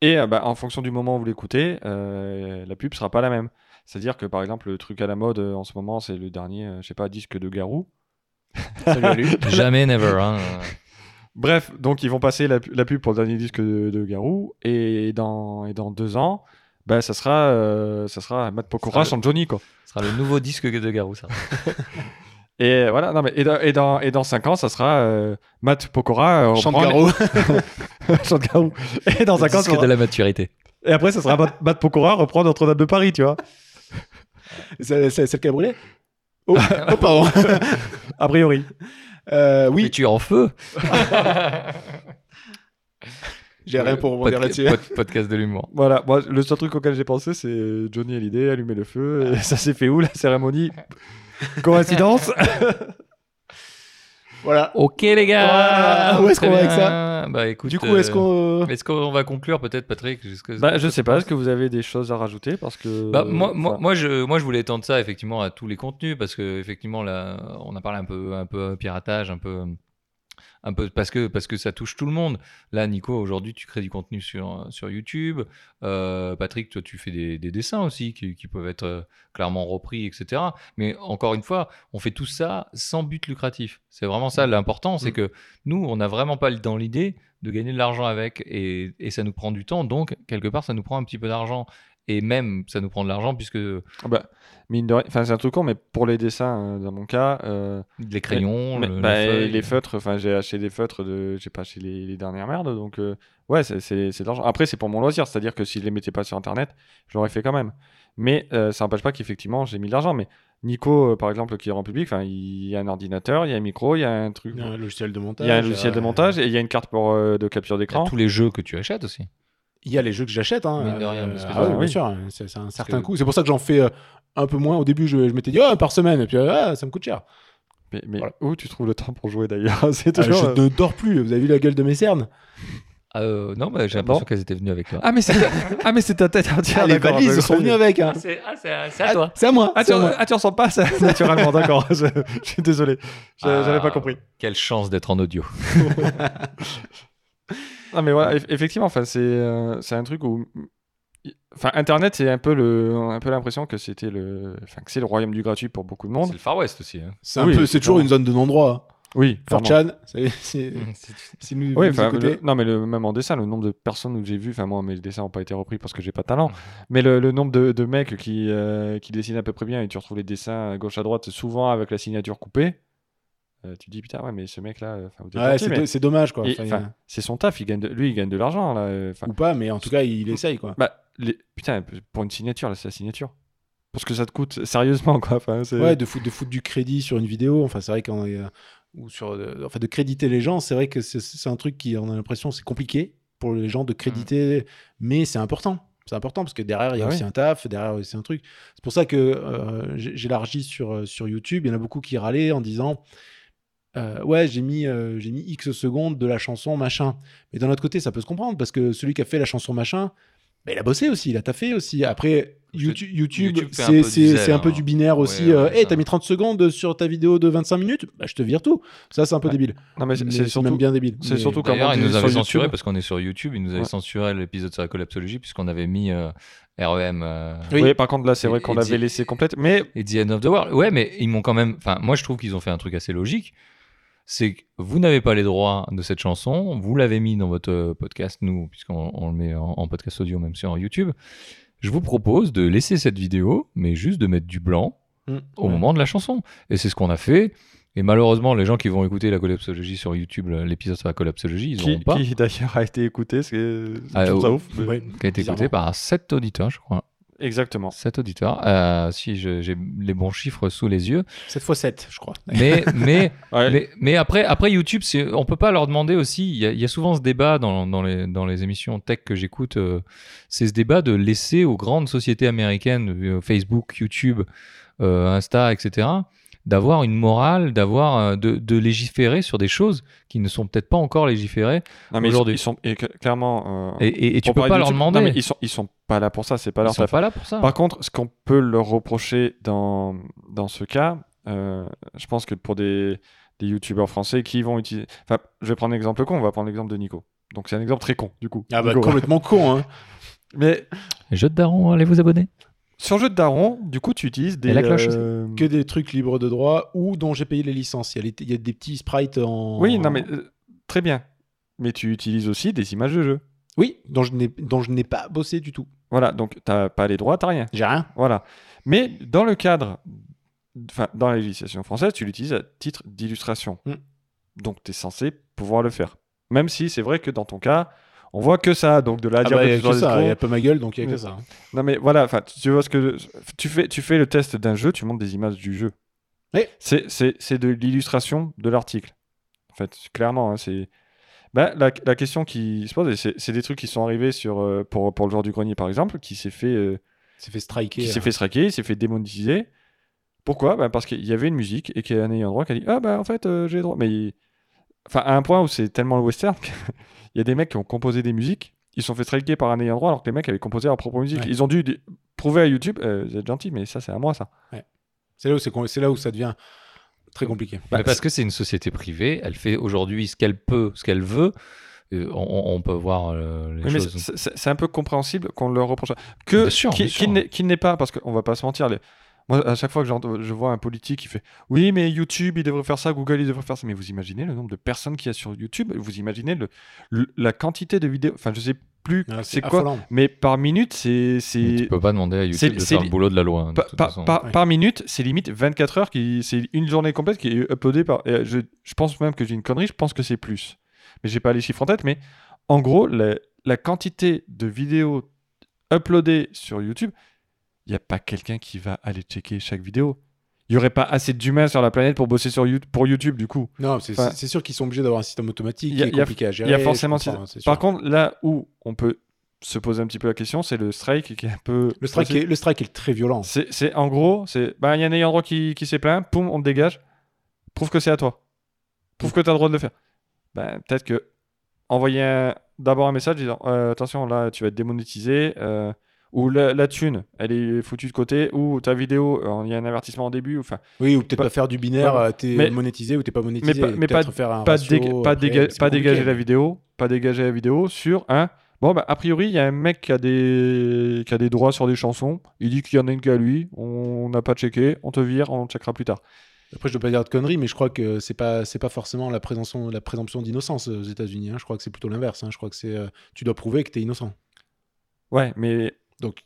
Speaker 1: et euh, bah, en fonction du moment où vous l'écoutez, euh, la pub sera pas la même. C'est-à-dire que par exemple, le truc à la mode euh, en ce moment, c'est le dernier, euh, je sais pas, disque de Garou.
Speaker 3: Salut à lui.
Speaker 2: Jamais, never. hein.
Speaker 1: Bref, donc ils vont passer la, la pub pour le dernier disque de, de Garou, et dans, et dans deux ans, bah, ça sera, euh, ça sera Matt Pokora
Speaker 2: Ça-
Speaker 1: sans Johnny, quoi.
Speaker 2: Ce sera le nouveau disque de Garou, ça.
Speaker 1: Et voilà, non, mais, et, dans, et, dans, et dans 5 ans, ça sera euh, Matt Pokora. euh,
Speaker 3: Chante
Speaker 1: reprend
Speaker 3: Garou.
Speaker 1: les- Chante Garou. Et dans
Speaker 2: Le
Speaker 1: 5 ans, ça
Speaker 2: disque de
Speaker 1: sera-
Speaker 2: la maturité.
Speaker 1: et après, ça sera Matt, Matt Pokora reprend Notre-Dame de Paris, tu vois.
Speaker 3: c'est c'est celle qui a brûlé Oh, oh, pardon.
Speaker 1: A priori.
Speaker 3: Euh,
Speaker 2: Mais
Speaker 3: oui,
Speaker 2: tu es en feu
Speaker 3: j'ai rien pour rebondir
Speaker 2: Podca-
Speaker 3: là-dessus.
Speaker 2: pod- podcast de l'humour.
Speaker 1: Voilà, moi, le seul truc auquel j'ai pensé, c'est Johnny Hallyday, allumer le feu. Et ça s'est fait où, la cérémonie? Coïncidence?
Speaker 3: Voilà.
Speaker 2: Ok les gars
Speaker 3: Voilà. Où est-ce
Speaker 2: Très
Speaker 3: qu'on va avec
Speaker 2: bien. Bah écoute.
Speaker 3: Du coup, est-ce
Speaker 2: euh,
Speaker 3: qu'on.
Speaker 2: Est-ce qu'on va conclure peut-être, Patrick jusque-
Speaker 1: bah, Je sais pas, est-ce que vous avez des choses à rajouter Parce que.
Speaker 2: Bah, moi, moi,
Speaker 1: enfin,
Speaker 2: moi, je, moi, je voulais étendre ça effectivement à tous les contenus parce que effectivement là, on a parlé un peu, un peu piratage, un peu, un peu parce que parce que ça touche tout le monde. Là, Nico, aujourd'hui, tu crées du contenu sur sur YouTube. Euh, Patrick, toi, tu fais des, des dessins aussi qui, qui peuvent être euh, clairement repris, etc. Mais encore une fois, on fait tout ça sans but lucratif. C'est vraiment ça l'important, c'est
Speaker 3: Mm.
Speaker 2: que nous, on n'a vraiment pas dans l'idée de gagner de l'argent avec et, et ça nous prend du temps. Donc quelque part, ça nous prend un petit peu d'argent et même ça nous prend de l'argent puisque
Speaker 1: bah, mine de rien, enfin, c'est un truc con, mais pour les dessins, euh, dans mon cas. euh,
Speaker 2: les crayons,
Speaker 1: Mais-
Speaker 2: le-
Speaker 1: bah,
Speaker 2: les
Speaker 1: feutres, enfin j'ai acheté des feutres de, j'ai pas acheté les, les dernières merdes, donc euh, ouais c'est c'est c'est de l'argent. Après c'est pour mon loisir, c'est-à-dire que si je les mettais pas sur internet, je l'aurais fait quand même. Mais euh, ça n'empêche pas qu'effectivement j'ai mis de l'argent. Mais Nico euh, par exemple qui est en public, enfin il y a un ordinateur, il y a un micro, il y a un truc,
Speaker 3: Il y a un logiciel de montage.
Speaker 1: il y a un logiciel de
Speaker 3: euh,
Speaker 1: montage et il y a une carte pour euh, de capture d'écran.
Speaker 2: tous les jeux que tu achètes aussi.
Speaker 3: Il y a les jeux que j'achète. Hein,
Speaker 2: Mine de rien, parce que
Speaker 3: ah bien sûr, hein, c'est un certain
Speaker 2: que-
Speaker 3: coût. C'est pour ça que j'en fais euh, un peu moins. Au début, je, je m'étais dit, oh, par semaine. Et puis, ah, ça me coûte cher.
Speaker 1: Mais, mais
Speaker 3: Voilà.
Speaker 1: où tu trouves le temps pour jouer d'ailleurs? C'est
Speaker 3: Ah, je
Speaker 1: euh,
Speaker 3: ne dors plus. Vous avez vu la gueule de mes cernes?
Speaker 2: Euh, non, bah, j'ai l'impression
Speaker 1: bon?
Speaker 2: qu'elles étaient venues avec toi.
Speaker 1: Ah mais c'est ah mais c'est ta tête entière.
Speaker 3: Ah, Les valises sont venues avec. Hein.
Speaker 2: c'est
Speaker 3: Ah, C'est à moi.
Speaker 1: Ah
Speaker 3: c'est
Speaker 1: tu,
Speaker 3: à moi.
Speaker 1: ah, tu ressens pas ça? Naturellement, d'accord. Je, je suis désolé, Je- j'avais pas compris.
Speaker 2: Quelle chance d'être en audio.
Speaker 1: Non mais voilà, eff- effectivement, enfin c'est euh, c'est un truc où enfin internet c'est un peu le un peu l'impression que c'était le enfin que c'est le royaume du gratuit pour beaucoup de
Speaker 2: C'est
Speaker 1: monde.
Speaker 2: le Far West aussi. hein.
Speaker 3: C'est un
Speaker 1: Oui,
Speaker 3: peu- c'est toujours
Speaker 1: clairement.
Speaker 3: une zone de non-droit.
Speaker 1: Oui, clairement.
Speaker 3: 4chan, c'est- c'est-
Speaker 2: Mm.
Speaker 3: si nous,
Speaker 1: Oui, le- non mais le, même en dessin, le nombre de personnes que j'ai vu, enfin moi mes dessins n'ont pas été repris parce que j'ai pas de talent, mais le, le nombre de, de mecs qui euh, qui dessinent à peu près bien et tu retrouves les dessins à gauche à droite souvent avec la signature coupée. Euh, tu te dis putain ouais mais ce mec là, gentil,
Speaker 3: c'est
Speaker 1: mais-
Speaker 3: dommage, quoi. Enfin, a-
Speaker 1: c'est son taf, il gagne de- lui il gagne de l'argent là. euh,
Speaker 3: Ou pas, mais en tout cas, il essaye, quoi.
Speaker 1: Bah, les... putain, pour une signature, là, c'est la signature. Pour ce que ça te coûte, sérieusement, quoi. Enfin,
Speaker 3: Ouais, de foutre, de foutre du crédit sur une vidéo, enfin, c'est vrai qu'on est. Ou sur, euh, enfin, de créditer les gens, c'est vrai que c'est- un truc qui, on a l'impression, c'est compliqué pour les gens de créditer, mais c'est important. C'est important parce que derrière, il y a
Speaker 1: Ah
Speaker 3: aussi
Speaker 1: oui.
Speaker 3: un taf, derrière, c'est un truc. C'est pour ça que euh, j'élargis sur, euh, sur YouTube. Il y en a beaucoup qui râlaient en disant euh, Ouais, j'ai mis, euh, j'ai mis X secondes de la chanson machin. Mais d'un autre côté, ça peut se comprendre parce que celui qui a fait la chanson machin, Bah, il a bossé aussi, il a taffé aussi. Après, YouTube, YouTube,
Speaker 2: YouTube fait un
Speaker 3: c'est c'est- c'est un peu
Speaker 2: hein.
Speaker 3: du binaire aussi.
Speaker 2: Ouais,
Speaker 3: euh, hey, t'as mis 30 secondes sur ta vidéo de 25 minutes Bah, je te vire tout. Ça, c'est un peu
Speaker 1: Ouais.
Speaker 3: débile.
Speaker 1: Non, mais c'est
Speaker 3: Mais
Speaker 1: c'est
Speaker 3: c'est
Speaker 1: surtout.
Speaker 3: même bien débile.
Speaker 1: c'est
Speaker 3: Mais-
Speaker 1: surtout comme
Speaker 2: D'ailleurs,
Speaker 1: on
Speaker 2: il
Speaker 1: dit
Speaker 2: nous
Speaker 1: YouTube.
Speaker 2: censuré parce qu'on est sur YouTube. Il nous avait
Speaker 1: Ouais.
Speaker 2: censuré l'épisode sur la collapsologie puisqu'on avait mis euh, REM euh,
Speaker 3: Oui.
Speaker 1: Oui. par contre, là, c'est
Speaker 2: Et-
Speaker 1: vrai qu'on
Speaker 2: et
Speaker 1: l'avait laissé complète. Mais
Speaker 2: et The End of the World. Ouais, mais ils m'ont quand même. Enfin, moi, je trouve qu'ils ont fait un truc assez logique. C'est que vous n'avez pas les droits de cette chanson. Vous l'avez mis dans votre euh, podcast, nous, puisqu'on on le met en, en podcast audio, même sur YouTube. Je vous propose de laisser cette vidéo, mais juste de mettre du blanc
Speaker 3: Mm.
Speaker 2: au
Speaker 3: Ouais.
Speaker 2: moment de la chanson. Et c'est ce qu'on a fait. Et malheureusement, les gens qui vont écouter la collapsologie sur YouTube, l'épisode sur la collapsologie, ils n'auront pas.
Speaker 1: qui, d'ailleurs a été écouté, c'est
Speaker 2: Ah,
Speaker 1: je trouve ça
Speaker 2: oh.
Speaker 1: ouf. mais-
Speaker 2: qui a été écouté par 7 auditeurs, je crois.
Speaker 1: Exactement.
Speaker 2: 7 auditeurs. Euh, si j'ai les bons chiffres sous les yeux.
Speaker 3: 7 x 7, je crois.
Speaker 2: Mais, mais,
Speaker 1: Ouais.
Speaker 2: mais, mais après, après YouTube, on peut pas leur demander aussi. Il y a, il y a souvent ce débat dans, dans, les, dans les émissions tech que j'écoute. euh, c'est ce débat de laisser aux grandes sociétés américaines, euh, Facebook, YouTube, euh, Insta, etc., d'avoir une morale, d'avoir euh, de, de légiférer sur des choses qui ne sont peut-être pas encore légiférées.
Speaker 1: Ils sont-
Speaker 2: Aujourd'hui.
Speaker 1: Ils sont, et clairement. euh,
Speaker 2: Et, et- et tu peux pas leur demander.
Speaker 1: Non, mais ils sont, ils sont pas là pour ça, c'est pas
Speaker 2: Ils
Speaker 1: leur
Speaker 2: sont
Speaker 1: taf.
Speaker 2: pas là pour ça.
Speaker 1: Par contre, ce qu'on peut leur reprocher dans, dans ce cas, euh, je pense que pour des, des youtubeurs français qui vont utiliser. Enfin, je vais prendre un exemple con, on va prendre l'exemple de Nico. Donc c'est un exemple très con, du coup.
Speaker 3: Ah bah
Speaker 1: Nico.
Speaker 3: complètement con, hein.
Speaker 1: Mais
Speaker 2: jeux de daron, allez vous abonner.
Speaker 1: Sur jeu de daron, du coup, tu utilises des.
Speaker 2: Et la cloche
Speaker 1: euh,
Speaker 3: Que des trucs libres de droit ou dont j'ai payé les licences. Il y a, les- il y a des petits sprites en.
Speaker 1: Oui, non, mais euh, très bien. Mais tu utilises aussi des images de jeu.
Speaker 3: Oui, dont je n'ai dont je n'ai pas bossé du tout.
Speaker 1: Voilà, donc t'as pas les droits, t'as rien.
Speaker 3: J'ai rien.
Speaker 1: Voilà. Mais dans le cadre, enfin, dans la législation française, tu l'utilises à titre d'illustration.
Speaker 3: Mm.
Speaker 1: Donc, tu es censé pouvoir le faire. Même si c'est vrai que dans ton cas, on voit que ça. Donc, de là à
Speaker 3: Ah
Speaker 1: dire
Speaker 3: bah, y a que ça, il y a pas ma gueule, donc il y a que ça. hein.
Speaker 1: Non, mais voilà, enfin, tu vois ce que. Tu fais, tu fais le test d'un jeu, tu montres des images du jeu.
Speaker 3: Oui.
Speaker 1: C'est, c'est, c'est de l'illustration de l'article. En fait, clairement, hein, c'est. Ben, la, la question qui se pose, c'est, des trucs qui sont arrivés sur, euh, pour, pour le joueur du grenier, par exemple, qui s'est fait. euh,
Speaker 3: fait striker.
Speaker 1: qui s'est
Speaker 3: hein.
Speaker 1: fait striker, il s'est fait démonétiser. Pourquoi? Bah, Parce qu'il y avait une musique et qu'il y a un ayant droit qui a dit Ah, bah en fait, euh, j'ai le droit. Mais il- enfin, à un point où c'est tellement le western qu'il y a des mecs qui ont composé des musiques, ils se sont fait striker par un ayant droit alors que les mecs avaient composé leur propre musique.
Speaker 3: Ouais.
Speaker 1: Ils ont dû prouver à YouTube euh, Vous êtes gentil, mais ça, c'est à moi, ça.
Speaker 3: C'est là, là où ça devient très compliqué.
Speaker 1: Bah,
Speaker 2: Mais parce que c'est une société privée, elle fait aujourd'hui ce qu'elle peut, ce qu'elle veut. Euh, on, on peut voir euh, les
Speaker 1: Oui, mais
Speaker 2: choses.
Speaker 1: c'est- un peu compréhensible qu'on leur reproche ça. que qu'il qu'il n'est pas parce qu'on va pas se mentir les- moi à chaque fois que je vois un politique qui fait oui mais YouTube il devrait faire ça Google il devrait faire ça mais vous imaginez le nombre de personnes qu'il y a sur YouTube? Vous imaginez le, le- la quantité de vidéos? Enfin je sais plus
Speaker 3: Ah,
Speaker 1: c'est quoi
Speaker 3: affolant.
Speaker 1: mais par minute c'est
Speaker 2: tu peux pas demander à YouTube de
Speaker 1: c'est
Speaker 2: faire le boulot de la loi. hein, de
Speaker 1: par,
Speaker 3: Ouais.
Speaker 1: minute, c'est limite 24 heures, qui, c'est une journée complète qui est uploadée par. je, je pense même que j'ai une connerie, je pense que c'est plus. Mais j'ai pas les chiffres en tête, mais en gros, la, la quantité de vidéos uploadées sur YouTube, il n'y a pas quelqu'un qui va aller checker chaque vidéo. Il n'y aurait pas assez d'humains sur la planète pour bosser sur You- pour YouTube, du coup.
Speaker 3: Non, c'est
Speaker 1: Enfin,
Speaker 3: sûr qu'ils sont obligés d'avoir un système automatique
Speaker 1: y a-
Speaker 3: qui est
Speaker 1: il y a-
Speaker 3: compliqué à gérer.
Speaker 1: Il y a forcément.
Speaker 3: comprends, hein.
Speaker 1: Par contre, là où on peut se poser un petit peu la question, c'est le strike qui est un peu.
Speaker 3: le strike, est, le strike est très violent.
Speaker 1: C'est, en gros, c'est bah il y a un ayant droit qui, qui s'est plaint, poum, on te dégage. Prouve que c'est à toi. Prouve que tu as le droit de le faire. Ben, peut-être que envoyer d'abord un message disant euh, attention là tu vas être démonétisé euh, ou la, la thune elle est foutue de côté ou ta vidéo euh, il y a un avertissement au début enfin
Speaker 3: Oui, ou peut-être
Speaker 1: Pas-
Speaker 3: pas faire du binaire, euh, t'es
Speaker 1: Mais-
Speaker 3: monétisé ou t'es pas monétisé.
Speaker 1: mais pas-
Speaker 3: faire un
Speaker 1: pas,
Speaker 3: ratio
Speaker 1: déga- pas,
Speaker 3: après,
Speaker 1: déga-
Speaker 3: c'est
Speaker 1: pas
Speaker 3: compliqué.
Speaker 1: dégager la vidéo pas dégager la vidéo sur un bon bah a priori il y a un mec qui a des qui a des droits sur des chansons il dit qu'il y en a une qu'à lui on n'a pas checké on te vire on checkera plus tard
Speaker 3: Après, je dois pas dire de conneries, mais je crois que c'est pas c'est pas forcément la présomption la présomption d'innocence aux États-Unis. hein. Je crois que c'est plutôt l'inverse. hein. Je crois que c'est euh, tu dois prouver que t'es innocent.
Speaker 1: ouais mais
Speaker 3: Donc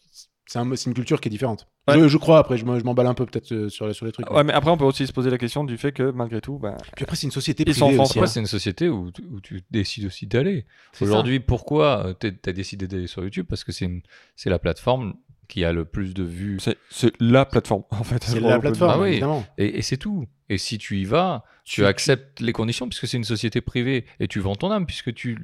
Speaker 3: c'est un- c'est une culture qui est différente.
Speaker 1: Ouais.
Speaker 3: Je, je crois. Après, je m'emballe un peu peut-être euh, sur, sur les trucs.
Speaker 1: Ouais, mais après, on peut aussi se poser la question du fait que malgré tout, bah,
Speaker 3: Puis après, c'est une société privée aussi.
Speaker 2: Après,
Speaker 3: hein.
Speaker 2: c'est une société où, tu- où tu décides aussi d'aller. Aujourd'hui, pourquoi tu as décidé d'aller sur YouTube? Parce que c'est la plateforme qui a le plus de vues.
Speaker 1: c'est c'est la plateforme en fait.
Speaker 3: c'est la plateforme,
Speaker 2: Ah oui.
Speaker 3: évidemment.
Speaker 2: Et, et c'est tout. Et si tu y vas, tu,
Speaker 3: Tu-
Speaker 2: acceptes les conditions puisque c'est une société privée et tu vends ton âme puisque tu,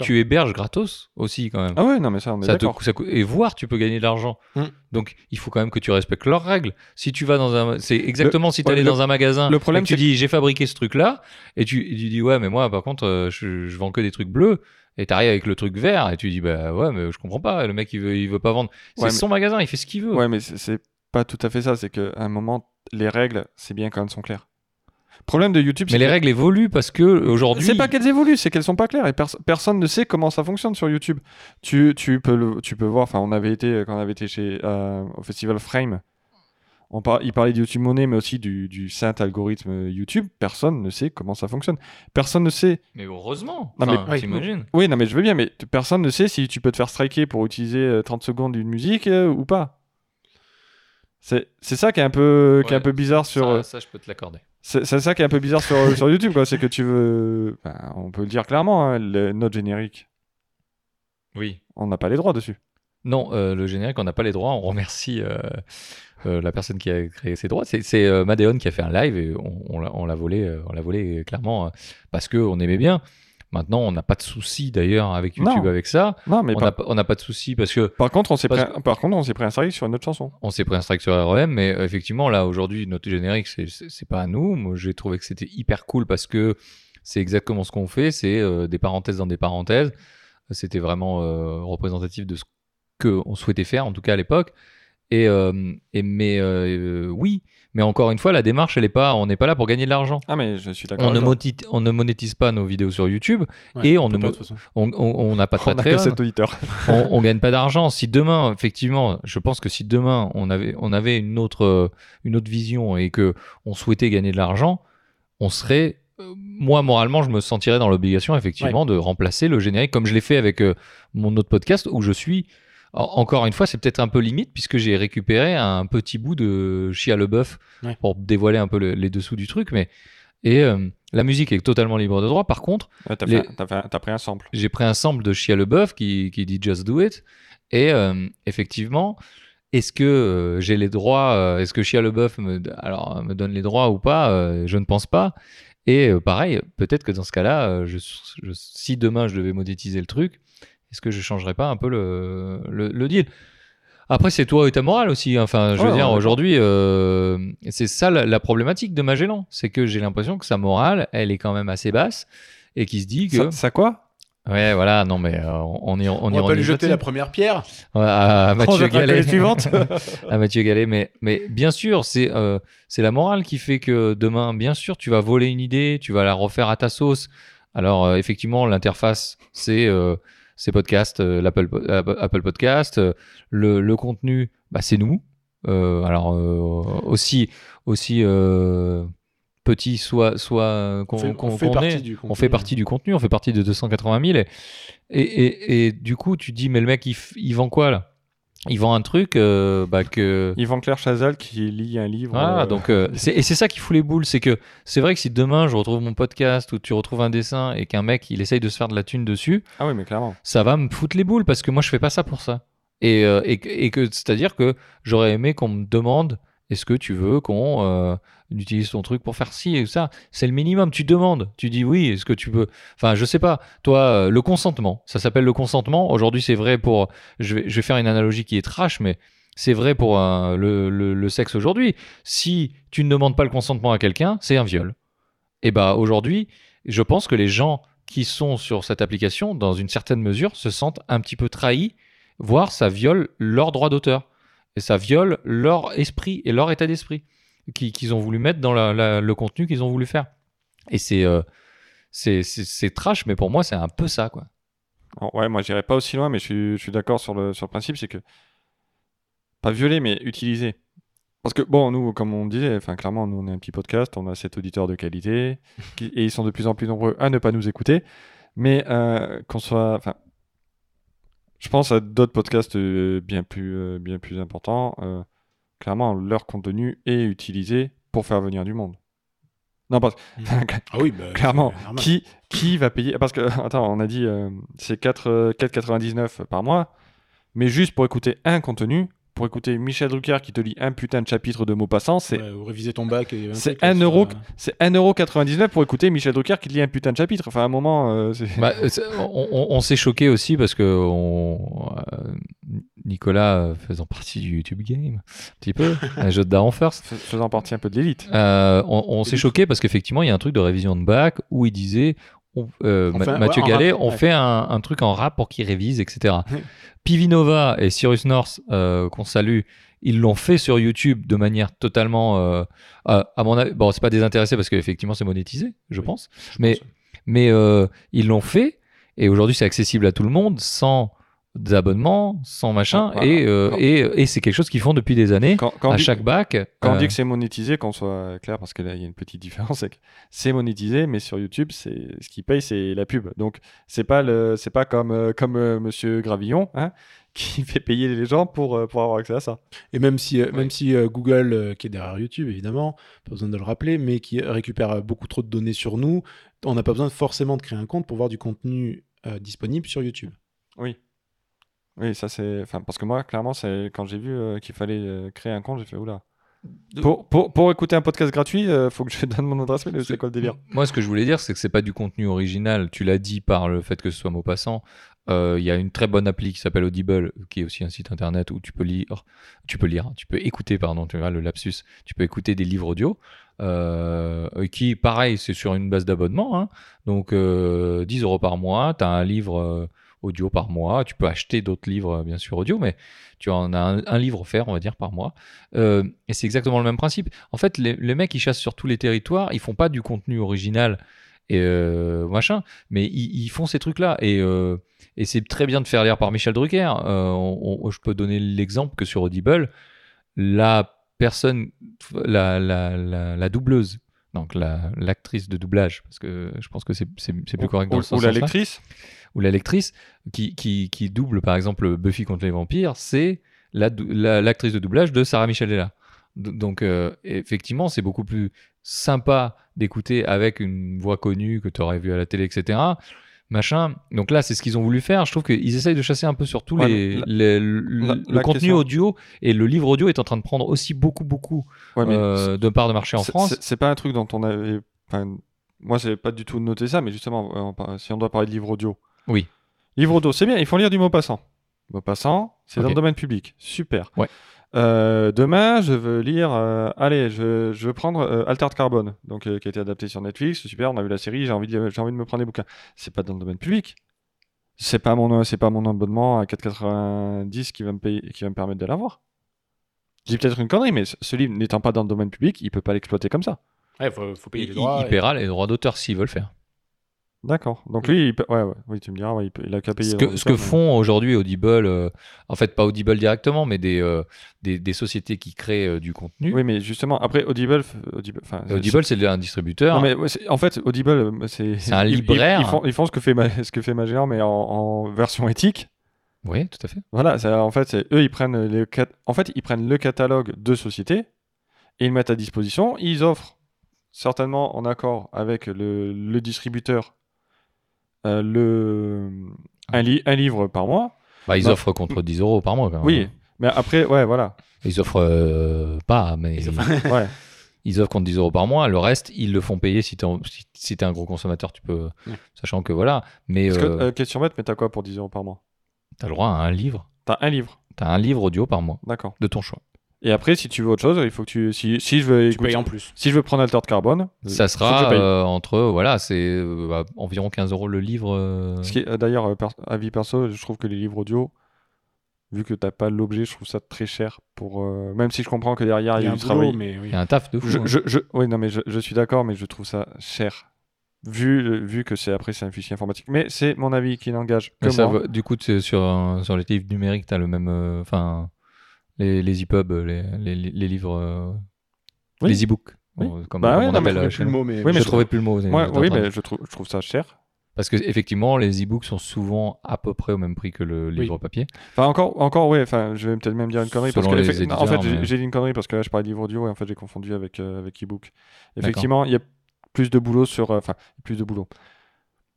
Speaker 2: tu héberges gratos aussi quand même.
Speaker 1: Ah ouais, non mais ça, on est
Speaker 2: Ça te-
Speaker 1: d'accord.
Speaker 2: ça coûte- et voir, tu peux gagner de l'argent.
Speaker 3: Mm.
Speaker 2: Donc, il faut quand même que tu respectes leurs règles. Si tu vas dans un, c'est exactement si tu allais dans un magasin,
Speaker 1: le problème,
Speaker 2: et que tu
Speaker 1: c'est-
Speaker 2: dis j'ai fabriqué ce truc-là, et tu, et tu dis ouais, mais moi par contre, euh, je, je vends que des trucs bleus. Et t'arrives avec le truc vert et tu dis bah ouais mais je comprends pas le mec il veut il veut pas vendre c'est
Speaker 1: Ouais, mais-
Speaker 2: son magasin il fait ce qu'il veut
Speaker 1: Ouais, mais c'est pas tout à fait ça. C'est qu'à un moment, les règles, c'est bien quand elles sont claires. Le problème de YouTube,
Speaker 2: mais les règles évoluent parce que aujourd'hui
Speaker 1: C'est pas qu'elles évoluent, c'est qu'elles sont pas claires et pers- personne ne sait comment ça fonctionne sur YouTube. Tu, tu, peux, le- tu peux voir, enfin, on avait été, quand on avait été chez, euh, au festival Frame, on par- il parlait de YouTube Money, mais aussi du, du saint algorithme YouTube. Personne ne sait comment ça fonctionne. Personne ne sait.
Speaker 2: mais heureusement
Speaker 1: Non, mais-
Speaker 2: Enfin,
Speaker 3: Oui.
Speaker 2: t'imagines
Speaker 1: Oui, non, mais je veux bien, mais personne ne sait si tu peux te faire striker pour utiliser euh, 30 secondes d'une musique euh, ou pas. C'est c'est ça qui est un peu, qui est un peu bizarre sur.
Speaker 2: ça,
Speaker 1: euh,
Speaker 2: ça, je peux te l'accorder
Speaker 1: C'est c'est ça qui est un peu bizarre sur, sur YouTube, quoi. C'est que tu veux. ben, on peut le dire clairement, hein, le- notre générique,
Speaker 2: oui
Speaker 1: on n'a pas les droits dessus.
Speaker 2: Non, euh, le générique, on n'a pas les droits. On remercie euh, euh, la personne qui a créé ces droits. C'est, euh, Madeon qui a fait un live et on, on l'a, volé, euh, on l'a volé clairement euh, parce que on aimait bien. Maintenant, on n'a pas de souci d'ailleurs avec YouTube
Speaker 1: Non.
Speaker 2: avec ça.
Speaker 1: Non, mais
Speaker 2: on n'a pas- de souci parce que
Speaker 1: par contre, on s'est pris, un- par contre, on s'est pris un strike sur une autre chanson.
Speaker 2: on s'est pris un strike sur REM, mais effectivement, là, aujourd'hui, notre générique, c'est, pas à nous. Moi, j'ai trouvé que c'était hyper cool parce que c'est exactement ce qu'on fait. C'est euh, des parenthèses dans des parenthèses. C'était vraiment euh, représentatif de ce qu'on souhaitait faire, en tout cas à l'époque. Et, euh, et mais euh, oui, mais encore une fois, la démarche, elle est pas, on n'est pas là pour gagner de l'argent.
Speaker 1: Ah, mais je suis d'accord.
Speaker 2: On ne, on monétise pas nos vidéos sur YouTube
Speaker 3: Ouais,
Speaker 2: et on ne on n'a pas de Patreon
Speaker 1: 7 auditeurs.
Speaker 2: on, on gagne pas d'argent. Si demain, effectivement, je pense que si demain on avait, on avait une autre, une autre vision et que on souhaitait gagner de l'argent, on serait, euh, moi moralement, je me sentirais dans l'obligation effectivement de remplacer le générique comme je l'ai fait avec euh, mon autre podcast où je suis. En- Encore une fois, c'est peut-être un peu limite puisque j'ai récupéré un petit bout de Chia Leboeuf
Speaker 3: Ouais.
Speaker 2: pour dévoiler un peu le- les dessous du truc, mais et euh, la musique est totalement libre de droit. Par contre,
Speaker 1: Ouais, t'as,
Speaker 2: Les-
Speaker 1: pris un sample.
Speaker 2: j'ai pris un sample de Chia Leboeuf qui, qui dit Just Do It. Et euh, effectivement, est-ce que euh, j'ai les droits Est-ce que Chia Leboeuf me, alors, me donne les droits ou pas Je ne pense pas. Et pareil, peut-être que dans ce cas-là, je, je- si demain je devais monétiser le truc, est-ce que je changerais pas un peu le, le, le deal? Après, c'est toi et ta morale aussi. hein. Enfin, je veux
Speaker 1: Ouais,
Speaker 2: dire,
Speaker 1: ouais,
Speaker 2: aujourd'hui, euh, c'est ça la, la problématique de Magellan. C'est que j'ai l'impression que sa morale, elle est quand même assez basse et qui se dit que.
Speaker 1: Ça, ça quoi?
Speaker 2: Ouais, voilà, non, mais euh, on y on,
Speaker 3: On
Speaker 2: y
Speaker 3: va pas lui jeter la première pierre.
Speaker 2: Ouais, à, à
Speaker 1: On
Speaker 2: Mathieu Gallet.
Speaker 1: suivante.
Speaker 2: à Mathieu Gallet, mais, mais bien sûr, c'est euh, c'est la morale qui fait que demain, bien sûr, tu vas voler une idée, tu vas la refaire à ta sauce. Alors, euh, effectivement, l'interface, c'est euh, c'est podcast, euh, l'Apple Apple Podcast. euh, le, le contenu, bah, c'est nous. Euh, alors, aussi, aussi petit soit, soit qu'on
Speaker 3: On fait,
Speaker 2: qu'on-
Speaker 3: on fait partie
Speaker 2: est,
Speaker 3: du
Speaker 2: on fait partie du contenu, on fait partie de 280 000. Et, et, et, et du coup, tu dis, mais le mec, il, il vend quoi là? Il vend un truc euh, bah, que.
Speaker 1: Yvan Claire Chazal qui lit un livre.
Speaker 2: Voilà,
Speaker 1: euh,
Speaker 2: donc, euh, c'est- et c'est ça qui fout les boules. C'est que c'est vrai que si demain je retrouve mon podcast ou tu retrouves un dessin et qu'un mec il essaye de se faire de la thune dessus,
Speaker 1: Ah oui, mais clairement.
Speaker 2: ça va me foutre les boules parce que moi je fais pas ça pour ça. Et, et, que- et que c'est-à-dire que j'aurais aimé qu'on me demande est-ce que tu veux qu'on euh, utilise ton truc pour faire ci et ça? C'est le minimum. Tu demandes, tu dis oui. Est-ce que tu peux? Enfin, je sais pas. Toi, euh, le consentement, ça s'appelle le consentement. Aujourd'hui, c'est vrai pour. Je vais, faire une analogie qui est trash, mais c'est vrai pour le, le- sexe aujourd'hui. Si tu ne demandes pas le consentement à quelqu'un, c'est un viol. Et bah aujourd'hui, je pense que les gens qui sont sur cette application, dans une certaine mesure, se sentent un petit peu trahis, voire ça viole leur droit d'auteur. Et ça viole leur esprit et leur état d'esprit qui- qu'ils ont voulu mettre dans la- la- le contenu qu'ils ont voulu faire. Et c'est euh, c'est trash, mais pour moi, c'est un peu ça, quoi.
Speaker 1: Ouais, moi j'irais pas aussi loin, mais je suis, d'accord sur le, sur le principe, c'est que pas violer, mais utiliser. Parce que bon, nous, comme on disait, enfin clairement, nous on est un petit podcast, on a sept auditeurs de qualité, qui- et ils sont de plus en plus nombreux à ne pas nous écouter. Mais euh, qu'on soit, enfin, je pense à d'autres podcasts euh, bien plus, euh, bien plus importants. euh, clairement, leur contenu est utilisé pour faire venir du monde. Non, parce
Speaker 3: Ah oui, bah,
Speaker 1: Clairement, qui, qui va payer? Parce que, attends, on a dit euh, c'est 4, euh, 4,99 par mois, mais juste pour écouter un contenu, pour écouter Michel Drucker qui te lit un putain de chapitre de mots passants, c'est
Speaker 3: Ouais, ou réviser ton bac. et-
Speaker 1: c'est
Speaker 3: truc, là,
Speaker 1: 1
Speaker 3: sur,
Speaker 1: euro,
Speaker 3: euh,
Speaker 1: c'est 1,99€ pour écouter Michel Drucker qui te lit un putain de chapitre. Enfin, à un moment, euh, c'est.
Speaker 2: Bah, on on- on s'est choqué aussi parce que on, euh, Nicolas euh, faisant partie du YouTube Game, un petit peu, un jeu de Daron First,
Speaker 1: fais- faisant partie un peu de l'élite.
Speaker 2: Euh, on, on s'est choqué parce qu'effectivement, il y a un truc de révision de bac où il disait on- euh,
Speaker 3: On fait
Speaker 2: Mathieu
Speaker 3: ouais,
Speaker 2: Gallet,
Speaker 3: rap,
Speaker 2: on
Speaker 3: ouais.
Speaker 2: fait un, un truc en rap pour qu'il révise, etc. Pivinova et Cyrus North, euh, qu'on salue, ils l'ont fait sur YouTube de manière totalement, euh, à mon avis, bon, c'est pas désintéressé parce qu'effectivement c'est monétisé, je
Speaker 3: Oui,
Speaker 2: pense,
Speaker 3: Je
Speaker 2: mais
Speaker 3: pense.
Speaker 2: mais ils l'ont fait et aujourd'hui c'est accessible à tout le monde sans abonnements, sans machin, et, euh,
Speaker 1: quand-
Speaker 2: et, et c'est quelque chose qu'ils font depuis des années.
Speaker 1: Quand,
Speaker 2: à
Speaker 1: dit-
Speaker 2: chaque bac.
Speaker 1: Quand on
Speaker 2: euh,
Speaker 1: dit que c'est monétisé, qu'on soit clair, parce que là il y a une petite différence, c'est que c'est monétisé, mais sur YouTube, c'est ce qui paye, c'est la pub. Donc c'est pas le, c'est pas comme euh, comme euh, Monsieur Gravillon, hein, qui fait payer les gens pour euh, pour avoir accès à ça.
Speaker 3: Et même si, euh,
Speaker 2: Ouais.
Speaker 3: même si euh, Google, euh, qui est derrière YouTube, évidemment, pas besoin de le rappeler, mais qui récupère euh, beaucoup trop de données sur nous, on n'a pas besoin forcément de créer un compte pour voir du contenu euh, disponible sur YouTube.
Speaker 1: Oui. Oui, ça c'est, enfin parce que moi clairement c'est quand j'ai vu euh, qu'il fallait euh, créer un compte, j'ai fait oula. Pour, pour, pour écouter un podcast gratuit, euh, faut que je donne mon adresse mail. C'est quoi le délire?
Speaker 2: Moi, ce que je voulais dire, c'est que c'est pas du contenu original. Tu l'as dit par le fait que ce soit mot passant. Euh, Il y a une très bonne appli qui s'appelle Audible, qui est aussi un site internet où tu peux lire, tu peux lire, tu peux écouter, pardon, tu verras le lapsus. Tu peux écouter des livres audio, euh, qui, pareil, c'est sur une base d'abonnement. hein. Donc, euh, 10 euros par mois, tu as un livre euh, audio par mois. Tu peux acheter d'autres livres, euh, bien sûr, audio, mais tu en as un, un livre offert, on va dire, par mois. Euh, et c'est exactement le même principe. En fait, les, les mecs, ils chassent sur tous les territoires, ils font pas du contenu original et euh, machin, mais ils, ils font ces trucs-là. Et, euh, et c'est très bien de faire lire par Michel Drucker. On- on- je peux donner l'exemple que sur Audible, la personne, la, la, la, la doubleuse, donc la- l'actrice de doublage, parce que je pense que c'est plus correct dans
Speaker 1: ou,
Speaker 2: le sens
Speaker 1: ou la lectrice?
Speaker 2: Ou la lectrice qui, qui, qui double par exemple Buffy contre les vampires, c'est la dou- la- l'actrice de doublage de Sarah Michel Gellar. D- Donc euh, effectivement, c'est beaucoup plus sympa d'écouter avec une voix connue que tu aurais vue à la télé, etc. Machin. Donc là, c'est ce qu'ils ont voulu faire. Je trouve qu'ils essayent de chasser un peu sur tous
Speaker 1: Ouais,
Speaker 2: les, le,
Speaker 1: la-
Speaker 2: le
Speaker 1: la
Speaker 2: contenu
Speaker 1: question-
Speaker 2: audio et le livre audio est en train de prendre aussi beaucoup, beaucoup
Speaker 1: Ouais,
Speaker 2: euh, de parts de marché en
Speaker 1: c'est-
Speaker 2: France.
Speaker 1: c'est- C'est pas un truc dont on avait. Enfin, moi, j'ai pas du tout noté ça, mais justement, on si on doit parler de livre audio.
Speaker 2: Oui.
Speaker 1: Livre audio, c'est bien, ils font lire du mot passant. Mot passant, c'est dans le domaine public. Super.
Speaker 2: Ouais.
Speaker 1: Euh, demain, je veux lire. euh, allez, je, je veux prendre euh, Altered Carbone, donc euh, qui a été adapté sur Netflix. Super, on a vu la série. J'ai envie, de, j'ai envie de me prendre des bouquins. C'est pas dans le domaine public. C'est pas mon, c'est pas mon abonnement à 4,90 qui va me payer, qui va me permettre de l'avoir. Je dis peut-être une connerie, mais ce livre n'étant pas dans le domaine public, il peut pas l'exploiter comme ça.
Speaker 3: Ouais, faut, faut payer
Speaker 2: Il,
Speaker 3: les droits.
Speaker 2: il paiera les droits d'auteur s'ils veulent faire.
Speaker 1: D'accord. Donc lui, il peut- ouais, ouais, oui, tu me diras, ouais, il, a qu'à payer.
Speaker 2: Ce que, ce
Speaker 1: mais-
Speaker 2: font aujourd'hui Audible, euh, en fait pas Audible directement, mais des, euh, des, des sociétés qui créent euh, du contenu.
Speaker 1: Oui, mais justement, après Audible, Audible,
Speaker 2: Audible, c'est un distributeur.
Speaker 1: Non, mais en fait, Audible, euh, c'est
Speaker 2: C'est un
Speaker 1: ils-
Speaker 2: libraire.
Speaker 1: Ils, font, ils font ce que fait Ma- ce que fait Magellan, mais en, en version éthique.
Speaker 2: Oui, tout à fait.
Speaker 1: Voilà, en fait, eux, ils prennent les en fait, ils prennent le catalogue de sociétés et ils le mettent à disposition. Ils offrent certainement en accord avec le, le distributeur euh, le un, li- un livre par mois.
Speaker 2: Bah, ils
Speaker 1: Bah,
Speaker 2: offrent contre 10 euros par mois. Quand même.
Speaker 1: Oui, mais après, ouais, voilà.
Speaker 2: Ils offrent euh, pas, mais
Speaker 3: Ils offrent-
Speaker 1: Ouais.
Speaker 2: offrent, contre 10 euros par mois. Le reste, ils le font payer si tu es, si, si t'es un gros consommateur, tu peux.
Speaker 3: Ouais.
Speaker 2: Sachant que voilà. Mais
Speaker 1: Parce que,
Speaker 2: euh,
Speaker 1: euh, question bête, mais t'as quoi pour 10 euros par mois?
Speaker 2: t'as le droit à un livre.
Speaker 1: T'as un livre,
Speaker 2: T'as un livre audio par mois
Speaker 1: d'accord.
Speaker 2: de ton choix.
Speaker 1: Et après, si tu veux autre chose, il faut que tu. Si, si je veux
Speaker 3: Tu payes en plus.
Speaker 1: Si je veux prendre Altered Carbone,
Speaker 2: Ça sera euh, entre. Voilà, c'est euh, bah, environ 15 euros le livre. euh,
Speaker 1: Ce qui est- euh, D'ailleurs, euh, per- avis perso, je trouve que les livres audio, vu que t'as pas l'objet, je trouve ça très cher pour. euh, Même si je comprends que derrière il y a,
Speaker 3: un
Speaker 1: du
Speaker 3: boulot,
Speaker 1: travail.
Speaker 3: mais oui.
Speaker 2: Il y a un taf de fou.
Speaker 1: Je,
Speaker 2: hein.
Speaker 1: je, je- oui, non, mais je, je suis d'accord, mais je trouve ça cher. Vu, vu que c'est après c'est un fichier informatique. Mais c'est mon avis qui n'engage que
Speaker 2: Mais ça
Speaker 1: moi.
Speaker 2: va- du coup, sur, un- sur les livres numériques, tu as le même. euh, Enfin, les, les EPUB, les, les, les livres. euh,
Speaker 1: Oui.
Speaker 2: Les e-books.
Speaker 1: Oui.
Speaker 2: euh, Comme
Speaker 1: Bah ouais,
Speaker 2: on
Speaker 1: non,
Speaker 2: appelle
Speaker 1: je
Speaker 2: euh,
Speaker 3: plus le
Speaker 2: nous.
Speaker 3: mot, mais
Speaker 1: Oui, mais
Speaker 2: je
Speaker 1: je
Speaker 2: trouvais plus le mot.
Speaker 1: Ouais, oui, mais je trouve, je trouve ça cher.
Speaker 2: Parce que effectivement, les e-books sont souvent à peu près au même prix que le livre papier.
Speaker 1: Enfin, encore, encore, ouais, enfin, je vais peut-être même dire une connerie. Parce que,
Speaker 2: les
Speaker 1: en fait, j'ai
Speaker 2: mais-
Speaker 1: j'ai dit une connerie parce que là, je parlais de livre audio et en fait, j'ai confondu avec, euh, avec e-book. Effectivement, il y a plus de boulot sur. euh, Enfin, plus de boulot.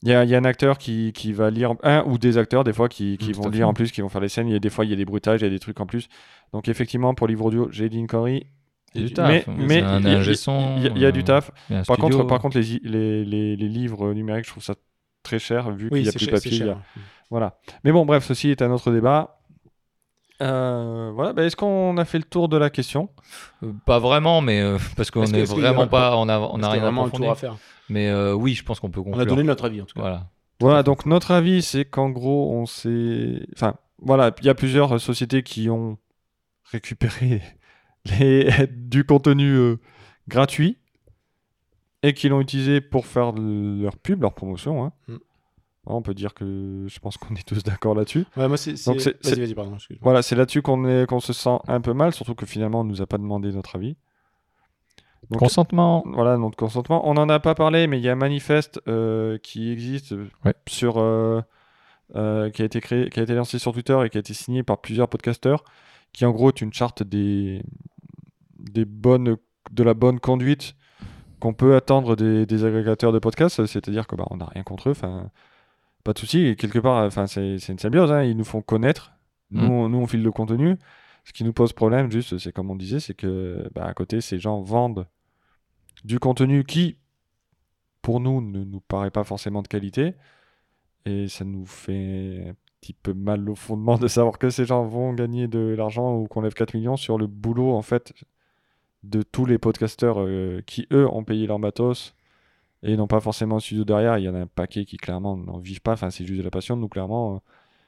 Speaker 1: Il y a, il y a un acteur qui, qui va lire, un ou des acteurs des fois qui, qui vont lire
Speaker 2: fait.
Speaker 1: en plus, qui vont faire les scènes. Il y a des fois, il y a des bruitages, il y a des trucs en plus. Donc, effectivement, pour livre audio, j'ai dit une connerie.
Speaker 2: Il y a du
Speaker 3: Mais-
Speaker 2: taf.
Speaker 1: mais
Speaker 2: C'est
Speaker 1: mais
Speaker 2: un
Speaker 1: il y a- y a-
Speaker 2: son,
Speaker 1: il y, a- il y a du
Speaker 2: euh,
Speaker 1: taf. Par
Speaker 2: studio.
Speaker 1: contre, par contre les, les, les, les livres numériques, je trouve ça très cher vu qu'il
Speaker 3: Oui,
Speaker 1: n'y a
Speaker 3: c'est
Speaker 1: plus de
Speaker 3: cher.
Speaker 1: papier. Voilà. Mais bon, bref, ceci est un autre débat. Euh, voilà, bah, est-ce qu'on a fait le tour de la question?
Speaker 2: Euh, Pas vraiment, mais euh, parce qu'on
Speaker 3: Est-ce que-
Speaker 2: est
Speaker 3: est-ce qu'il y a
Speaker 2: vraiment pas, on a, on a rien
Speaker 3: a vraiment un
Speaker 2: approfondi.
Speaker 3: tour à faire?
Speaker 2: Mais euh, oui, je pense qu'on peut
Speaker 3: On
Speaker 2: conclure.
Speaker 3: a donné notre avis en tout cas.
Speaker 2: Voilà.
Speaker 1: Voilà, donc notre avis, c'est qu'en gros, on s'est. Enfin, voilà, il y a plusieurs sociétés qui ont récupéré les... du contenu euh, gratuit et qui l'ont utilisé pour faire leur pub, leur promotion. hein.
Speaker 3: Mm.
Speaker 1: On peut dire que je pense qu'on est tous d'accord là-dessus.
Speaker 3: Ouais, moi, c'est.
Speaker 1: Voilà, c'est là-dessus qu'on est... qu'on se sent un peu mal, surtout que finalement, on nous a pas demandé notre avis. Donc,
Speaker 2: Consentement.
Speaker 1: voilà, notre consentement. On n'en a pas parlé, mais il y a un manifeste euh, qui existe
Speaker 2: Ouais.
Speaker 1: sur, euh, euh, qui a été créé, qui a été lancé sur Twitter et qui a été signé par plusieurs podcasteurs, qui en gros est une charte des, des bonnes, de la bonne conduite qu'on peut attendre des, des agrégateurs de podcasts. C'est-à-dire que bah, on n'a rien contre eux, enfin pas de souci. Quelque part, enfin c'est une symbiose. hein, ils nous font connaître. Nous,
Speaker 2: Mm.
Speaker 1: on, nous, on file le contenu. Ce qui nous pose problème, juste, c'est comme on disait, c'est que bah, à côté, ces gens vendent du contenu qui, pour nous, ne nous paraît pas forcément de qualité. Et ça nous fait un petit peu mal au fondement de savoir que ces gens vont gagner de l'argent ou qu'on lève 4 millions sur le boulot, en fait, de tous les podcasteurs euh, qui, eux, ont payé leur matos et n'ont pas forcément un studio derrière. Il y en a un paquet qui, clairement, n'en vivent pas. Enfin, c'est juste de la passion. Nous, clairement,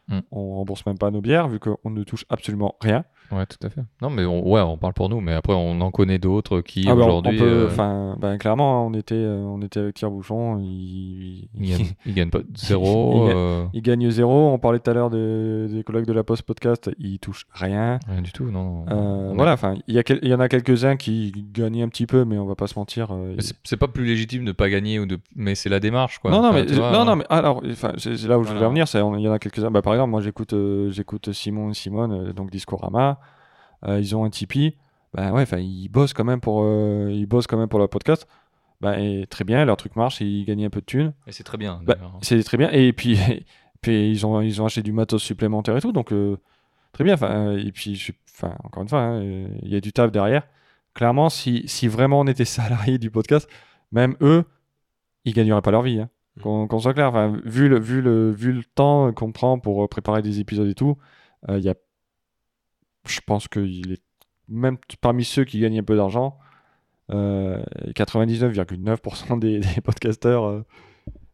Speaker 2: Mm.
Speaker 1: on rembourse même pas nos bières vu qu'on ne touche absolument rien.
Speaker 2: Ouais, tout à fait. Non, mais on, ouais, on parle pour nous, mais après, on en connaît d'autres qui
Speaker 1: Ah bah,
Speaker 2: aujourd'hui. euh,
Speaker 1: enfin, ben, clairement, on était, euh, on était avec Thierry Bouchon. Il,
Speaker 2: ils gagnent pas zéro.
Speaker 1: Il gagne-
Speaker 2: euh,
Speaker 1: il gagne zéro. On parlait tout à l'heure des, des collègues de la Poste Podcast. Ils touchent rien.
Speaker 2: rien du tout, non.
Speaker 1: Euh, voilà, enfin, il y, il y en a quelques-uns qui gagnent un petit peu, mais on va pas se mentir.
Speaker 2: c'est- pas plus légitime de pas gagner ou de. Mais c'est la démarche, quoi.
Speaker 1: non, non, mais,
Speaker 2: vois,
Speaker 1: non,
Speaker 2: hein.
Speaker 1: non, mais alors, c'est là où je voulais
Speaker 2: Voilà.
Speaker 1: en venir. c'est- on- Il y en a quelques-uns. Bah, par exemple, moi, j'écoute, j'écoute Simon et Simone, donc Discorama. Euh, ils ont un Tipeee. Bah ouais, enfin, ils bossent quand même pour, euh, ils bossent quand même pour leur podcast. Et très bien, leur truc marche, ils gagnent un peu de thunes.
Speaker 2: Et c'est très bien.
Speaker 1: Bah,
Speaker 2: d'ailleurs.
Speaker 1: c'est très bien. Et puis, puis ils, ont, ils ont acheté du matos supplémentaire et tout. Donc, euh, très bien. Enfin, euh, et puis, je- enfin, encore une fois, hein, euh, il y a du taf derrière. Clairement, si, si vraiment on était salarié du podcast, même eux, ils gagneraient pas leur vie. hein.
Speaker 3: Mm.
Speaker 1: Qu'on soit clair. Enfin, vu, le, vu, le, vu le temps qu'on prend pour euh, préparer des épisodes et tout, euh, il y a, je pense qu'il est même parmi ceux qui gagnent un peu d'argent, euh, 99,9% des, des podcasteurs euh,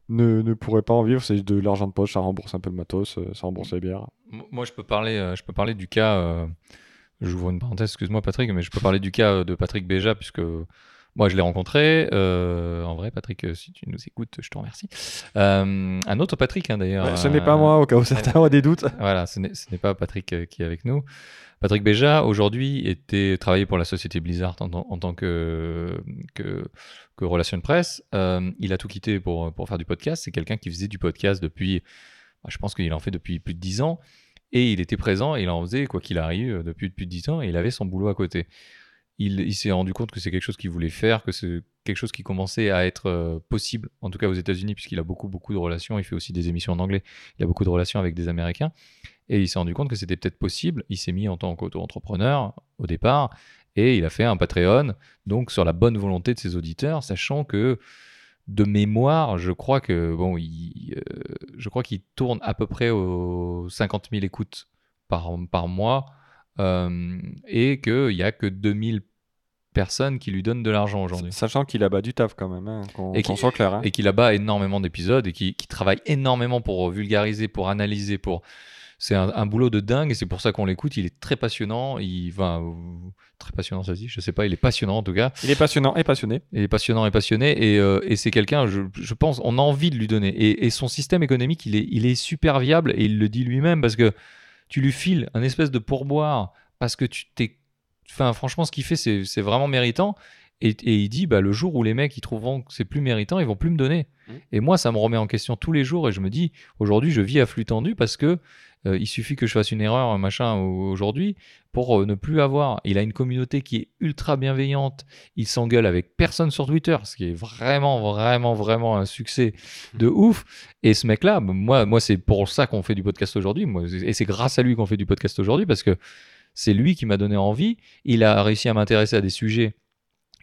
Speaker 1: ne, ne pourraient pas en vivre. C'est de l'argent de poche, ça rembourse un peu le matos, euh, ça rembourse les bières.
Speaker 2: Moi, je peux parler, euh, je peux parler du cas. euh, J'ouvre une parenthèse, excuse-moi Patrick, mais je peux parler du cas euh, de Patrick Béja, puisque moi je l'ai rencontré. euh, en vrai, Patrick, euh, si tu nous écoutes, je te remercie. Euh, un autre Patrick, hein, d'ailleurs.
Speaker 1: Ouais, ce n'est pas moi, au cas où certains ont des doutes.
Speaker 2: Voilà, ce n'est pas Patrick qui est avec nous. Patrick Béja, aujourd'hui, était travaillé pour la société Blizzard en, tant- en tant que, que, que relation de presse. Euh, il a tout quitté pour, pour faire du podcast. C'est quelqu'un qui faisait du podcast depuis, bah, je pense qu'il en fait depuis plus de 10 ans. Et il était présent et il en faisait, quoi qu'il arrive, depuis plus de 10 ans. Et il avait son boulot à côté. Il, s'est rendu compte que c'est quelque chose qu'il voulait faire, que c'est quelque chose qui commençait à être euh, possible, en tout cas aux États-Unis, puisqu'il a beaucoup, beaucoup de relations. Il fait aussi des émissions en anglais. Il a beaucoup de relations avec des Américains. Et il s'est rendu compte que c'était peut-être possible. Il s'est mis en tant qu'auto-entrepreneur au départ et il a fait un Patreon, donc sur la bonne volonté de ses auditeurs, sachant que de mémoire, je crois que bon, il, euh, je crois qu'il tourne à peu près aux 50 000 écoutes par, par mois euh, et qu'il n'y a que 2000 personnes qui lui donnent de l'argent aujourd'hui.
Speaker 1: Sachant qu'il a bas du taf quand même, hein, qu'on soit clair. hein.
Speaker 2: Et qu'il abat énormément d'épisodes et qui, travaille énormément pour vulgariser, pour analyser, pour. C'est un, un boulot de dingue et c'est pour ça qu'on l'écoute. Il est très passionnant. Il va très passionnant, ça se dit. Je sais pas. Il est passionnant en tout cas.
Speaker 1: Il est passionnant et passionné.
Speaker 2: Il est passionnant et passionné et, euh, et c'est quelqu'un. Je, je pense, on a envie de lui donner. Et, et son système économique, il est, il est super viable et il le dit lui-même parce que tu lui files un espèce de pourboire parce que tu t'es. Enfin, franchement, ce qu'il fait, c'est c'est vraiment méritant. Et, et il dit, bah, le jour où les mecs ils trouveront que c'est plus méritant, ils vont plus me donner.
Speaker 3: Mhm.
Speaker 2: Et moi, ça me remet en question tous les jours. Et je me dis, aujourd'hui, je vis à flux tendu parce que euh, il suffit que je fasse une erreur, machin au- aujourd'hui, pour euh, ne plus avoir. Il a une communauté qui est ultra bienveillante. Il s'engueule avec personne sur Twitter, ce qui est vraiment, vraiment, vraiment un succès de ouf. Et ce mec-là, moi, moi c'est pour ça qu'on fait du podcast aujourd'hui. Et c'est grâce à lui qu'on fait du podcast aujourd'hui parce que c'est lui qui m'a donné envie. Il a réussi à m'intéresser à des sujets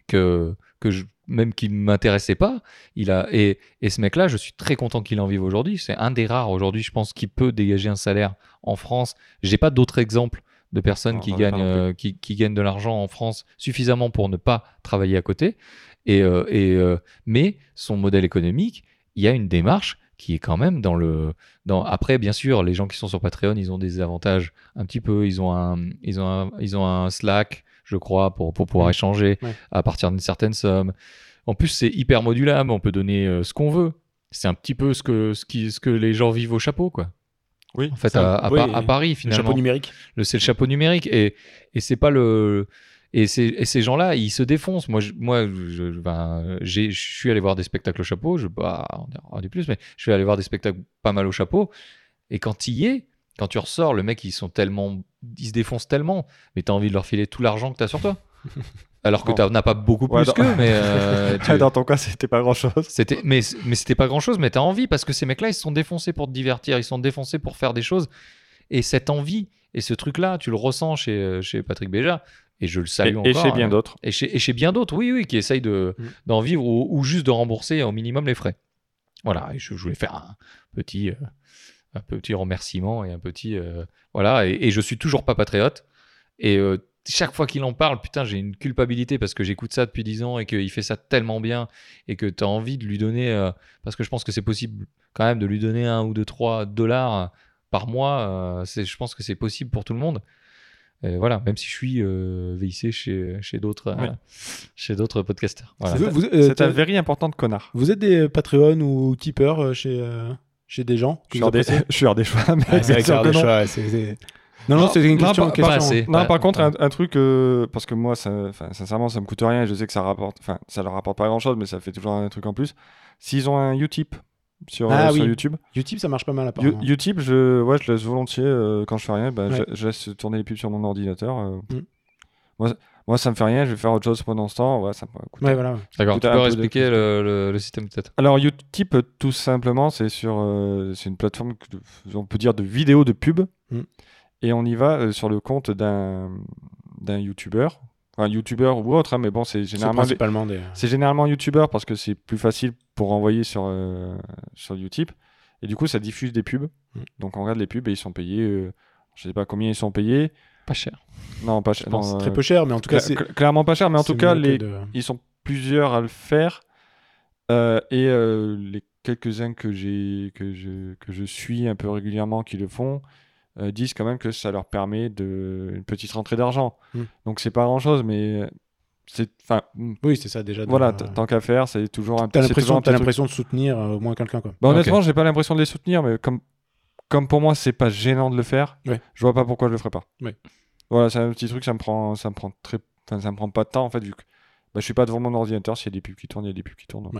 Speaker 2: que, que je, même qui ne m'intéressaient pas. Il a, et, et ce mec-là, je suis très content qu'il en vive aujourd'hui. C'est un des rares aujourd'hui, je pense, qui peut dégager un salaire en France. J'ai pas d'autres exemples de personnes
Speaker 1: Non,
Speaker 2: qui gagnent, euh, qui, qui gagnent de l'argent en France suffisamment pour ne pas travailler à côté. Et, euh, et, euh, mais son modèle économique, il y a une démarche qui est quand même dans le. Dans... Après, bien sûr, les gens qui sont sur Patreon, ils ont des avantages un petit peu. Ils ont un, ils ont un, ils ont un Slack, je crois, pour, pour pouvoir
Speaker 3: Ouais.
Speaker 2: échanger
Speaker 3: Ouais.
Speaker 2: à partir d'une certaine somme. En plus, c'est hyper modulable. On peut donner euh, ce qu'on veut. C'est un petit peu ce que, ce, qui, ce que les gens vivent au chapeau, quoi.
Speaker 1: Oui.
Speaker 2: En fait, à, à
Speaker 3: oui,
Speaker 2: Pa- à Paris,
Speaker 3: Le
Speaker 2: finalement.
Speaker 3: chapeau numérique.
Speaker 2: Le- c'est le chapeau numérique et, et c'est pas le et, ces gens-là ils se défoncent. Moi je, moi je, ben, je suis allé voir des spectacles au chapeau. Je bah on du plus mais je suis allé voir des spectacles pas mal au chapeau. Et quand tu y es quand tu ressors le mec ils sont tellement ils se défoncent tellement. Mais t'as envie de leur filer tout l'argent que t'as sur toi. Alors que t'en as pas beaucoup
Speaker 1: Ouais,
Speaker 2: plus
Speaker 1: dans-
Speaker 2: qu'eux mais euh, tu-
Speaker 1: Dans ton cas, c'était pas grand chose.
Speaker 2: c'était, mais, mais c'était pas grand chose, mais t'as envie parce que ces mecs-là, ils se sont défoncés pour te divertir, ils se sont défoncés pour faire des choses. Et cette envie et ce truc-là, tu le ressens chez, euh, chez Patrick Béja, et je le
Speaker 1: Et,
Speaker 2: salue
Speaker 1: et
Speaker 2: encore.
Speaker 1: chez bien d'autres.
Speaker 2: Et chez, et chez bien d'autres, oui, oui, qui essayent de,
Speaker 3: Mm.
Speaker 2: d'en vivre ou, ou juste de rembourser au minimum les frais. Voilà, et je, je voulais faire un petit, euh, un petit remerciement et un petit. euh, voilà, et, et je suis toujours pas patriote. Et euh, chaque fois qu'il en parle, putain, j'ai une culpabilité parce que j'écoute ça depuis 10 ans et qu'il fait ça tellement bien et que tu as envie de lui donner. euh, parce que je pense que c'est possible quand même de lui donner un ou deux, trois dollars par mois. euh, je pense que c'est possible pour tout le monde. Et voilà, même si je suis euh, VIC chez, chez d'autres euh, chez d'autres podcasters. Voilà.
Speaker 3: Vous, vous- euh,
Speaker 1: C'est un very important de connard.
Speaker 3: vous êtes des Patreon ou tipeurs euh, chez, euh, chez des gens?
Speaker 1: Je suis hors des,
Speaker 3: appréciez
Speaker 1: je suis hors des choix, mais
Speaker 3: Ouais, c'est des
Speaker 1: non.
Speaker 3: choix, c'est- c'est- Non, non,
Speaker 1: Non,
Speaker 3: c'est une
Speaker 1: non,
Speaker 3: question.
Speaker 1: pas-
Speaker 3: question.
Speaker 2: pas assez.
Speaker 1: Non,
Speaker 2: Bah,
Speaker 1: par contre,
Speaker 2: bah.
Speaker 1: un, un truc, euh, parce que moi, ça, sincèrement, ça me coûte rien et je sais que ça rapporte, enfin, ça leur rapporte pas grand chose, mais ça fait toujours un truc en plus. S'ils ont un Utip sur,
Speaker 3: Ah
Speaker 1: euh, sur. YouTube,
Speaker 3: Utip, ça marche pas mal apparemment.
Speaker 1: Utip, je, ouais, je laisse volontiers euh, quand je fais rien, bah,
Speaker 3: Ouais.
Speaker 1: je, je laisse tourner les pubs sur mon ordinateur. euh.
Speaker 3: Mm.
Speaker 1: moi, moi, ça me fait rien, je vais faire autre chose pendant ce temps. Ouais, ça me coûte
Speaker 3: Ouais, voilà.
Speaker 2: D'accord, tu peux
Speaker 1: un peu de-
Speaker 2: expliquer le, le- le système peut-être?
Speaker 1: Alors Utip, tout simplement, c'est sur, euh, c'est une plateforme, que- on peut dire de vidéos de pub,
Speaker 3: Mm.
Speaker 1: et on y va euh, sur le compte d'un d'un YouTuber, un YouTuber ou autre, hein, mais bon, c'est
Speaker 3: C'est
Speaker 1: généralement
Speaker 3: principalement des.
Speaker 1: c'est généralement YouTuber parce que c'est plus facile pour envoyer sur euh, sur Utip, et du coup ça diffuse des pubs.
Speaker 3: Mm.
Speaker 1: Donc on regarde les pubs et ils sont payés, euh, je sais pas combien ils sont payés,
Speaker 2: Pas cher.
Speaker 1: non pas cher,
Speaker 3: très
Speaker 1: euh,
Speaker 3: peu cher, mais en tout cas, c'est.
Speaker 1: cla- clairement pas cher, mais en
Speaker 3: c'est
Speaker 1: tout cas les
Speaker 3: de-
Speaker 1: ils sont plusieurs à le faire euh, et euh, les quelques-uns que j'ai que je que je suis un peu régulièrement qui le font euh, disent quand même que ça leur permet de une petite rentrée d'argent.
Speaker 3: Mm.
Speaker 1: Donc c'est pas grand-chose mais c'est enfin mm,
Speaker 3: Oui, c'est ça déjà.
Speaker 1: voilà, tant qu'à faire, c'est toujours un
Speaker 3: T'as l'impression, t'as l'impression de soutenir euh, au moins quelqu'un, quoi.
Speaker 1: Bah, honnêtement, j'ai pas l'impression de les soutenir mais comme comme pour moi c'est pas gênant de le faire,
Speaker 3: Ouais.
Speaker 1: je vois pas pourquoi je le ferais pas.
Speaker 3: Ouais.
Speaker 1: Voilà, c'est un petit truc ça me prend ça me prend très enfin, ça me prend pas de temps en fait vu que bah, je suis pas devant mon ordinateur, s'il y a des pubs qui tournent, il y a des pubs qui tournent. donc
Speaker 3: Ouais.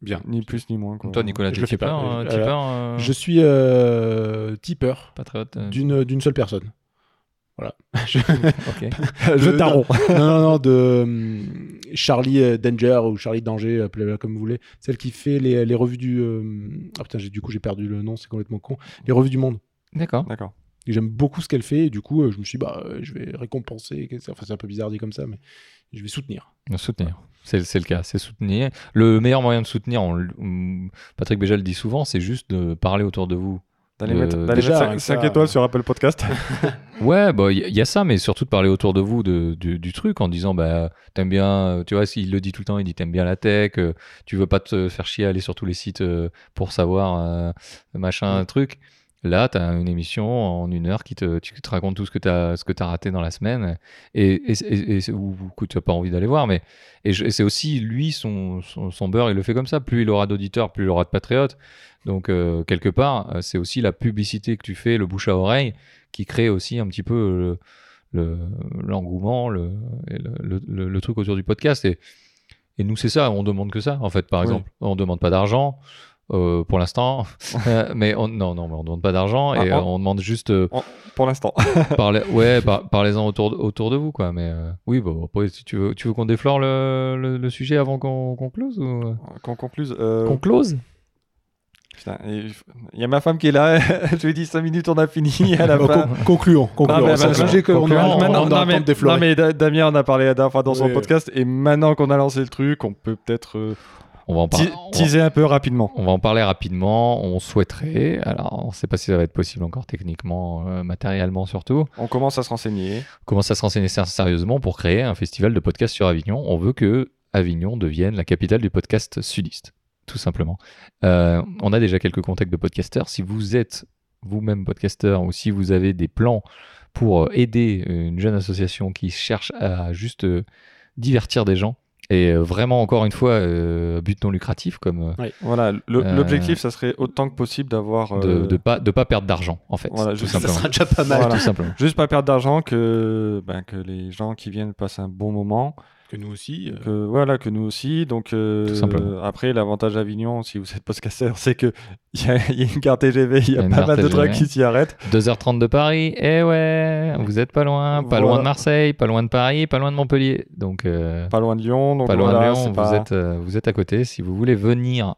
Speaker 3: Bien.
Speaker 1: Ni plus ni moins. Quoi.
Speaker 2: Toi, Nicolas, tu
Speaker 3: le fais pas.
Speaker 2: euh,
Speaker 3: Euh,
Speaker 2: tipeur, euh,
Speaker 3: Je suis euh, tipeur
Speaker 2: patriote euh,
Speaker 3: d'une d'une seule personne. Voilà. Je- de-
Speaker 1: taron.
Speaker 3: non, non, non, de hum, Charlie euh, Danger ou Charlie Danger, appelez-la comme vous voulez. Celle qui fait les, les revues du. euh, Ah putain, j'ai- du coup, j'ai perdu le nom, c'est complètement con. Les revues du monde.
Speaker 2: D'accord.
Speaker 1: D'accord.
Speaker 3: Et J'aime beaucoup ce qu'elle fait et du coup, euh, je me suis dit, bah, euh, je vais récompenser. Enfin, c'est un peu bizarre dit comme ça, mais je vais soutenir.
Speaker 2: Soutenir. C'est c'est le cas, c'est soutenir. Le meilleur moyen de soutenir, on Patrick Béja le dit souvent, c'est juste de parler autour de vous.
Speaker 1: D'aller mettre,
Speaker 3: déjà,
Speaker 1: mettre
Speaker 3: avec
Speaker 1: 5,
Speaker 3: ça,
Speaker 1: étoiles
Speaker 3: euh,
Speaker 1: sur Apple Podcast.
Speaker 2: Ouais, bah il y, y a ça, mais surtout de parler autour de vous de, du, du truc en disant bah t'aimes bien, tu vois, s'il le dit tout le temps, il dit t'aimes bien la tech, euh, tu veux pas te faire chier à aller sur tous les sites euh, pour savoir euh, machin truc. Là, tu as une émission en une heure qui te, tu te raconte tout ce que tu as, raté dans la semaine et, et, et- et- ou, que tu n'as pas envie d'aller voir. Mais et, c'est aussi lui, son, son, son beurre, il le fait comme ça. Plus il aura d'auditeurs, plus il aura de patriotes. Donc, euh, quelque part, euh, c'est aussi la publicité que tu fais, le bouche à oreille, qui crée aussi un petit peu le- le- l'engouement, le, et le, le- le- le truc autour du podcast. Et, et nous, c'est ça, on demande que ça, en fait, par
Speaker 1: Oui.
Speaker 2: exemple. On demande pas d'argent. Euh, pour l'instant, Euh, mais on, non, non, mais on demande pas d'argent et
Speaker 1: Ah,
Speaker 2: euh, on demande juste euh,
Speaker 1: Pour l'instant.
Speaker 2: parlez, ouais, par- parlez-en autour, de- autour de vous, quoi. Mais euh, oui, bah, après, si tu veux, tu veux qu'on déflore le, le, le sujet avant qu'on close ou...
Speaker 1: Qu'on concluse. euh,
Speaker 2: Qu'on close?
Speaker 1: putain, Il y a ma femme qui est là. je lui ai dit 5 minutes, on a fini. À la fin.
Speaker 3: con- concluons. concluons. C'est un sujet qu'on on a
Speaker 1: non, mais, non, mais Da- Damien en a parlé la dernière fois dans son
Speaker 3: Oui,
Speaker 1: podcast et maintenant qu'on a lancé le truc, on peut peut-être.
Speaker 2: On va en parler.
Speaker 1: Teaser un peu rapidement.
Speaker 2: On va en parler rapidement. On souhaiterait, alors on ne sait pas si ça va être possible encore techniquement, euh, matériellement surtout,
Speaker 1: On commence à se renseigner.
Speaker 2: on commence à se renseigner sérieusement pour créer un festival de podcast sur Avignon. On veut que Avignon devienne la capitale du podcast sudiste, tout simplement. Euh, on a déjà quelques contacts de podcasteurs. Si vous êtes vous-même podcasteur ou si vous avez des plans pour euh, aider une jeune association qui cherche à juste divertir des gens et euh, vraiment encore une fois euh, but non lucratif comme euh,
Speaker 1: Voilà,
Speaker 2: Euh,
Speaker 1: l'objectif, ça serait autant que possible d'avoir.
Speaker 2: de,
Speaker 1: euh,
Speaker 2: de pas de pas perdre d'argent en fait
Speaker 1: Voilà, je-
Speaker 3: Ça sera déjà pas mal.
Speaker 1: Voilà.
Speaker 2: tout simplement
Speaker 1: Juste pas perdre d'argent, que, ben, que les gens qui viennent passent un bon moment,
Speaker 3: Que nous aussi. euh,
Speaker 1: que, voilà, que nous aussi. Donc, euh,
Speaker 2: Tout simplement.
Speaker 1: après, l'avantage d'Avignon, si vous êtes podcasteur, c'est qu'il y a, il y a une carte TGV, il y a pas mal de trucs qui s'y arrêtent.
Speaker 2: 2h30 de Paris, eh ouais, vous êtes pas loin, pas
Speaker 1: Voilà.
Speaker 2: loin de Marseille, pas loin de Paris, pas loin de Montpellier. Donc, euh,
Speaker 1: Pas loin de Lyon. Donc
Speaker 2: pas loin
Speaker 1: voilà,
Speaker 2: de Lyon, vous,
Speaker 1: pas-
Speaker 2: êtes, euh, vous êtes à côté. Si vous voulez venir,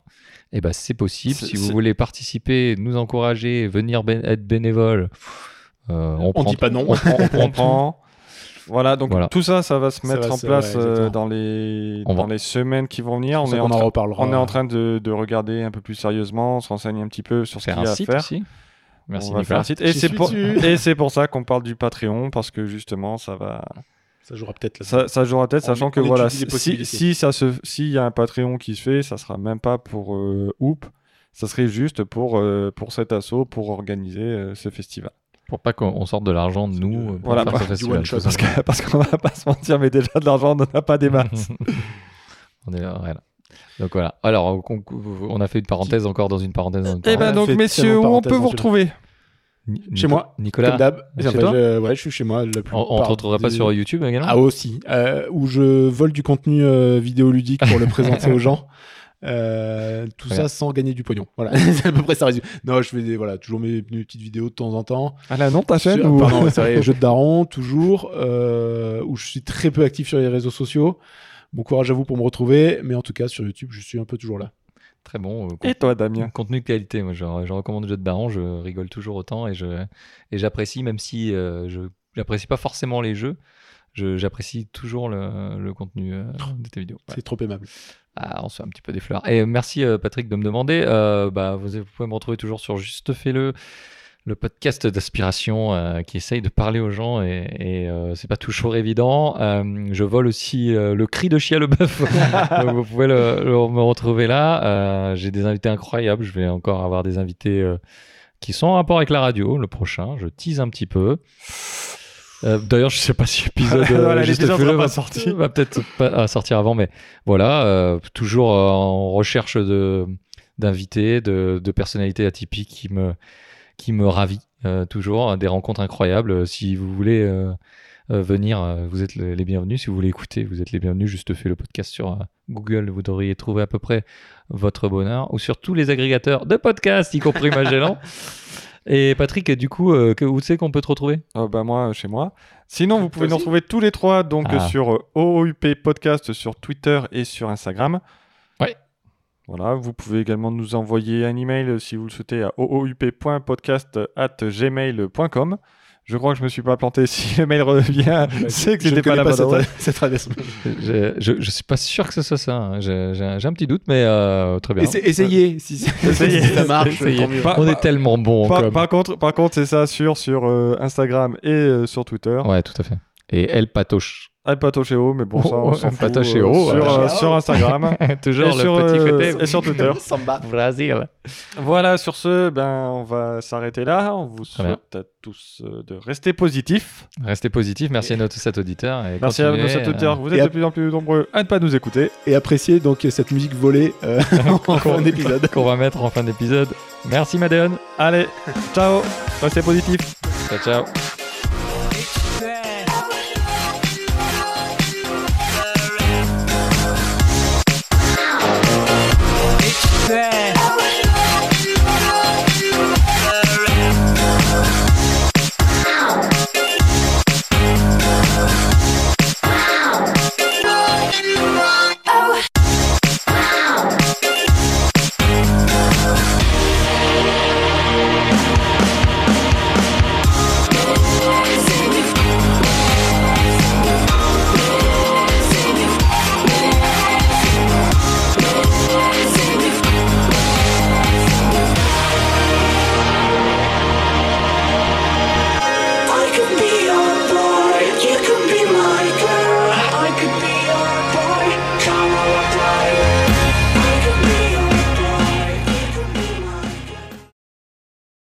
Speaker 2: eh ben, c'est possible. Si vous voulez participer, nous encourager, venir bé- être bénévole, euh, on,
Speaker 3: On
Speaker 2: prend-
Speaker 3: dit pas non.
Speaker 2: On prend on prend.
Speaker 1: Voilà, donc
Speaker 2: Voilà.
Speaker 1: tout ça, ça va se mettre
Speaker 3: va
Speaker 1: en place
Speaker 3: ouais,
Speaker 1: euh, dans, les,
Speaker 2: On
Speaker 1: dans
Speaker 2: va-
Speaker 1: les semaines qui vont venir. On est, en
Speaker 3: reparlera.
Speaker 1: on est en train de, de regarder un peu plus sérieusement, se renseigner un petit peu sur ce qu'il y a
Speaker 2: un
Speaker 1: à
Speaker 2: site
Speaker 1: faire.
Speaker 2: aussi. Merci
Speaker 1: on
Speaker 2: Nicolas.
Speaker 1: un site. Et c'est pour, ça qu'on parle du Patreon, parce que justement, ça va,
Speaker 3: Ça jouera peut-être
Speaker 1: ça, ça jouera
Speaker 3: On-
Speaker 1: sachant que
Speaker 3: on
Speaker 1: voilà, si, si ça se, s'il y a un Patreon qui se fait, ça sera même pas pour euh, Hoop, ça serait juste pour euh, pour cet assaut, pour organiser euh, ce festival.
Speaker 2: Pour pas qu'on on sorte de l'argent de nous pour
Speaker 1: voilà,
Speaker 2: faire
Speaker 1: bah,
Speaker 2: ce festival. tout
Speaker 1: Parce que- parce qu'on va pas se mentir, mais déjà de l'argent, on n'en a pas des masses.
Speaker 2: on est voilà. Donc voilà. Alors, on, on a fait une parenthèse encore dans une parenthèse. dans une
Speaker 1: Eh ben
Speaker 2: parenthèse.
Speaker 1: donc messieurs, où on
Speaker 3: parenthèse
Speaker 1: peut vous retrouver?
Speaker 2: Ni-
Speaker 3: Chez moi,
Speaker 2: Nicolas.
Speaker 3: Comme d'hab.
Speaker 2: Chez
Speaker 3: Enfin,
Speaker 2: toi
Speaker 3: je- ouais, je suis chez moi. La
Speaker 2: On, on te retrouvera pas
Speaker 3: des-
Speaker 2: sur YouTube également?
Speaker 3: Ah aussi, euh, où je vole du contenu euh, vidéoludique pour le présenter aux gens. Euh, tout ça sans gagner du pognon. Voilà, c'est à peu près ça résume. Non, je fais des, voilà, toujours mes, mes petites vidéos de temps en temps.
Speaker 1: Ah là non, ta chaîne
Speaker 3: Sur-
Speaker 1: ou...
Speaker 3: Pardon, c'est vrai, jeux de daron, toujours, euh, où je suis très peu actif sur les réseaux sociaux. Bon courage à vous pour me retrouver, mais en tout cas sur YouTube, je suis un peu toujours là.
Speaker 2: Très bon. euh,
Speaker 1: Et toi, Damien
Speaker 2: Contenu de qualité, moi je, je recommande Jeu de Daron, je rigole toujours autant et je et j'apprécie même si euh, je j'apprécie pas forcément les jeux, je- j'apprécie toujours le, le contenu euh, de tes vidéos.
Speaker 3: C'est trop aimable.
Speaker 2: Ah, on se fait un petit peu des fleurs. Et merci euh, Patrick de me demander. euh, bah, vous, pouvez me retrouver toujours sur Juste Fais-le, le podcast d'aspiration euh, qui essaye de parler aux gens et, et, euh, c'est pas toujours évident. Je vole aussi le cri de Chia le bœuf. Vous pouvez me retrouver là. J'ai des invités incroyables. Je vais encore avoir des invités qui sont en rapport avec la radio. Le prochain, je tease un petit peu. Euh, D'ailleurs, je sais pas si l'épisode euh,
Speaker 1: Voilà, l'épisode sera pas
Speaker 2: va,
Speaker 1: sorti.
Speaker 2: va peut-être pas euh, sortir avant, mais voilà, euh, toujours en recherche de d'invités, de, de personnalités atypiques qui me qui me ravit euh, toujours, des rencontres incroyables. Si vous voulez venir, vous êtes le- les bienvenus. Si vous voulez écouter, vous êtes les bienvenus. Juste fait le podcast sur Google, vous devriez trouver à peu près votre bonheur, ou sur tous les agrégateurs de podcasts, y compris Magellan. Et Patrick, du coup, euh, que, où c'est qu'on peut te retrouver
Speaker 1: Oh, bah moi, chez moi. Sinon, vous pouvez nous retrouver tous les trois donc
Speaker 2: Ah.
Speaker 1: sur euh, OOUP Podcast sur Twitter et sur Instagram.
Speaker 2: Ouais.
Speaker 1: Voilà, vous pouvez également nous envoyer un email euh, si vous le souhaitez à oup.podcast@gmail.com. Je crois que je me suis pas planté. Si le mail revient, c'est que c'était pas la bonne
Speaker 3: cette,
Speaker 1: adresse.
Speaker 2: je, je, je suis pas sûr que ce soit ça. hein. J'ai un petit doute, mais euh, très bien.
Speaker 3: Essa- essayez, si, si
Speaker 1: Essayez.
Speaker 3: ça marche,
Speaker 2: On est tellement bon.
Speaker 1: par contre, par contre, c'est ça sur sur euh, Instagram et euh, sur Twitter.
Speaker 2: Ouais, tout à fait. Et El Patoche.
Speaker 1: Alpatochéo, mais bon, ça, on
Speaker 2: Oh,
Speaker 1: s'en fout,
Speaker 2: Alpatochéo,
Speaker 1: euh, sur, euh, sur Instagram.
Speaker 2: Toujours
Speaker 1: et,
Speaker 2: le
Speaker 1: sur,
Speaker 2: petit
Speaker 1: euh,
Speaker 2: côté.
Speaker 1: et sur Twitter.
Speaker 3: Samba.
Speaker 2: Brésil.
Speaker 1: Voilà, sur ce, ben, on va s'arrêter là. On vous souhaite à tous euh, de rester positifs.
Speaker 2: Restez positifs. Merci à nos cet auditeur. Et
Speaker 1: Merci à nos auditeurs.
Speaker 2: euh,
Speaker 1: Vous êtes
Speaker 3: à-
Speaker 1: de plus en plus nombreux à ne pas nous écouter.
Speaker 3: Et appréciez donc cette musique volée euh, en fin d'épisode.
Speaker 2: qu'on va mettre en fin d'épisode. Merci Madeleine.
Speaker 1: Allez, ciao. Restez positifs.
Speaker 2: Ciao, ciao.